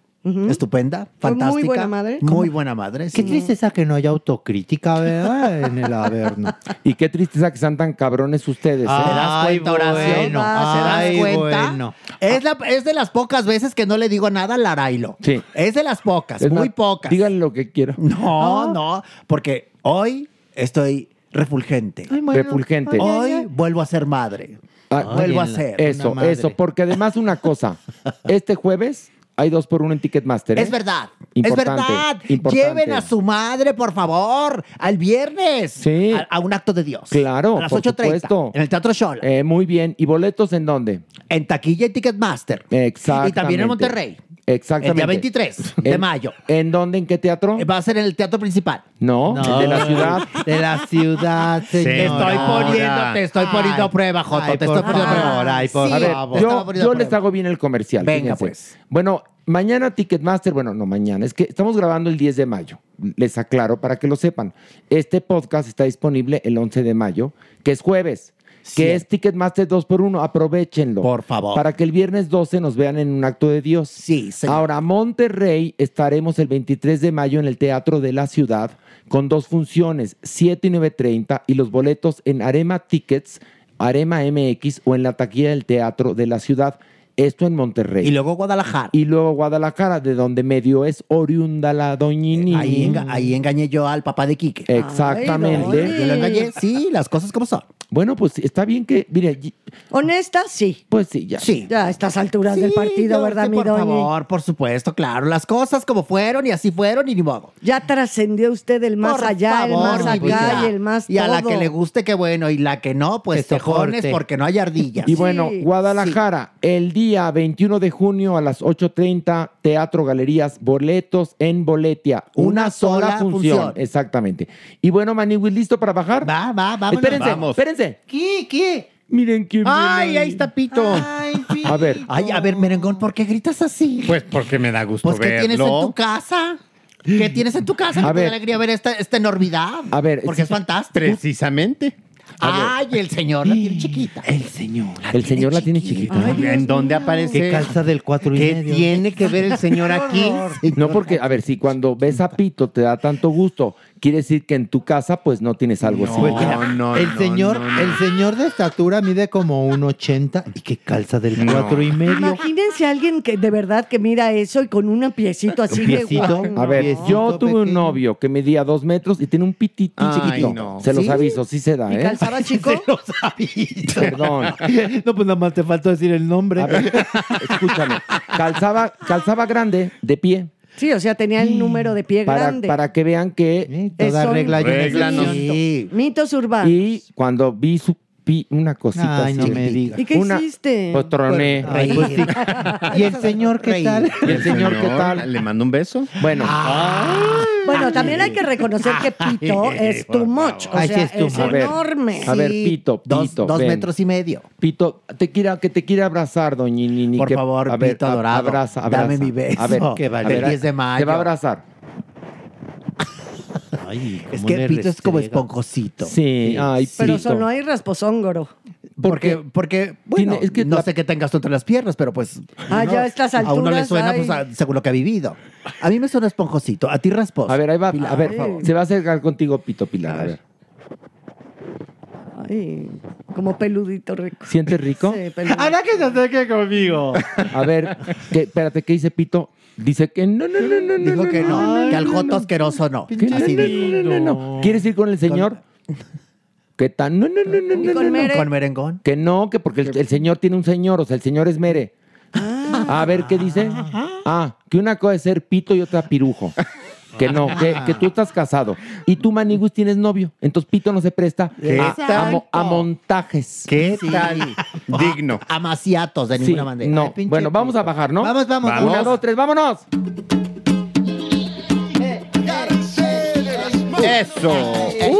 estupenda, Fue muy fantástica. buena madre. Muy buena madre, Qué tristeza que no haya autocrítica, ¿verdad? En el Averno. Y qué tristeza que sean tan cabrones ustedes. ¿eh? ¿Te das Ay, cuenta, Horacio? bueno, ¿Te das ay, cuenta? bueno. Es, la, es de las pocas veces que no le digo nada al Arailo. Sí. Es de las pocas, Es muy pocas. Díganle lo que quiero. No, no, porque hoy estoy refulgente. Refulgente. Hoy vuelvo a ser madre. Ah, vuelvo a ser. Eso, madre. eso, porque además una cosa, este jueves hay dos por uno en Ticketmaster. ¿eh? Es verdad, Importante, es verdad. importante. Lleven a su madre, por favor, al viernes. Sí. A, a un acto de Dios. Claro, A las por 8.30. supuesto. En el Teatro Shola. Eh, muy bien. ¿Y boletos en dónde? en taquilla y Ticketmaster. Exactamente. Y también en Monterrey. Exactamente. El día 23 de ¿En- mayo. ¿En dónde? ¿En qué teatro? Va a ser en el Teatro Principal. No, No, de la ciudad. De la ciudad, Te estoy poniendo, te estoy poniendo a prueba, Joto. ay, te estoy poniendo a prueba. ay, por Sí, A ver, yo, les hago bien el comercial. Venga, fíjense. pues. Bueno, mañana Ticketmaster, bueno, no mañana, es que estamos grabando el 10 de mayo. Les aclaro para que lo sepan. Este podcast está disponible el 11 de mayo, que es jueves. Que Sí. es Ticketmaster 2x1, aprovechenlo. Por favor. Para que el viernes 12 nos vean en un acto de Dios. Sí, señor. Ahora, Monterrey estaremos el 23 de mayo en el Teatro de la Ciudad con dos funciones, 7 y 9.30 y los boletos en Arema Tickets, Arema MX o en la taquilla del Teatro de la Ciudad. Esto en Monterrey. Y luego Guadalajara. Y luego Guadalajara, de donde medio es oriunda la doñini. Ahí, enga- ahí engañé yo al papá de Quique. Exactamente. Ay, Yo lo engañé. Sí, las cosas como son. Bueno, pues está bien que, mire, Honesta, sí. pues sí, ya. Sí. Ya a estas alturas del partido, yo ¿verdad, mi Por doña? favor, por supuesto, claro. Las cosas como fueron y así fueron y ni modo. Ya trascendió usted el más Por allá, el más vida. acá y el más Y a la que le guste, qué bueno. Y la que no, pues tejones porque no hay ardillas. Y bueno, Sí, Guadalajara, el día 21 de junio a las 8.30, Teatro Galerías, boletos en Boletia. Una, Una sola, sola función. función. Exactamente. Y bueno, Maniwis, ¿listo para bajar? Va, va, vámonos. Espérense, Vamos. espérense. ¿Qué? ¿Qué? Miren quién Ay, ahí está Pito. Ay, A ver, Ay, a ver, Merengón, ¿por qué gritas así? Pues porque me da gusto Pues, ¿qué verlo. tienes en tu casa? ¿Qué tienes en tu casa? A ¿Qué te da ver. alegría ver esta, esta enormidad? A ver, Porque sí, es fantástico. Precisamente. Ay, el señor la tiene chiquita. El señor. el señor la tiene chiquita. ¿En dónde aparece? Que calza del cuatro y ¿Qué medio. tiene que ver el señor aquí? No, porque, a ver, si cuando ves a Pito te da tanto gusto, quiere decir que en tu casa, pues no tienes algo así. Pues mira, no, el no, señor, no, no. el señor de estatura mide como un 80 y que calza del No. cuatro y medio. Imagínense a alguien que de verdad que mira eso y con un piecito así Un de piecito. guau. A ver, Piecito yo tuve un novio que medía dos metros y tiene un pitito Ay, chiquito. no. Se los ¿Sí? aviso, sí se da, ¿Y ¿eh? calzaba chico? Perdón. No, pues nada más te faltó decir el nombre. A ver, escúchame. Calzaba, calzaba grande, de pie, Sí, o sea, tenía el número de pie para, grande. para que vean que... Sí, toda regla Regla, no. Mitos urbanos. Y cuando vi su pi- una cosita Ay, no así. me digas. ¿Y qué Una- hiciste? Pues troné. Ay, pues sí. ¿Y el señor qué tal? ¿Y el señor qué tal? ¿Le mando un beso? Bueno, Bueno, también hay que reconocer que Pito es too much. O sea, es es much. A ver, enorme. a ver, Pito, dos, Pito, dos ven. metros y medio. Pito, te quiera, que te quiere abrazar, doña Nini. Por que- favor, a ver, Pito a- adorado, Abraza, abraza. dame mi beso. A ver, Que vale. a ver, El 10 de Te mayo. va a abrazar. Ay, Es que Pito es como esponjosito. Sí, ay, Pero Pito. solo hay rasposóngoro. Porque, porque bueno, Tiene- es que no la- sé qué tengas tú entre las piernas, pero pues. Ah, no, ya a estas A uno le alturas, suena, ay. pues, a- según lo que ha vivido. A mí me suena esponjosito, a ti rasposo. A ver, ahí va. Pilar, a ver, por favor. se va a acercar contigo, Pito Pilar. A ver. Ay, como peludito rico. ¿Sientes rico? Sí, peludito. Ahora que se acerque conmigo. A ver, ¿qué- espérate, ¿qué dice Pito? Dice que no, no, no, no, no. Dijo no, que no, que al joto asqueroso no. Que no, Así no, dijo. no, no, no, no. ¿Quieres ir con el señor? ¿Qué tal? No, no, no, no, no, con. Mere? Merengón. Que no, que porque el, el señor tiene un señor, o sea, el señor es mere. A ver, ¿qué dice? Ah, que una cosa es ser pito y otra pirujo. Que no, que, que tú estás casado. Y tú, Maniguis, tienes novio. Entonces Pito no se presta ¿Qué a, a mo- a montajes. ¿Qué Sí. tal? Digno. A maciatos de Sí, ninguna manera. no. Ay, pinche Bueno, vamos a bajar, ¿no? Vamos, vamos, Una, vamos. dos, tres, vámonos. Eso. Ay,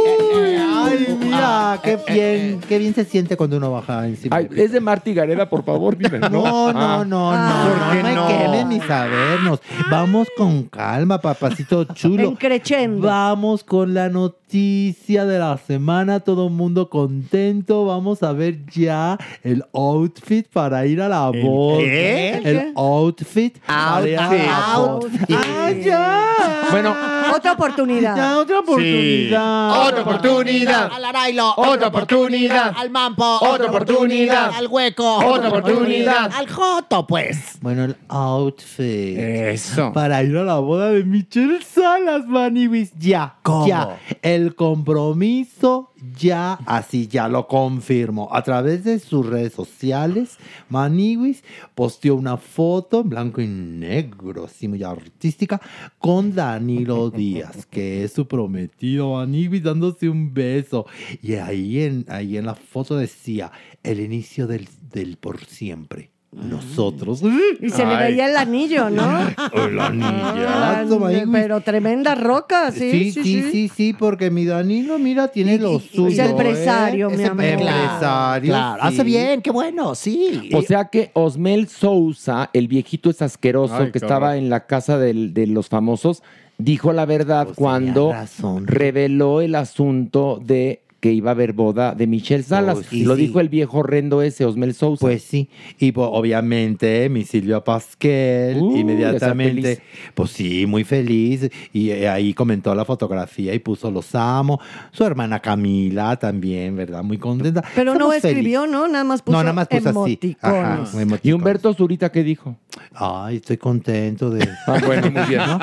mira, qué bien, qué bien se siente cuando uno baja encima. Ay, es de Marti Gareda, por favor, dime. No, no, Ah. no, no, Ah. no, me no? quemen ni sabernos. Vamos con calma, papacito chulo. En. Vamos con la noticia de la semana, todo el mundo contento. Vamos a ver ya el outfit para ir a la boda. qué? El outfit. Outfit. ¡Ah, ya! Bueno, Otra oportunidad. Ya, otra oportunidad. Otra oportunidad. Al Otra oportunidad. Al mampo. Otra oportunidad. Al hueco. Otra oportunidad. Al joto, pues. Bueno, el outfit. Eso. Para ir a la boda de Michelle Salas, Maniwis. Ya, ¿Cómo? ya. El compromiso ya, así ya lo confirmo. A través de sus redes sociales, Maniwis posteó una foto en blanco y negro, así muy artística, con Danilo Díaz, que es su prometido Maniwis, dándose un beso. Y ahí en, ahí en la foto decía, el inicio del, del por siempre. Nosotros. Y se le Ay. veía el anillo, ¿no? El Ah, anillazo, Maniwis. pero tremenda roca, sí, Sí, sí, sí, sí, porque mi Danilo, mira, tiene lo suyo. Es empresario, ¿eh? mi Es amor. empresario. Claro, sí. hace bien, qué bueno, sí. O sea que Osmel Sousa, el viejito es asqueroso Ay, que estaba en la casa del- de los famosos, dijo la verdad Pues tenía cuando razón. reveló el asunto de que iba a haber boda de Michelle Salas. Pues sí, Lo sí. dijo el viejo horrendo ese, Osmel Sousa. Pues sí, y pues, obviamente mi Silvia Pasquel Uh, inmediatamente, pues sí, muy feliz, y eh, ahí comentó la fotografía y puso los amo, su hermana Camila también, ¿verdad? Muy contenta. Pero no escribió. ¿no? Nada más puso No, nada más puso así. Ajá. ¿Y Humberto Zurita qué dijo? Ay, estoy contento de... Ah, bueno, muy bien. ¿no?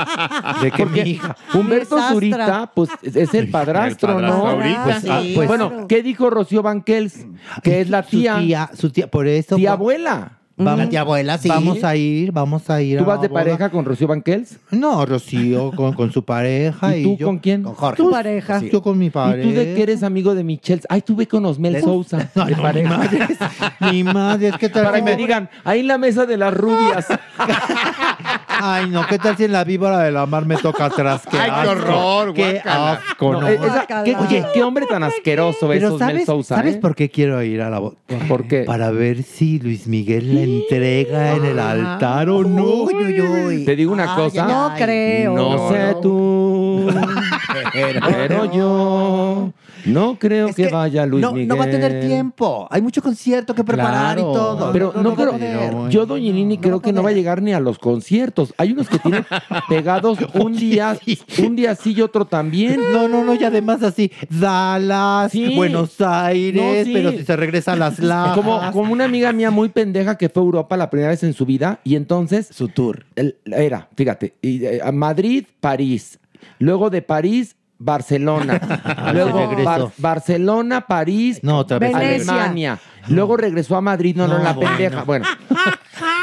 De que Porque mi hija... Humberto. Zurita, pues es el padrastro, El padrastro ¿no? ahorita. Pues, Sí, ah, pues, bueno, ¿qué dijo Rocío Banquels? Que es la tía, Su tía, su tía, por eso... tía abuela. Vamos, La tía abuela, sí. Vamos a ir, vamos a ir. ¿Tú a vas de boda. pareja con Rocío Banquels? No, Rocío con, con su pareja. ¿Y ¿Y, tú yo, con quién? Con Jorge. Tu pareja. Yo con mi pareja. ¿Y tú de que eres amigo de Michelle? Ay, tú ve con Osmel De- Sousa. Ay, de no, mi pareja. madre, es- mi madre, es que tal Para que me digan, ahí en la mesa de las rubias. Ay, no, ¿qué tal si en la víbora de la mar me toca atrás? Qué Ay, qué asco, horror, Qué guácala. asco, No, no. esa-. ¿qué- oye, qué hombre tan asqueroso es Osmel ¿sabes, Sousa. ¿sabes ¿eh? por qué quiero ir a la boda? ¿Por qué? Para ver si Luis Miguel la entrega en el altar o no. Uy, uy, uy. Te digo una Ay, cosa. No creo. No sé tú, pero yo no creo Es que, vaya Luis no, Miguel. no va a tener tiempo. Hay mucho concierto que preparar Claro. y todo. Pero no, va a creo, yo, Doña Nini, creo que no va a llegar ni a los conciertos. Hay unos que tienen pegados un día, un día sí y otro también. No, no, no, y además así, Dallas, Sí. Buenos Aires, No, sí. pero si se regresa a las lajas. Como, como una amiga mía muy pendeja que fue a Europa la primera vez en su vida y entonces Su tour. el- era, fíjate, y, eh, a Madrid, París, luego de París, Barcelona, luego. Bar- Barcelona, París, No, otra vez. Venecia. Alemania, luego regresó a Madrid, no, no, No, la bueno. pendeja, bueno.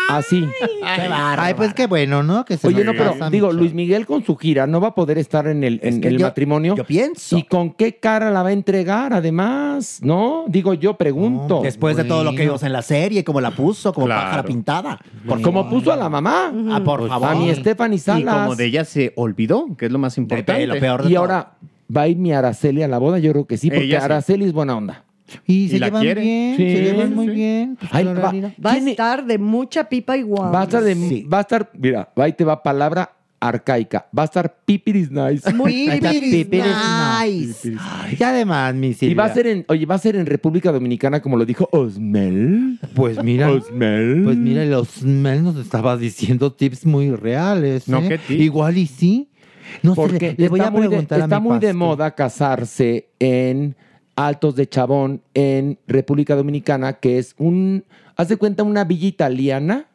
Así. Ay, pues qué bueno, ¿no? Que se Oye, nos no, pero pasa digo, mucho. Luis Miguel con su gira no va a poder estar en el, en que el yo- matrimonio. yo pienso. ¿Y con qué cara la va a entregar, además? ¿No? Digo, yo pregunto. Después de todo lo que vimos en la serie, como la puso, como Claro. pájara pintada. Como puso a la mamá. Ah, por favor. A mi Stephanie Y Salas. como de ella se olvidó, que es lo más importante. lo peor de Y todo. ahora, ¿va a ir mi Araceli a la boda? Yo creo que sí, porque Ella sí. Araceli es buena onda. Y se ¿Y la llevan quiere? bien, Sí, se llevan muy sí. bien. Pues, Ay, va- a ¿Quién- estar de mucha pipa y guau. Va a estar de, va a estar, mira, ahí te va palabra arcaica. Va a estar pipiris nice. Muy Ahí está, pipiris pipiris nice. Y además, mi Silvia. Y va a ser en, oye, va a ser en República Dominicana, como lo dijo Osmel. Pues mira, Osmel. pues mira, los Mel nos estaba diciendo tips muy reales. No, ¿eh? ¿qué tips? Igual y sí. No sé, Porque le voy está a muy de- preguntar a está mi muy de pastor. moda casarse en Altos de Chabón, en República Dominicana, que es un, haz de cuenta, una villa italiana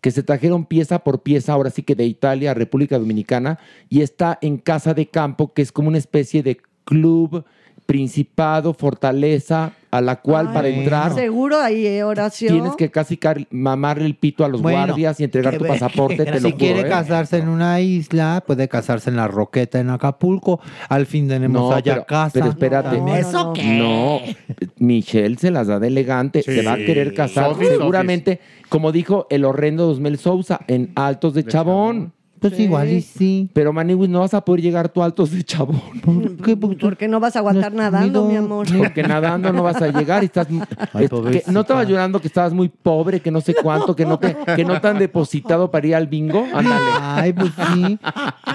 que se trajeron pieza por pieza, ahora sí que de Italia a República Dominicana, y está en Casa de Campo, que es como una especie de club, principado, fortaleza, a la cual Ay, para entrar Seguro ahí, eh, Horacio. tienes que casi car- mamarle el pito a los Bueno, guardias y entregar tu pasaporte, te lo si juro, quiere ¿eh? casarse en una isla, puede casarse en la Roqueta en Acapulco. Al fin tenemos No, allá pero, casa. pero espérate. No, no, ¿Eso no. qué? No, Michelle se las da de elegante, se va a querer casar Sofis, seguramente, como dijo el horrendo Osmel Sousa, en Altos de, Chabón. Pues igual y sí. Pero Maniwis, no vas a poder llegar tú Altos de Chabón. ¿Qué? Pues, Porque no vas a aguantar nadando, mi amor. Porque nadando no vas a llegar y estás... Ay, es que no estabas llorando que estabas muy pobre, que no sé cuánto, que no te, que no te han depositado para ir al bingo. Ándale. Ay, pues sí.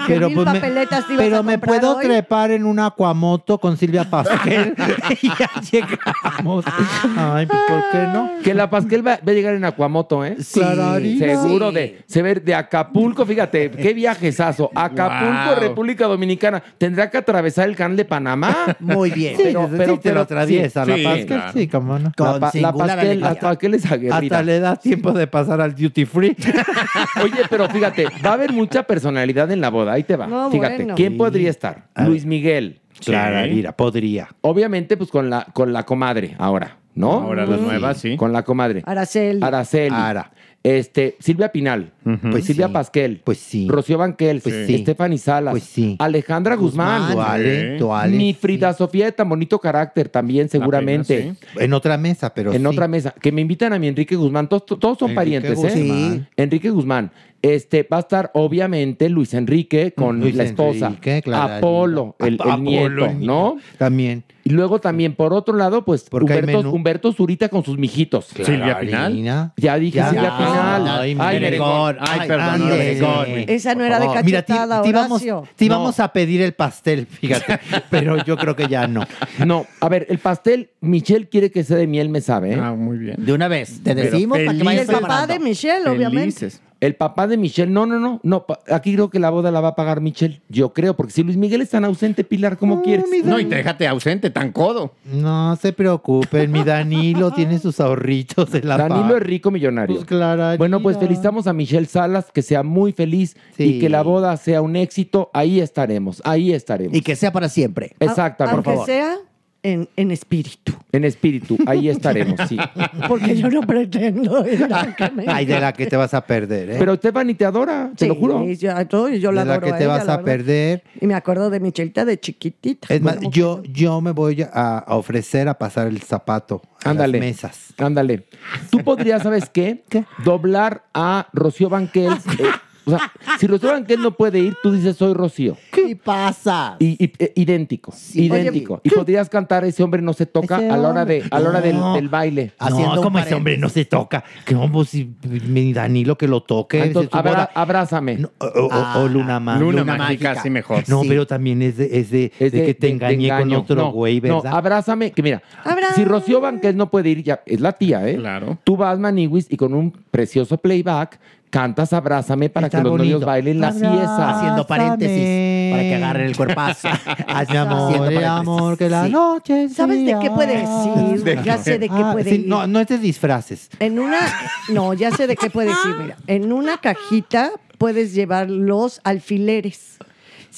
¿Qué Pero, pues, me, pero me puedo hoy? trepar en una Aquamoto con Silvia Pasquel y ya llegamos. Ay, pues ¿por qué no? Que la Pasquel va, va a llegar en Aquamoto, ¿eh? Sí. Seguro sí. de se ver de Acapulco, fíjate, qué viajesazo. Acapulco, Wow. República Dominicana. Tendrá que atravesar el canal de Panamá. Muy bien. Sí, Pero- sí, pero- te lo pero- atraviesa. sí, la claro. sí, cómo no. Con la, pa- la singular Pasquel, alegría. la Pasquel es aguerrida. Hasta le da tiempo de pasar al duty free. Oye, pero fíjate, va a haber mucha personalidad en la boda. Ahí te va. No, fíjate, bueno. ¿quién Sí. podría estar? Luis Miguel. Clara, Sí. mira, podría. Obviamente, pues con la, con la comadre ahora, ¿no? Ahora la nueva, sí. Con la comadre. Araceli. Araceli. Ara. Este, Silvia Pinal. Pues Silvia sí. Pasquel. Pues sí. Rocío Banquels. Pues sí. Stephanie Salas. Pues sí. Alejandra Guzmán. Sí. duale. Mi Frida Sofía de tan bonito carácter también, seguramente. En otra mesa, pero En sí. otra mesa. Que me invitan a mi Enrique Guzmán. Todos, todos son Enrique parientes, ¿eh? Guzmán. Enrique Guzmán. Este, va a estar, obviamente, Luis Enrique con Luis la esposa. Enrique. Apolo, el, el Apolo, nieto, el nieto. ¿no? También. Y luego también, por otro lado, pues, Humberto. Humberto Zurita con sus mijitos. Silvia Pinal. Ya dije Ya. Silvia Ah, Ay, Ay. Ay, perdón, ande. Esa no era de favor. Mira, te, cachetada, te íbamos, Horacio. te íbamos a pedir el pastel, fíjate. pero yo creo que ya no. No, a ver, el pastel, Michelle quiere que sea de miel, me sabe, ¿eh? Ah, muy bien. De una vez, te decimos para que Y vayas el papá preparando. de Michelle, obviamente. Felices. El papá de Michelle, no, no, no, no, aquí creo que la boda la va a pagar Michelle, yo creo, porque si Luis Miguel es tan ausente, Pilar, ¿cómo quieres? No, y déjate ausente, tan codo. No se preocupen, mi Danilo tiene sus ahorritos en la Danilo es rico millonario. Pues, Clararina. Bueno, pues felicitamos a Michelle Salas, que sea muy feliz Sí. y que la boda sea un éxito. Ahí estaremos, ahí estaremos. Y que sea para siempre. Exactamente. Aunque por favor. sea en, en espíritu. En espíritu, ahí estaremos, sí. Porque yo no pretendo ir a que me- Ay, de la que te vas a perder, ¿eh? Pero Stephanie te adora, te lo juro. Yo, yo, yo la de la adoro que te ella, vas la a perder. Y me acuerdo de Michelita de chiquitita. Es más, yo, yo me voy a, a ofrecer a pasar el zapato a Ándale. las mesas. Ándale. Tú podrías, ¿sabes qué? Doblar a Rocío Banquels. eh, o sea, si Rocío Banquels no puede ir, tú dices soy Rocío. ¿Qué pasa? Y, y- eh, idéntico, idéntico. y podrías cantar ese hombre no se toca Ese a la hora de a la hora del, No. del baile. No, como ese hombre no se toca. Que vamos, si mi Danilo que lo toque. Ah, entonces, abra- abrázame. No, o, o- Ah, o Luna Mágica. Luna, Luna mágica, sí, mejor. No, Sí. pero también es de, es de, Es de que te de- de engañé con otro No, güey, No, ¿verdad? abrázame, que mira, Abrázame. si Rocío Banquels no puede ir, ya es la tía, ¿eh? Claro. Tú vas, Maniwis, y con un precioso playback cantas Abrázame para Está que los bonito. novios bailen la Abrázame. fiesta. Haciendo paréntesis para que agarren el cuerpazo. Haz mi amor, Haciendo el paréntesis. amor, que la Sí. noche ¿Sabes de qué puede decir? Ya sé de qué Ah, puede sí, ir. no, no es de disfraces. En una, no, ya sé de qué puedes ir. Mira, en una cajita puedes llevar los alfileres.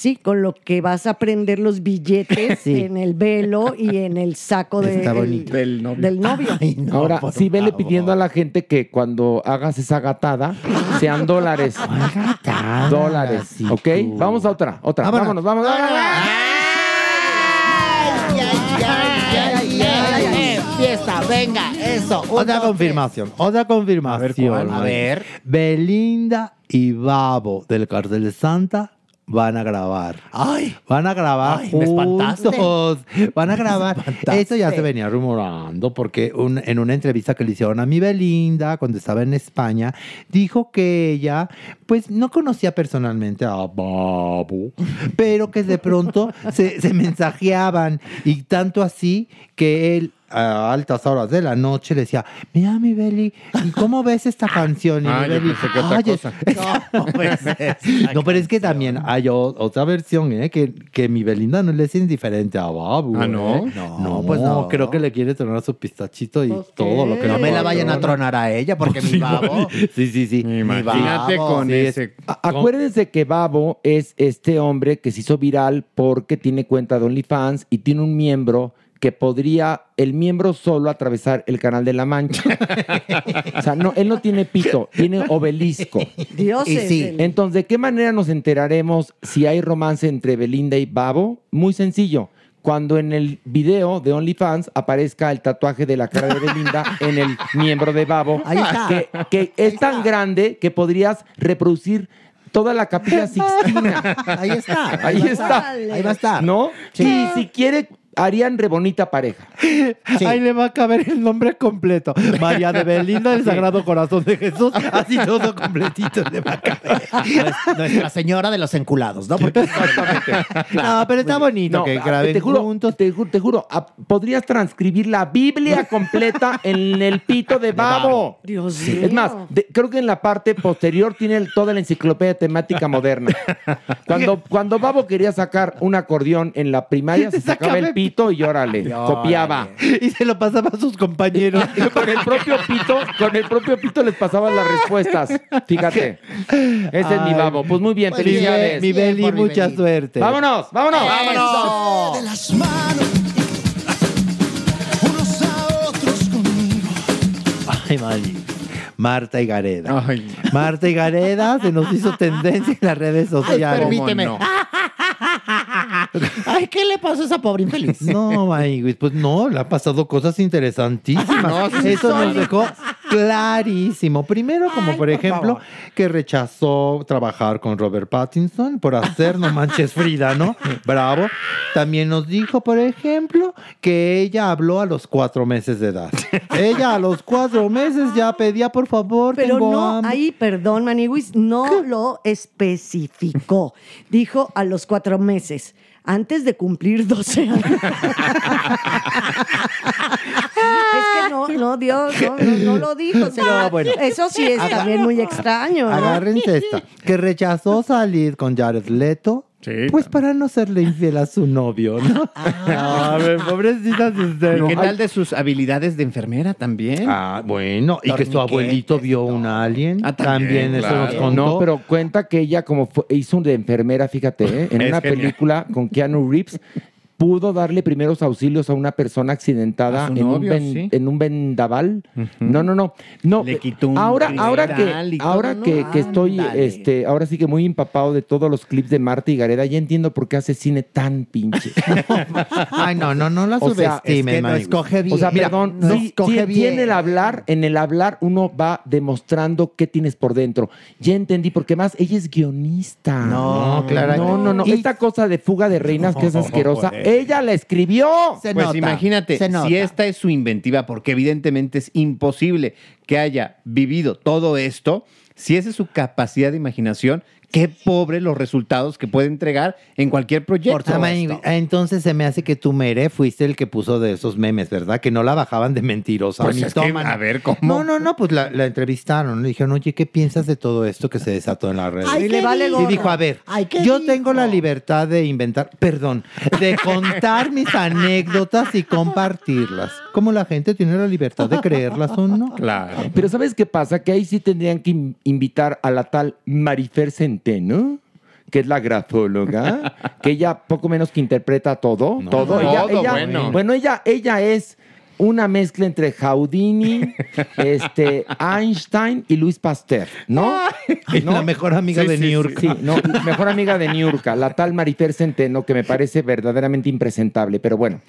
Sí, con lo que vas a prender los billetes Sí. en el velo y en el saco de- del- bonito. del novio. Ahora, sí, vele pidiendo a la gente que cuando hagas esa gatada sean dólares. dólares, ¿ok? Vamos a otra, otra. Vámonos, vamos, vámonos. Fiesta, venga, eso. Otra confirmación, otra confirmación. A ver. Belinda y Babo del Cartel de Santa van a grabar. Ay. Van a grabar Ay, me juntos. Van a grabar. Esto ya se venía rumorando porque un- en una entrevista que le hicieron a mi Belinda cuando estaba en España, dijo que ella pues no conocía personalmente a Babo, pero que de pronto se, se mensajeaban y tanto así que él a altas horas de la noche le decía, mira mi Beli, ¿y cómo ves esta canción? Y Ah, mi Beli, que otra "Ay, es- cosa". no, pues, no, pero es que también hay o- otra versión, ¿eh? Que, que mi Belinda no le es indiferente a Babu. Ah, ¿no? ¿eh? No, No, pues no. Creo que le quiere tronar su pistachito y todo lo que No me la vayan a tronar a ella porque mi Sí, babo. Sí, sí, sí. Imagínate Babo. con Sí, es- ese. A- Acuérdense que Babo es este hombre que se hizo viral porque tiene cuenta de OnlyFans y tiene un miembro que podría el miembro solo atravesar el canal de la Mancha. o sea, no, él no tiene pito, tiene obelisco. Dios Y es sí. el- Entonces, ¿de qué manera nos enteraremos si hay romance entre Belinda y Babo? Muy sencillo. Cuando en el video de OnlyFans aparezca el tatuaje de la cara de Belinda en el miembro de Babo, Ahí está. que, que es tan grande que podrías reproducir toda la capilla Sixtina. Ahí está. Ahí va está. Ahí va a estar. ¿No? Sí. Y si quiere, harían re bonita pareja. Sí. Ahí le va a caber el nombre completo. María de Belinda del Sagrado Corazón de Jesús. Así todo completito le va a caber. Nues- Nuestra Señora de los Enculados, ¿no? Porque No, pero está bonito No, que ah, graben te juro, juntos. Te, ju- te juro, ah, podrías transcribir la Biblia completa en el pito de babo. Dios Sí, mío. Es más, de- creo que en la parte posterior tiene el- toda la enciclopedia temática moderna. Cuando, cuando Babo quería sacar un acordeón en la primaria, se sacaba el pito y órale, copiaba. Y se lo pasaba a sus compañeros. con el propio pito, con el propio pito les pasaban las respuestas. Fíjate. Ese es mi babo. Pues muy bien, Mi, felicidades. mi Beli, mi mucha suerte. Vámonos, vámonos. ¡Vámonos! de las manos unos a otros conmigo. Ay, Mari. Marta y Gareda. Ay. Marta y Gareda se nos hizo tendencia en las redes Ay, sociales. permíteme. no? Ay, ¿qué le pasó a esa pobre infeliz? No, pues no, le han pasado cosas interesantísimas. No, sí, Eso nos dejó clarísimo. Primero, como Ay, por por ejemplo, favor. que rechazó trabajar con Robert Pattinson por hacer No Manches Frida, ¿no? Bravo. También nos dijo, por ejemplo, que ella habló a los cuatro meses de edad. Ella a los cuatro meses ya pedía, por favor, Pero tengo no, hambre. ahí, perdón, Maniwis, no lo especificó. Dijo a los cuatro meses, antes de cumplir 12 años. no, no, Dios, no, no, no lo dijo. bueno. Eso sí es Aga- también muy extraño. ¿no? Agárrense esta. Que rechazó salir con Jared Leto. Sí. Pues para no serle infiel a su novio, ¿no? A ver, pobrecitas de ustedes. ¿Qué tal de sus habilidades de enfermera también? Ah, bueno, y que su abuelito vio un alien. Ah, también, también, eso claro. nos contó. No, pero cuenta que ella como fue- hizo de enfermera, fíjate, ¿eh? en Es una genial. película con Keanu Reeves, pudo darle primeros auxilios a una persona accidentada en, un novio, ven- sí. en un vendaval. No, no, no. no Le quitó un ahora, ahora que, ahora ¿no? que, que estoy, este, ahora sí que muy empapado de todos los clips de Marta y Gareda, ya entiendo por qué hace cine tan pinche. Ay, no, no, no la O sea, es que no escoge bien. O sea, perdón, no sí, escoge sí, sí bien. en el hablar, en el hablar uno va demostrando qué tienes por dentro. Ya entendí, porque más ella es guionista. No, claro. No, no, no. Y- Esta cosa de fuga de reinas que es asquerosa, ella la escribió. Se Pues nota, imagínate, se nota. si esta es su inventiva, porque evidentemente es imposible que haya vivido todo esto, si esa es su capacidad de imaginación, qué pobre los resultados que puede entregar en cualquier proyecto. Ah, entonces se me hace que tú, Mere, fuiste el que puso de esos memes, ¿verdad? Que no la bajaban de mentirosa. Pues es que, a ver, ¿cómo? No, no, no, pues la, la entrevistaron. Le dijeron, oye, ¿qué piensas de todo esto que se desató en las redes? Ay, Y le ¿qué vale dijo? y dijo, a ver, Ay, ¿qué yo dijo? tengo la libertad de inventar, perdón, de contar mis anécdotas y compartirlas. Como la gente tiene la libertad de creerlas o no. Claro. Pero ¿sabes qué pasa? Que ahí sí tendrían que in- invitar a la tal Marifer Centeno, que es la grafóloga, que ella poco menos que interpreta todo, todo. Ella, Todo, ella- bueno. bueno, ella, ella es una mezcla entre Houdini, este, Einstein y Luis Pasteur, ¿no? Y la mejor amiga de Niurka. Sí, no, la mejor amiga de Niurka, la tal Marifer Centeno, que me parece verdaderamente impresentable. Pero bueno,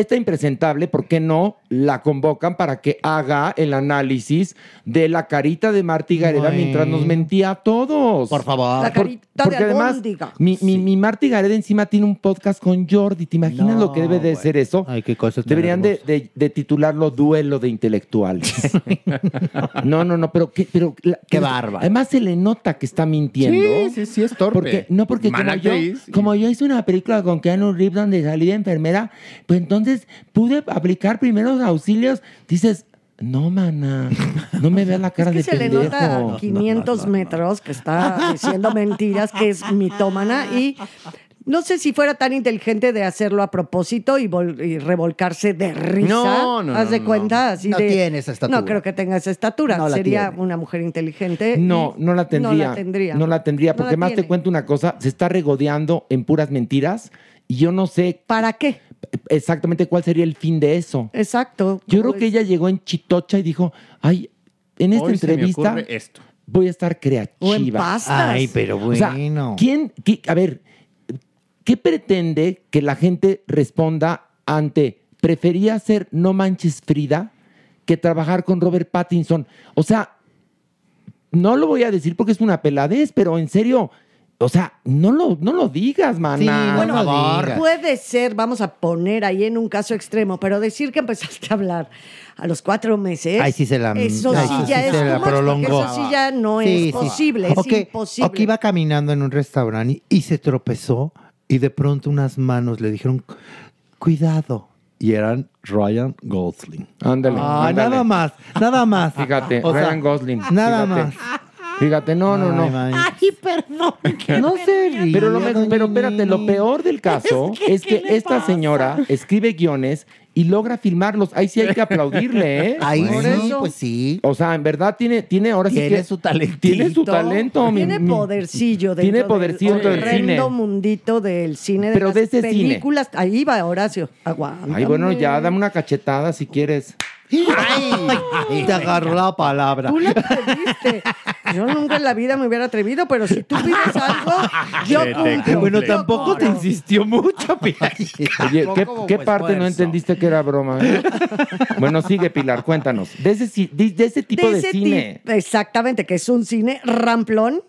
esta impresentable, ¿por qué no la convocan para que haga el análisis de la carita de Marty Gareda mientras nos mentía a todos? Por favor. La carita de albóndiga. mi, mi, mi Marty Gareda encima tiene un podcast con Jordi. ¿Te imaginas lo que debe de ser eso? Ay, qué cosa Deberían de, de- de titularlo Duelo de Intelectuales. no, no, no, pero qué, pero la- Qué que- bárbaro. Además se le nota que está mintiendo. Sí, sí, sí, es torpe. Porque, no, porque como yo, como yo hice una película con Keanu Reeves donde salí de enfermera, pues entonces pude aplicar primeros auxilios. Dices, no, mana, no me veas la cara Es que de se le nota a 500 metros que está diciendo mentiras, que es mitómana y no sé si fuera tan inteligente de hacerlo a propósito y, vol- y revolcarse de risa. No, no, Haz no, de no. cuenta así No de- tiene esa estatura. No creo que tenga esa estatura. No Sería tiene. una mujer inteligente. No, no la tendría. No la tendría. No la tendría, No porque la más te cuento una cosa, se está regodeando en puras mentiras y yo no sé ¿Para qué? Exactamente cuál sería el fin de eso. Exacto. Yo creo que ella llegó en chitocha y dijo, ay, en esta Hoy se me entrevista ocurre esto. voy a estar creativa. O en pastas. Ay, pero O sea, bueno. ¿quién, qué- a ver, ¿qué pretende que la gente responda ante prefería ser No Manches Frida que trabajar con Robert Pattinson? O sea, no lo voy a decir porque es una peladez, pero en serio, o sea, no lo, no lo digas, mana. Bueno, por favor. puede ser, vamos a poner ahí en un caso extremo, pero decir que empezaste a hablar a los cuatro meses. Ay, sí se la- Eso ay, sí sí, ya sí es se la prolongó. Eso sí ya no Sí, sí. es posible, es que- imposible. O que iba caminando en un restaurante y, y se tropezó y de pronto unas manos le dijeron, cuidado. Y eran Ryan Gosling. Ándale. Ah, nada más, nada más. Fíjate, O sea, Ryan Gosling. Nada fíjate. más. Fíjate, no, no, no. Ay. Ay, perdón. No se ría, Pero, lo me- pero espérate, lo peor del caso es que, esta señora escribe guiones y logra filmarlos. Ahí sí hay que aplaudirle, ¿eh? Ahí Por sí, eso. pues sí. O sea, en verdad tiene, tiene ahora sí Tiene que... su talentito. Tiene su talento. mi- Tiene mi- podercillo Tiene dentro podercillo del dentro del cine. mundito del cine, de Pero las de ese cine. películas. Ahí va Horacio. Aguanta. Ay, bueno, ya, dame una cachetada si quieres. Ay, te agarró la palabra. Tú la pediste. Yo nunca en la vida me hubiera atrevido, pero si tú pides algo, yo cumplo. Bueno, Yo tampoco te insistió mucho, Pilar. Oye, ¿qué, parte no entendiste que era broma? bueno, sigue, Pilar, cuéntanos. De ese, de, de tipo de, ese cine. exactamente, que es un cine ramplón,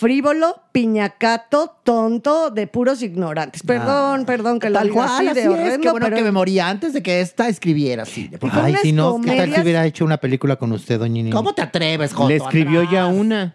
frívolo, piñacato, tonto, de puros ignorantes. Perdón, perdón que lo Tal diga cual, así así de es. horrendo, Qué bueno pero que me moría antes de que esta escribiera así. Por. Ay, si no, ¿qué tal si comedias- hubiera hecho una película con usted, doña Nini? ¿Cómo te atreves, Joto? Le escribió atrás? ya una.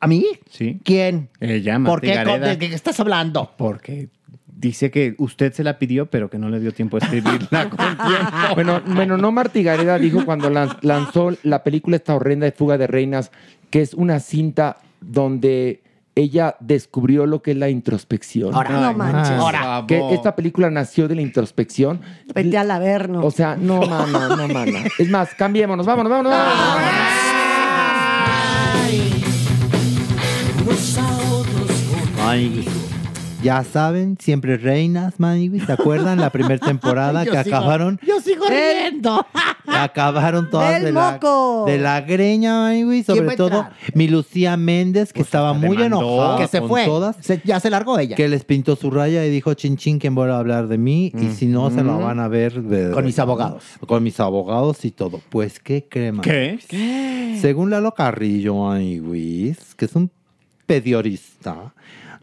¿A mí? Sí. ¿Quién? Ella, ¿Por Marta qué? Gareda. ¿De qué estás hablando? Porque dice que usted se la pidió, pero que no le dio tiempo a escribirla con tiempo. Bueno, bueno, no Marty Gareda dijo cuando lan- lanzó la película esta horrenda de Fuga de Reinas, que es una cinta donde ella descubrió lo que es la introspección. Ahora, no manches. Ahora. que esta película nació de la introspección. Vete al averno. O sea, no, mana, no, mana. Es más, cambiémonos, vámonos, vámonos. vámonos. Ay, ya saben, siempre reinas, Manigui. ¿Se acuerdan la primera temporada que sigo- acabaron? Yo sigo Del- riendo. Acabaron todas Del de la, de la greña, Manigui. ¿Quién va Sobre todo mi Lucía Méndez, que estaba muy demandó. enojada que se con fue. todas. Se- ya se largó ella. Que les pintó su raya y dijo, chin chin, ¿quién va a hablar de mí? Y si no, se lo van a ver de- Con mis abogados. Con mis abogados y todo. Pues, ¿qué crema? ¿Qué? Según Lalo Carrillo, Maniguis, que es un periodista,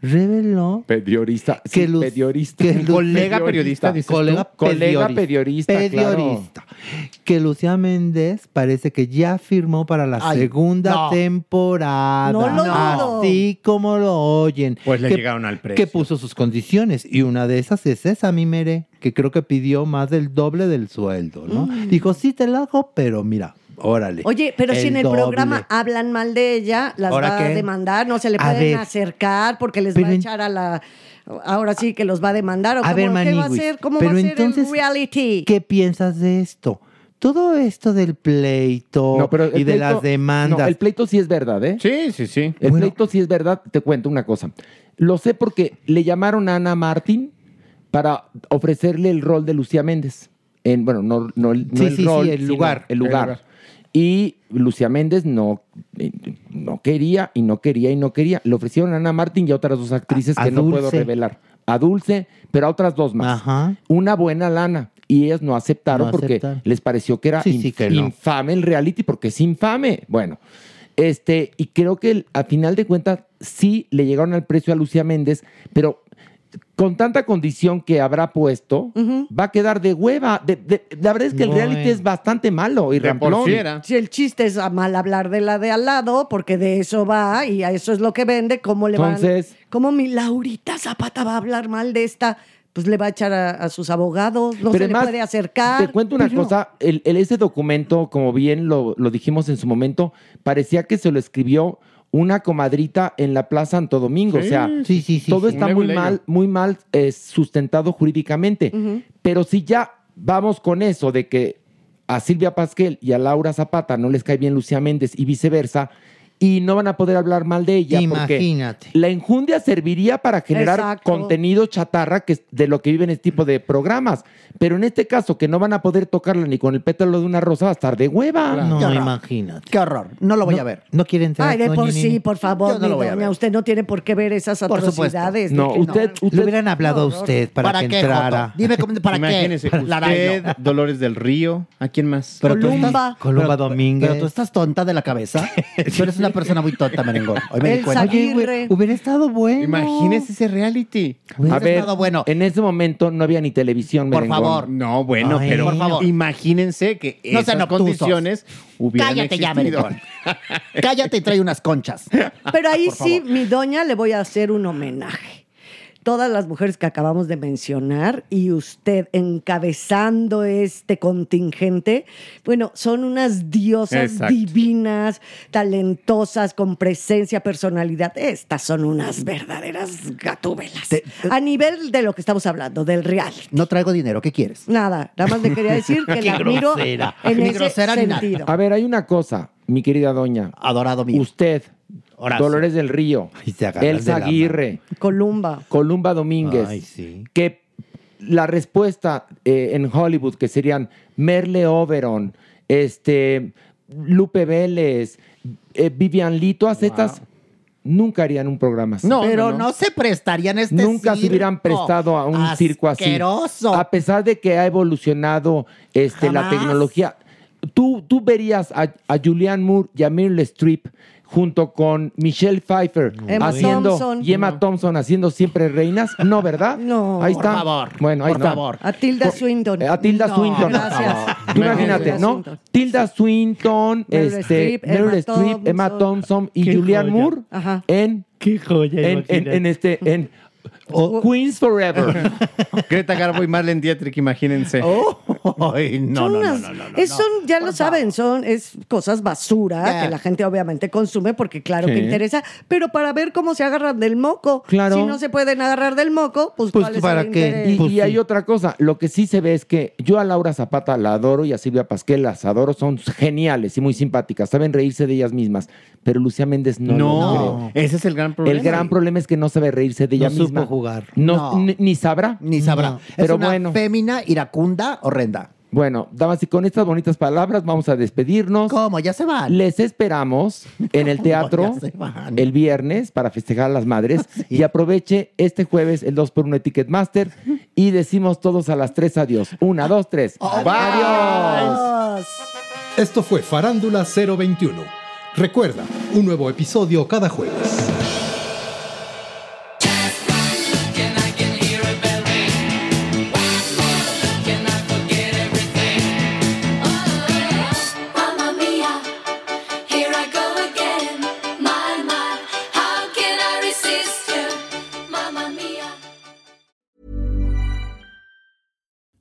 reveló Periodista. que sí, Lu- periodista. que Lu- Colega periodista, dices colega periodista, periodista, que Lucía Méndez parece que ya firmó para la Ay, segunda no. temporada. No lo dudo. Así como lo oyen. Pues le que, llegaron al precio. que puso sus condiciones y una de esas es esa, mi mere, que creo que pidió más del doble del sueldo, ¿no? Dijo, sí te la hago, pero mira, órale. Oye, pero si en el doble. programa hablan mal de ella, las ¿Ahora va a demandar, no se le A pueden ver. acercar porque les Pero va a echar a la... Ahora sí que los va a demandar. ¿o A cómo- ver, ¿Qué va a Maniguis, hacer? ¿Cómo pero va a ser entonces, el reality? ¿Qué piensas de esto? Todo esto del pleito No, pero el y de las demandas. No, el pleito sí es verdad, ¿eh? Sí, sí, sí. El Bueno. pleito sí es verdad. Te cuento una cosa. Lo sé porque le llamaron a Ana Martín para ofrecerle el rol de Lucía Méndez. En, bueno, no, no, el- no Sí, el sí, rol, sí, el sino lugar. El lugar. El lugar. Y Lucía Méndez no, eh, no quería y no quería y no quería. Le ofrecieron a Ana Martín y a otras dos actrices A- a que no puedo revelar. A Dulce, pero a otras dos más. Una buena lana. Y ellas no aceptaron No porque les pareció que era Sí, sí, inf- que no. infame el reality, porque es infame. Bueno, este, y creo que el- a final de cuentas sí le llegaron al precio a Lucía Méndez, pero con tanta condición que habrá puesto, va a quedar de hueva. De- de- la verdad es que el Bueno. reality es bastante malo y ramplón. Si el chiste es a mal hablar de la de al lado, porque de eso va y a eso es lo que vende, ¿cómo le van? Entonces- ¿Cómo mi Laurita Zapata va a hablar mal de esta? Pues le va a echar a, a sus abogados, no Pero se además, le puede acercar. Te cuento una Pero- cosa, el, el- ese documento, como bien lo, lo dijimos en su momento, parecía que se lo escribió una comadrita en la Plaza Santo Domingo. Sí. o sea, Sí, sí, sí, todo sí. está muy mal, muy mal eh, sustentado jurídicamente. Pero si ya vamos con eso de que a Silvia Pasquel y a Laura Zapata no les cae bien Lucía Méndez y viceversa, y no van a poder hablar mal de ella. porque Imagínate. La enjundia serviría para generar Exacto. contenido chatarra que es de lo que viven este tipo de programas. Pero en este caso, que no van a poder tocarla ni con el pétalo de una rosa, va a estar de hueva. No, imagínate. Qué horror. No lo voy a ver. No quiere entrar. Ay, de por sí, Nini? por favor, Yo no lo voy a doña, ver. usted no tiene por qué ver esas Por supuesto. atrocidades. No, usted, Le hubieran hablado a usted para, que qué, entrara. Joto? Dime cómo- para Imagínese, qué. usted, Dolores del Río, ¿a quién más? Pero Columba. Columba Domínguez. Pero tú estás tonta de la cabeza. tú eres una persona muy tonta, merengón. Hoy me di El cuenta. Oye, güey, Hubiera estado bueno. Imagínese ese reality. Hubiera A ver, estado bueno. en ese momento no había ni televisión, Por merengón. favor. No, bueno, Ay, pero por favor. imagínense que No esas sean obtusos. condiciones hubieran Cállate ya, existido. merengón. Cállate y trae unas conchas. Pero ahí Por sí, favor. mi doña, le voy a hacer un homenaje. Todas las mujeres que acabamos de mencionar y usted encabezando este contingente, bueno, son unas diosas Exacto. divinas, talentosas, con presencia, personalidad. Estas son unas verdaderas gatúbelas. a nivel de lo que estamos hablando, del real. No traigo dinero. ¿Qué quieres? Nada, nada más le quería decir que la admiro grosera. en Ni ese grosera ni nada. sentido. A ver, hay una cosa, mi querida doña. Adorado mío. Usted, Horacio. Dolores del Río, Elsa Aguirre, Columba. Columba Domínguez, Ay, sí. que la respuesta eh, en Hollywood, que serían Merle Oberon, este, Lupe Vélez, eh, Vivian Lee, todas estas nunca harían un programa así. No, Pero no, no, no. se prestarían a este Nunca se hubieran prestado a un circo así. Asqueroso. A pesar de que ha evolucionado este, la tecnología. Tú, tú verías a, a Julianne Moore y a Meryl Streep junto con Michelle Pfeiffer Emma haciendo Thompson. y Emma Thompson haciendo siempre reinas. No, ¿verdad? No. Ahí Por está. favor, Bueno, ahí por está. favor. A Tilda Swinton. A Tilda No, Swinton. Gracias. Tú imagínate, ¿no? Swinton. Tilda Swinton, Meryl este, Streep, Meryl Emma Streep, Emma Thompson. Y Julianne. Moore Ajá. en, Qué joya. en, en, en este, en Queens Forever. Greta Garbo y Marlene Dietrich, imagínense. Ay, no, Son no, no, unas- no, no, no, es- son, ya lo saben, son es cosas basura que la gente obviamente consume porque claro que interesa, pero para ver cómo se agarran del moco. Claro. Si no se pueden agarrar del moco, pues, Pues, ¿cuál es ¿para el qué? Y, Pues y sí. hay otra cosa, lo que sí se ve es que yo a Laura Zapata la adoro y a Silvia Pasquel las adoro, son geniales y muy simpáticas, saben reírse de ellas mismas, pero Lucía Méndez no. No, ese es el gran problema. El gran problema es que no sabe reírse de ella No supo misma. jugar. No, No. Ni, sabrá. Ni sabrá. No. Es Pero una bueno. fémina iracunda horrenda. Bueno, damas y con estas bonitas palabras vamos a despedirnos. ¿Cómo? Ya se van. Les esperamos en el teatro el viernes para festejar a las madres y aproveche este jueves el 2x1 Ticketmaster y decimos todos a las 3 adiós. Una, dos, tres. Adiós. Esto fue Farándula 021. Recuerda, un nuevo episodio cada jueves.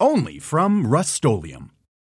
Only from Rust